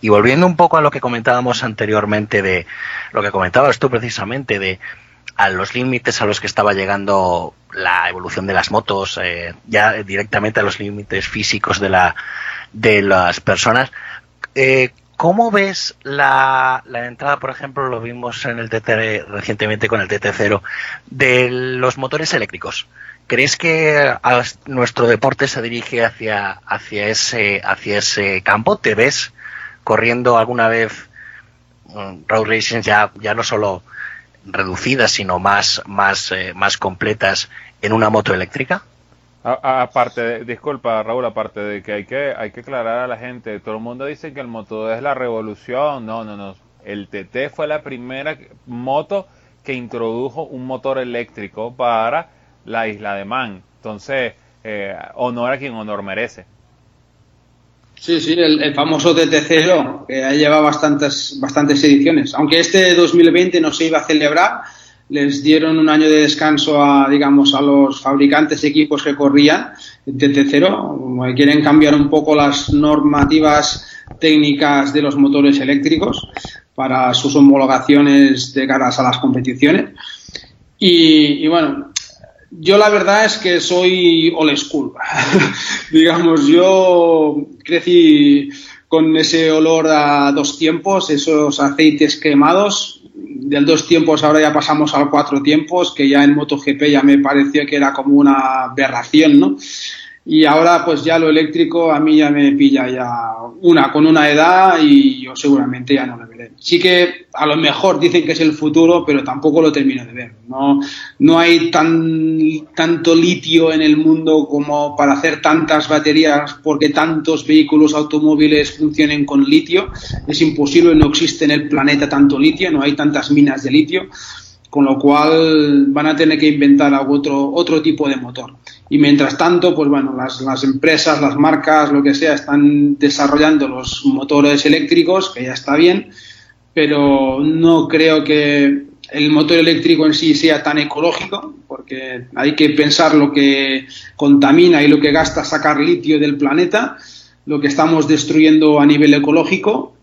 y volviendo un poco a lo que comentábamos anteriormente de lo que comentabas tú precisamente de a los límites a los que estaba llegando la evolución de las motos, eh, ya directamente a los límites físicos de la de las personas. Eh, ¿Cómo ves la, entrada, por ejemplo, lo vimos en el TT recientemente con el TT0, de los motores eléctricos? ¿Crees que nuestro deporte se dirige hacia, hacia, ese, hacia ese campo? ¿Te ves corriendo alguna vez mm, road racing ya, ya no solo reducidas, sino más, más, eh, más completas en una moto eléctrica? Aparte, de- disculpa Raúl, aparte de que hay que hay que aclarar a la gente, todo el mundo dice que el moto es la revolución, no, no, no, el TT fue la primera moto que introdujo un motor eléctrico para la isla de Man, entonces eh, honor a quien honor merece. Sí, sí, el, el famoso TT0, que ya lleva bastantes, bastantes ediciones. Aunque este 2020 no se iba a celebrar, les dieron un año de descanso a, digamos, a los fabricantes equipos que corrían el TT0. que Quieren cambiar un poco las normativas técnicas de los motores eléctricos para sus homologaciones de caras a las competiciones. Y, y bueno, yo la verdad es que soy old school. Digamos, yo crecí con ese olor a dos tiempos, esos aceites quemados. Del dos tiempos ahora ya pasamos al cuatro tiempos, que ya en MotoGP ya me pareció que era como una aberración, ¿no? Y ahora pues ya lo eléctrico a mí ya me pilla ya una con una edad y yo seguramente ya no lo veré. Sí que a lo mejor dicen que es el futuro, pero tampoco lo termino de ver. No, no hay tan, tanto litio en el mundo como para hacer tantas baterías porque tantos vehículos automóviles funcionen con litio. Es imposible, no existe en el planeta tanto litio, no hay tantas minas de litio con lo cual van a tener que inventar otro, otro tipo de motor. Y mientras tanto, pues bueno, las, las, empresas, las marcas, lo que sea, están desarrollando los motores eléctricos, que ya está bien, pero no creo que el motor eléctrico en sí sea tan ecológico, porque hay que pensar lo que contamina y lo que gasta sacar litio del planeta, lo que estamos destruyendo a nivel ecológico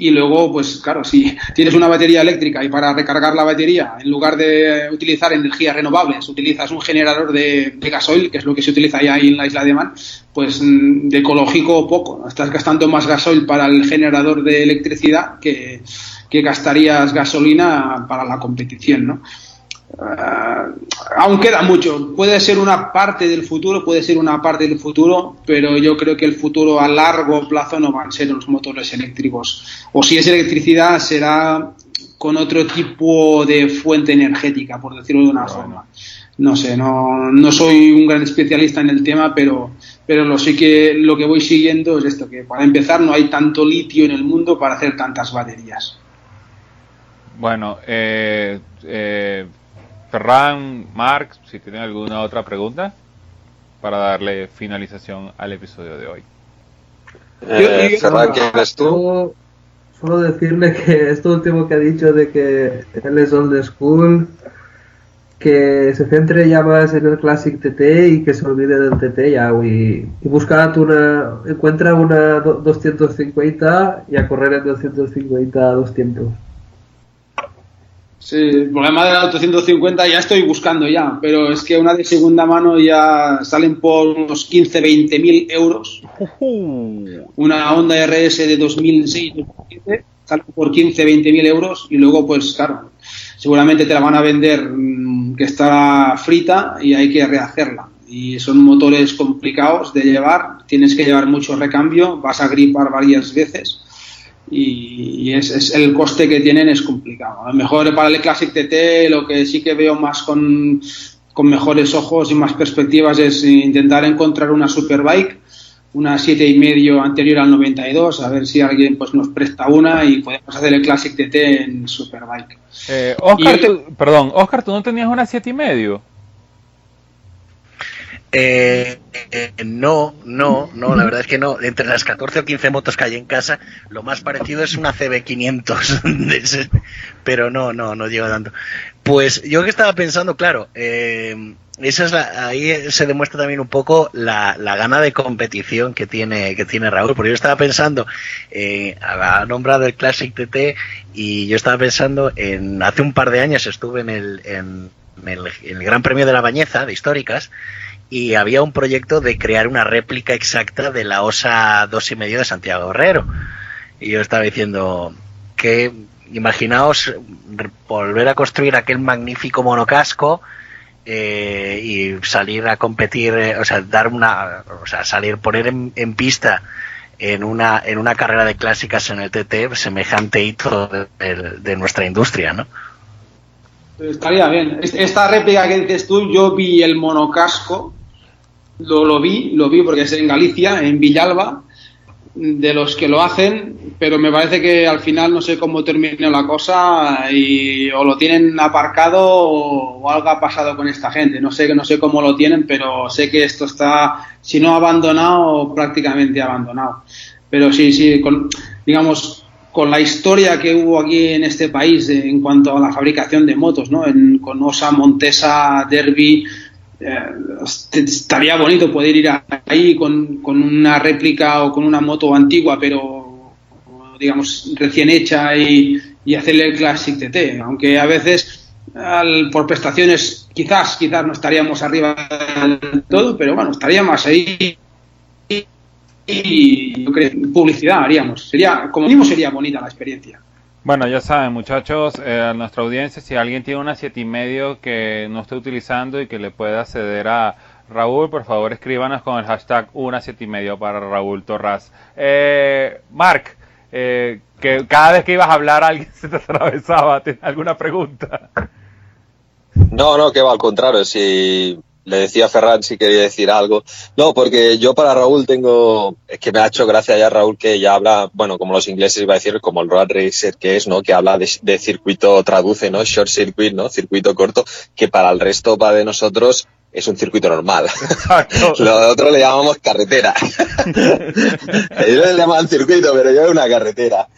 y luego, pues claro, si tienes una batería eléctrica y para recargar la batería, en lugar de utilizar energías renovables, utilizas un generador de, gasoil, que es lo que se utiliza ya ahí en la isla de Man, pues mm, de ecológico poco. Estás gastando más gasoil para el generador de electricidad que, que gastarías gasolina para la competición, ¿no? Uh, aún queda mucho. Puede ser una parte del futuro, puede ser una parte del futuro, pero yo creo que el futuro a largo plazo no van a ser los motores eléctricos. O si es electricidad, será con otro tipo de fuente energética, por decirlo de una forma. No sé, no, no soy un gran especialista en el tema, pero, pero lo sí que lo que voy siguiendo es esto, que para empezar no hay tanto litio en el mundo para hacer tantas baterías. Bueno, eh, eh Ferran, Mark, si tienen alguna otra pregunta para darle finalización al episodio de hoy. Eh, Ferran, ¿quién eres tú? Solo, decirle que esto último que ha dicho de que él es old school, que se centre ya más en el Classic TT y que se olvide del TT ya y, y busca una, encuentra una 250 y a correr en 250 a dos tiempos. Sí, el problema de la Auto 150 ya estoy buscando ya, pero es que una de segunda mano ya salen por unos 15, 20 mil euros. Una Honda RS de 2006 sale por 15, 20 mil euros y luego pues claro, seguramente te la van a vender mm, que está frita y hay que rehacerla. Y son motores complicados de llevar, tienes que llevar mucho recambio, vas a gripar varias veces y, es, el coste que tienen es complicado. A lo mejor para el Classic TT lo que sí que veo más con, con mejores ojos y más perspectivas es intentar encontrar una Superbike, una siete y medio anterior al 92, a ver si alguien pues nos presta una y podemos hacer el Classic TT en Superbike. Eh, Oscar, perdón, Oscar, ¿tú no tenías una siete y medio? Eh, no, no, no, la verdad es que no. Entre las 14 o 15 motos que hay en casa, lo más parecido es una CB500. pero no, no, no lleva tanto. Pues yo que estaba pensando, claro, eh, esa es ahí se demuestra también un poco la, gana de competición que tiene, que tiene Raúl. Porque yo estaba pensando, eh, ha nombrado el Classic TT y yo estaba pensando en, hace un par de años estuve en el, en el, en el Gran Premio de la Bañeza de Históricas y había un proyecto de crear una réplica exacta de la OSA dos y medio de Santiago Herrero. Y yo estaba diciendo que imaginaos volver a construir aquel magnífico monocasco eh, y salir a competir, eh, o sea, dar una, o sea, salir, poner en, pista en una, en una carrera de clásicas en el TT semejante hito de, nuestra industria, ¿no? Estaría bien. Esta réplica que dices tú, yo vi el monocasco lo, lo vi, lo vi porque es en Galicia, en Villalba, de los que lo hacen, pero me parece que al final no sé cómo terminó la cosa y o lo tienen aparcado o, algo ha pasado con esta gente. No sé, no sé cómo lo tienen, pero sé que esto está, si no abandonado, prácticamente abandonado. Pero sí, sí, con, digamos, con la historia que hubo aquí en este país en cuanto a la fabricación de motos, ¿no? En, con Osa, Montesa, Derby, eh, estaría bonito poder ir ahí con, una réplica o con una moto antigua, pero digamos recién hecha y, hacerle el Classic TT, aunque a veces por prestaciones quizás quizás no estaríamos arriba del todo, pero bueno, estaríamos ahí y publicidad haríamos. Sería, como mínimo sería bonita la experiencia. Bueno, ya saben, muchachos, eh, a nuestra audiencia, si alguien tiene una siete y medio que no esté utilizando y que le pueda acceder a Raúl, por favor escríbanos con el hashtag una siete y medio para Raúl Torras. Eh, Mark, eh, que cada vez que ibas a hablar alguien se te atravesaba, ¿tienes alguna pregunta? No, no, que va al contrario, si le decía Ferran si quería decir algo. No, porque yo para Raúl tengo, es que me ha hecho gracia ya Raúl que ya habla, bueno, como los ingleses iba a decir, como el road racer que es, ¿no? Que habla de, de circuito, traduce, ¿no? Short circuit, ¿no? Circuito corto, que para el resto, para de nosotros, es un circuito normal. Exacto. Lo otro le llamamos carretera. Ellos le llaman circuito, pero yo es una carretera.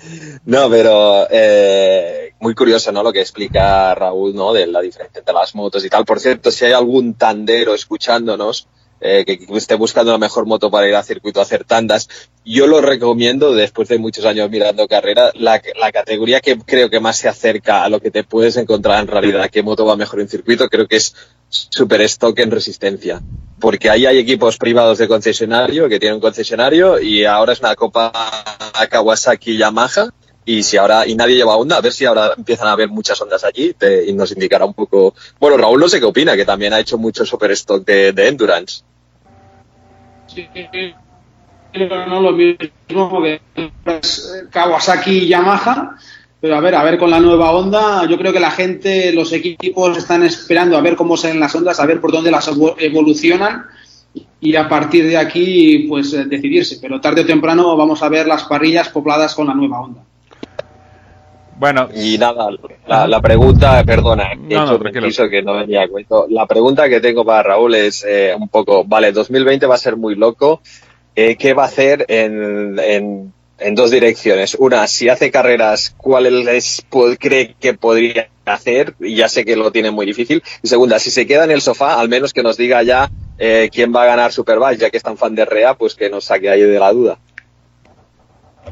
No, pero eh, muy curioso, ¿no? Lo que explica Raúl, ¿no? De la diferencia entre las motos y tal. Por cierto, si hay algún tandero escuchándonos, eh, que esté buscando la mejor moto para ir a circuito hacer tandas, yo lo recomiendo, después de muchos años mirando carrera, la, la, categoría que creo que más se acerca a lo que te puedes encontrar en realidad, qué moto va mejor en circuito, creo que es super stock en resistencia. Porque ahí hay equipos privados de concesionario que tienen un concesionario y ahora es una copa Kawasaki Yamaha y si ahora y nadie lleva onda, a ver si ahora empiezan a haber muchas ondas allí y nos indicará un poco. Bueno, Raúl no sé qué opina, que también ha hecho mucho super stock de, endurance. Sí, pero no lo mismo que Kawasaki y Yamaha. Pero a ver, a ver con la nueva onda, yo creo que la gente, los equipos están esperando a ver cómo salen las ondas, a ver por dónde las evolucionan y a partir de aquí, pues decidirse. Pero tarde o temprano vamos a ver las parrillas pobladas con la nueva onda. Bueno, y nada, la, la pregunta, perdona, he no, hecho no, que no venía a cuento. La pregunta que tengo para Raúl es eh, un poco, vale, 2020 va a ser muy loco. Eh, ¿Qué va a hacer en, en, en, dos direcciones? Una, si hace carreras, ¿cuáles cree que podría hacer? Y ya sé que lo tiene muy difícil. Y segunda, si se queda en el sofá, al menos que nos diga ya eh, quién va a ganar Superbike, ya que es tan fan de Rea, pues que nos saque ahí de la duda.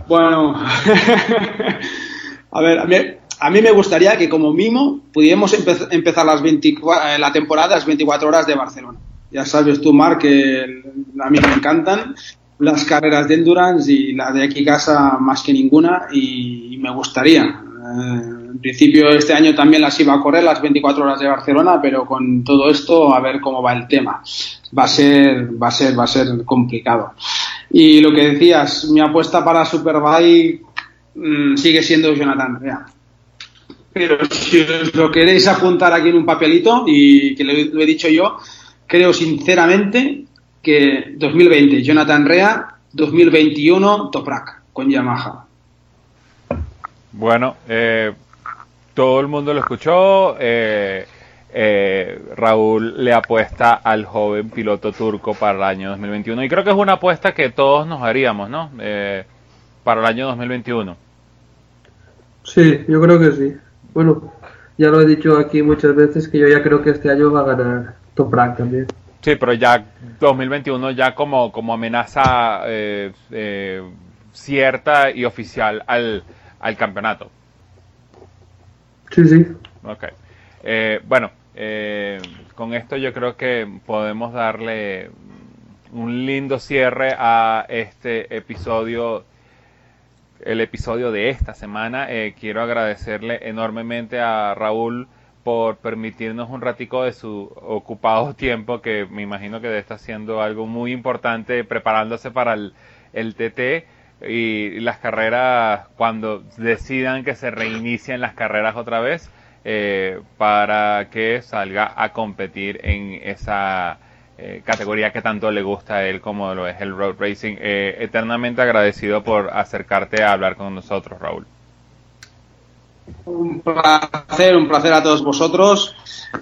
Bueno. A ver, a mí, a me gustaría que como mimo pudiéramos empe empezar las 24, la temporada las 24 horas de Barcelona. Ya sabes tú, Marc, que a mí me encantan las carreras de endurance y la de aquí casa más que ninguna y, y me gustaría. Eh, en principio este año también las iba a correr las 24 horas de Barcelona, pero con todo esto a ver cómo va el tema. Va a ser, va a ser, va a ser complicado. Y lo que decías, mi apuesta para Superbike mmm, sigue siendo Jonathan Rea. Pero si os lo queréis apuntar aquí en un papelito, y que lo, he dicho yo, creo sinceramente que 2020 Jonathan Rea, 2021 Toprak con Yamaha. Bueno, eh, todo el mundo lo escuchó. Eh, eh, Raúl le apuesta al joven piloto turco para el año 2021 y creo que es una apuesta que todos nos haríamos, ¿no? Para el año 2021. Sí, yo creo que sí. Bueno, ya lo he dicho aquí muchas veces que yo ya creo que este año va a ganar Toprak también. Sí, pero ya 2021 ya como, como amenaza eh, eh, cierta y oficial al, al campeonato. Sí, sí. Ok. Eh, bueno, eh, con esto yo creo que podemos darle un lindo cierre a este episodio el episodio de esta semana. Eh, quiero agradecerle enormemente a Raúl por permitirnos un ratico de su ocupado tiempo, que me imagino que está haciendo algo muy importante preparándose para el, TT y las carreras cuando decidan que se reinicien las carreras otra vez eh, para que salga a competir en esa eh, categoría que tanto le gusta a él como lo es el road racing. Eh, eternamente agradecido por acercarte a hablar con nosotros, Raúl. Un placer, un placer a todos vosotros.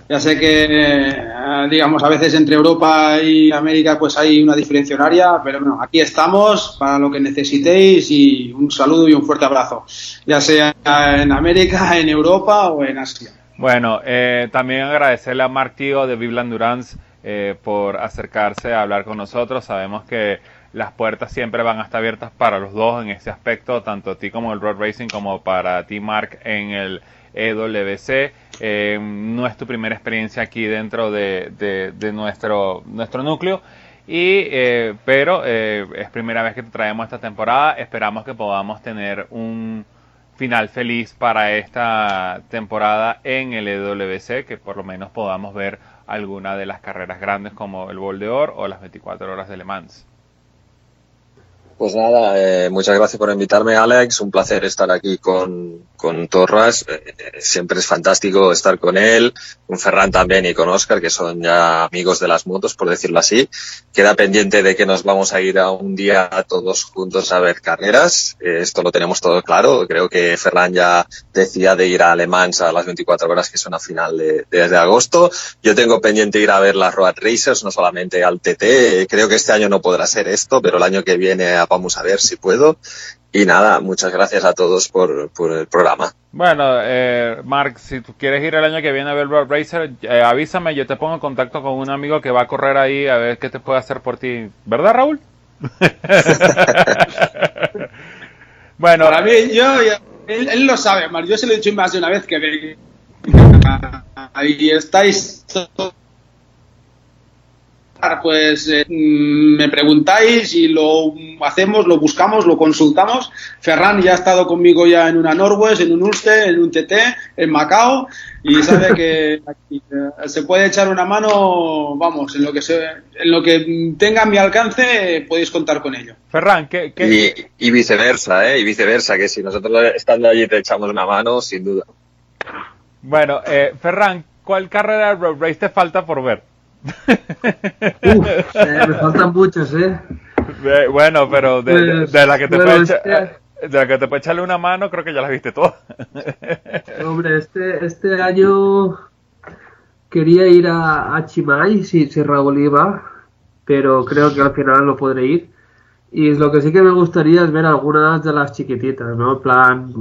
Ya sé que, eh, digamos, a veces entre Europa y América pues hay una diferencia horaria, pero bueno, aquí estamos para lo que necesitéis y un saludo y un fuerte abrazo, ya sea en América, en Europa o en Asia. Bueno, eh, también agradecerle a Mark Tío de Vivland Durance eh, por acercarse a hablar con nosotros. Sabemos que las puertas siempre van a estar abiertas para los dos en ese aspecto, tanto a ti como el Road Racing como para ti, Mark, en el EWC. Eh, no es tu primera experiencia aquí dentro de, de, nuestro, nuestro núcleo. Y, eh, pero eh, es primera vez que te traemos esta temporada. Esperamos que podamos tener un final feliz para esta temporada en el EWC, que por lo menos podamos ver alguna de las carreras grandes como el Bol de Oro o las 24 horas de Le Mans. Pues nada, eh, muchas gracias por invitarme, Alex. Un placer estar aquí con, con Torras. Eh, siempre es fantástico estar con él, con Ferran también y con Oscar, que son ya amigos de las motos, por decirlo así. Queda pendiente de que nos vamos a ir a un día todos juntos a ver carreras. Eh, esto lo tenemos todo claro. Creo que Ferran ya decía de ir a Alemán a las 24 horas, que es una final de, desde agosto. Yo tengo pendiente ir a ver las Road Racers, no solamente al TT. Creo que este año no podrá ser esto, pero el año que viene vamos a ver si puedo. Y nada, muchas gracias a todos por, por el programa. Bueno, eh, Mark, si tú quieres ir el año que viene a ver Road Racer, eh, avísame, yo te pongo en contacto con un amigo que va a correr ahí a ver qué te puede hacer por ti. ¿Verdad, Raúl? bueno, para mí, yo, él, él, lo sabe, Mark, yo se lo he dicho más de una vez que ahí estáis pues eh, me preguntáis y lo hacemos, lo buscamos, lo consultamos. Ferran ya ha estado conmigo ya en una Norwest, en un Ulster, en un TT, en Macao y sabe que aquí, eh, se puede echar una mano, vamos, en lo que se, en lo que tenga a mi alcance podéis contar con ello. Ferran, ¿qué, qué... Y, y, viceversa, ¿eh? Y viceversa, que si nosotros estando allí te echamos una mano, sin duda. Bueno, eh, Ferran, ¿cuál carrera de Road Race te falta por ver? Uf, eh, me faltan muchos, ¿eh? Bueno, pero de, pues, de, de la que te puede este... de la que te puede echarle una mano, creo que ya las viste todas. Hombre, este, este año quería ir a, a Chimay si, si Raúl iba, pero creo que al final no podré ir. Y lo que sí que me gustaría es ver algunas de las chiquititas, ¿no? En plan,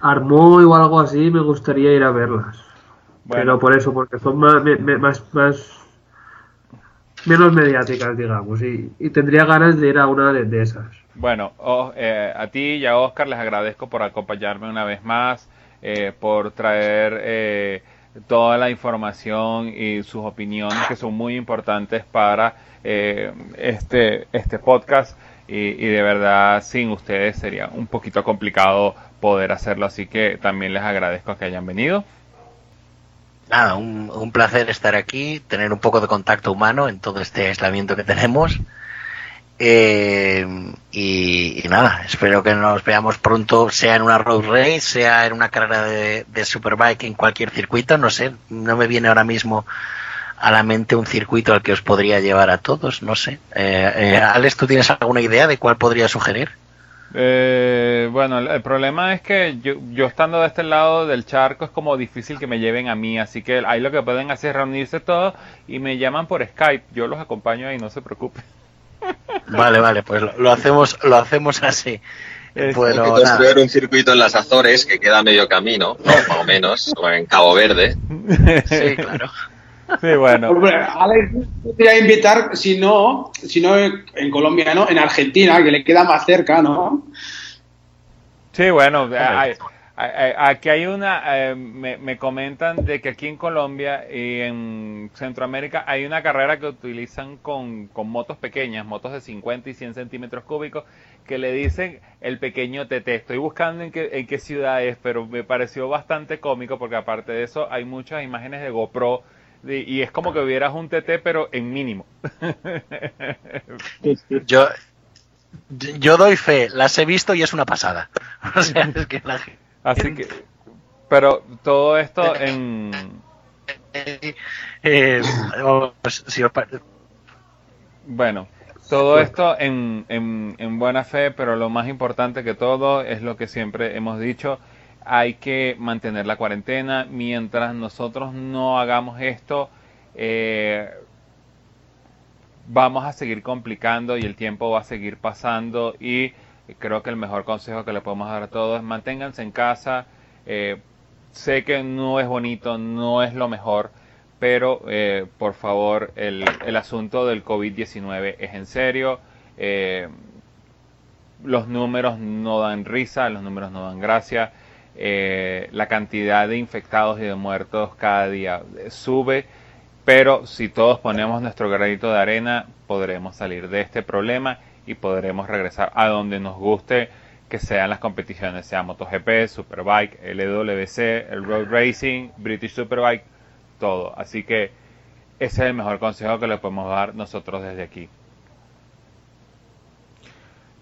Armoy o algo así, me gustaría ir a verlas. Bueno. Pero por eso, porque son más, más, más menos mediáticas, digamos, y, y, tendría ganas de ir a una de, esas. Bueno, oh, eh, a ti y a Oscar les agradezco por acompañarme una vez más, eh, por traer eh, toda la información y sus opiniones que son muy importantes para eh, este, este podcast y de verdad sin ustedes sería un poquito complicado poder hacerlo, así que también les agradezco que hayan venido nada, un, un, placer estar aquí, tener un poco de contacto humano en todo este aislamiento que tenemos. Eh, y, nada, espero que nos veamos pronto, sea en una road race, sea en una carrera de, de superbike en cualquier circuito, no sé, no me viene ahora mismo a la mente un circuito al que os podría llevar a todos, no sé. Eh, eh, Alex, ¿tú tienes alguna idea de cuál podría sugerir? Eh, bueno, el, el, problema es que yo, yo, estando de este lado del charco es como difícil que me lleven a mí, así que ahí lo que pueden hacer es reunirse todos y me llaman por Skype, yo los acompaño ahí, no se preocupen. Vale, vale, pues lo, lo hacemos, lo hacemos así. Bueno, construir un circuito en las Azores que queda a medio camino, ¿no? más o menos, o en Cabo Verde. Sí, claro. Sí, bueno. Alex podría invitar, si no, si no en Colombia, ¿no? En Argentina, que le queda más cerca, ¿no? Sí, bueno, hay, hay, aquí hay una, eh, me, me, comentan de que aquí en Colombia y en Centroamérica hay una carrera que utilizan con, con motos pequeñas, motos de 50 y 100 centímetros cúbicos, que le dicen el pequeño TT. Estoy buscando en qué, en qué ciudad es, pero me pareció bastante cómico porque aparte de eso hay muchas imágenes de GoPro y es como que hubieras un TT pero en mínimo. yo yo doy fe, las he visto y es una pasada. O sea, es que la... Así que pero todo esto en eh, pues, si os... bueno, todo esto en, en, en buena fe, pero lo más importante que todo es lo que siempre hemos dicho, hay que mantener la cuarentena. Mientras nosotros no hagamos esto, eh, vamos a seguir complicando y el tiempo va a seguir pasando y creo que el mejor consejo que le podemos dar a todos es manténganse en casa. Eh, sé que no es bonito, no es lo mejor, pero eh, por favor el, el, asunto del COVID-19 es en serio. Los números no dan risa, los números no dan gracia eh, la cantidad de infectados y de muertos cada día sube, pero si todos ponemos nuestro granito de arena, podremos salir de este problema y podremos regresar a donde nos guste que sean las competiciones, sea MotoGP, Superbike, LWC, el Road Racing, British Superbike, todo. Así que ese es el mejor consejo que le podemos dar nosotros desde aquí.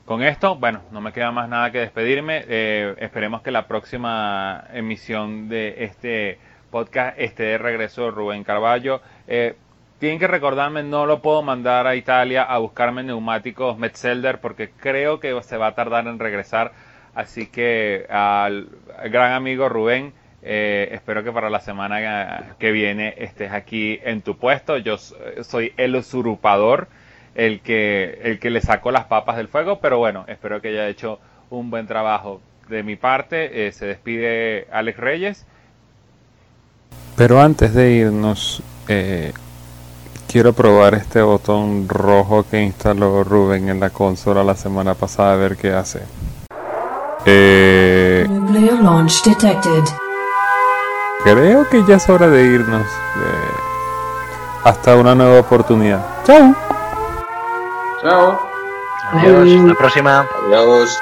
Con esto, bueno, no me queda más nada que despedirme. Eh, esperemos que la próxima emisión de este podcast esté de regreso Rubén Carballo. Eh, tienen que recordarme, no lo puedo mandar a Italia a buscarme neumáticos Metzelder porque creo que se va a tardar en regresar. Así que al gran amigo Rubén, eh, espero que para la semana que viene estés aquí en tu puesto. Yo soy el usurpador, el que, el que le sacó las papas del fuego, pero bueno, espero que haya hecho un buen trabajo. De mi parte, eh, se despide Alex Reyes. Pero antes de irnos, eh, quiero probar este botón rojo que instaló Rubén en la consola la semana pasada a ver qué hace. Eh, launch detected. Creo que ya es hora de irnos. hasta una nueva oportunidad. Chao. Chao. Adiós. Hasta la próxima. Adiós.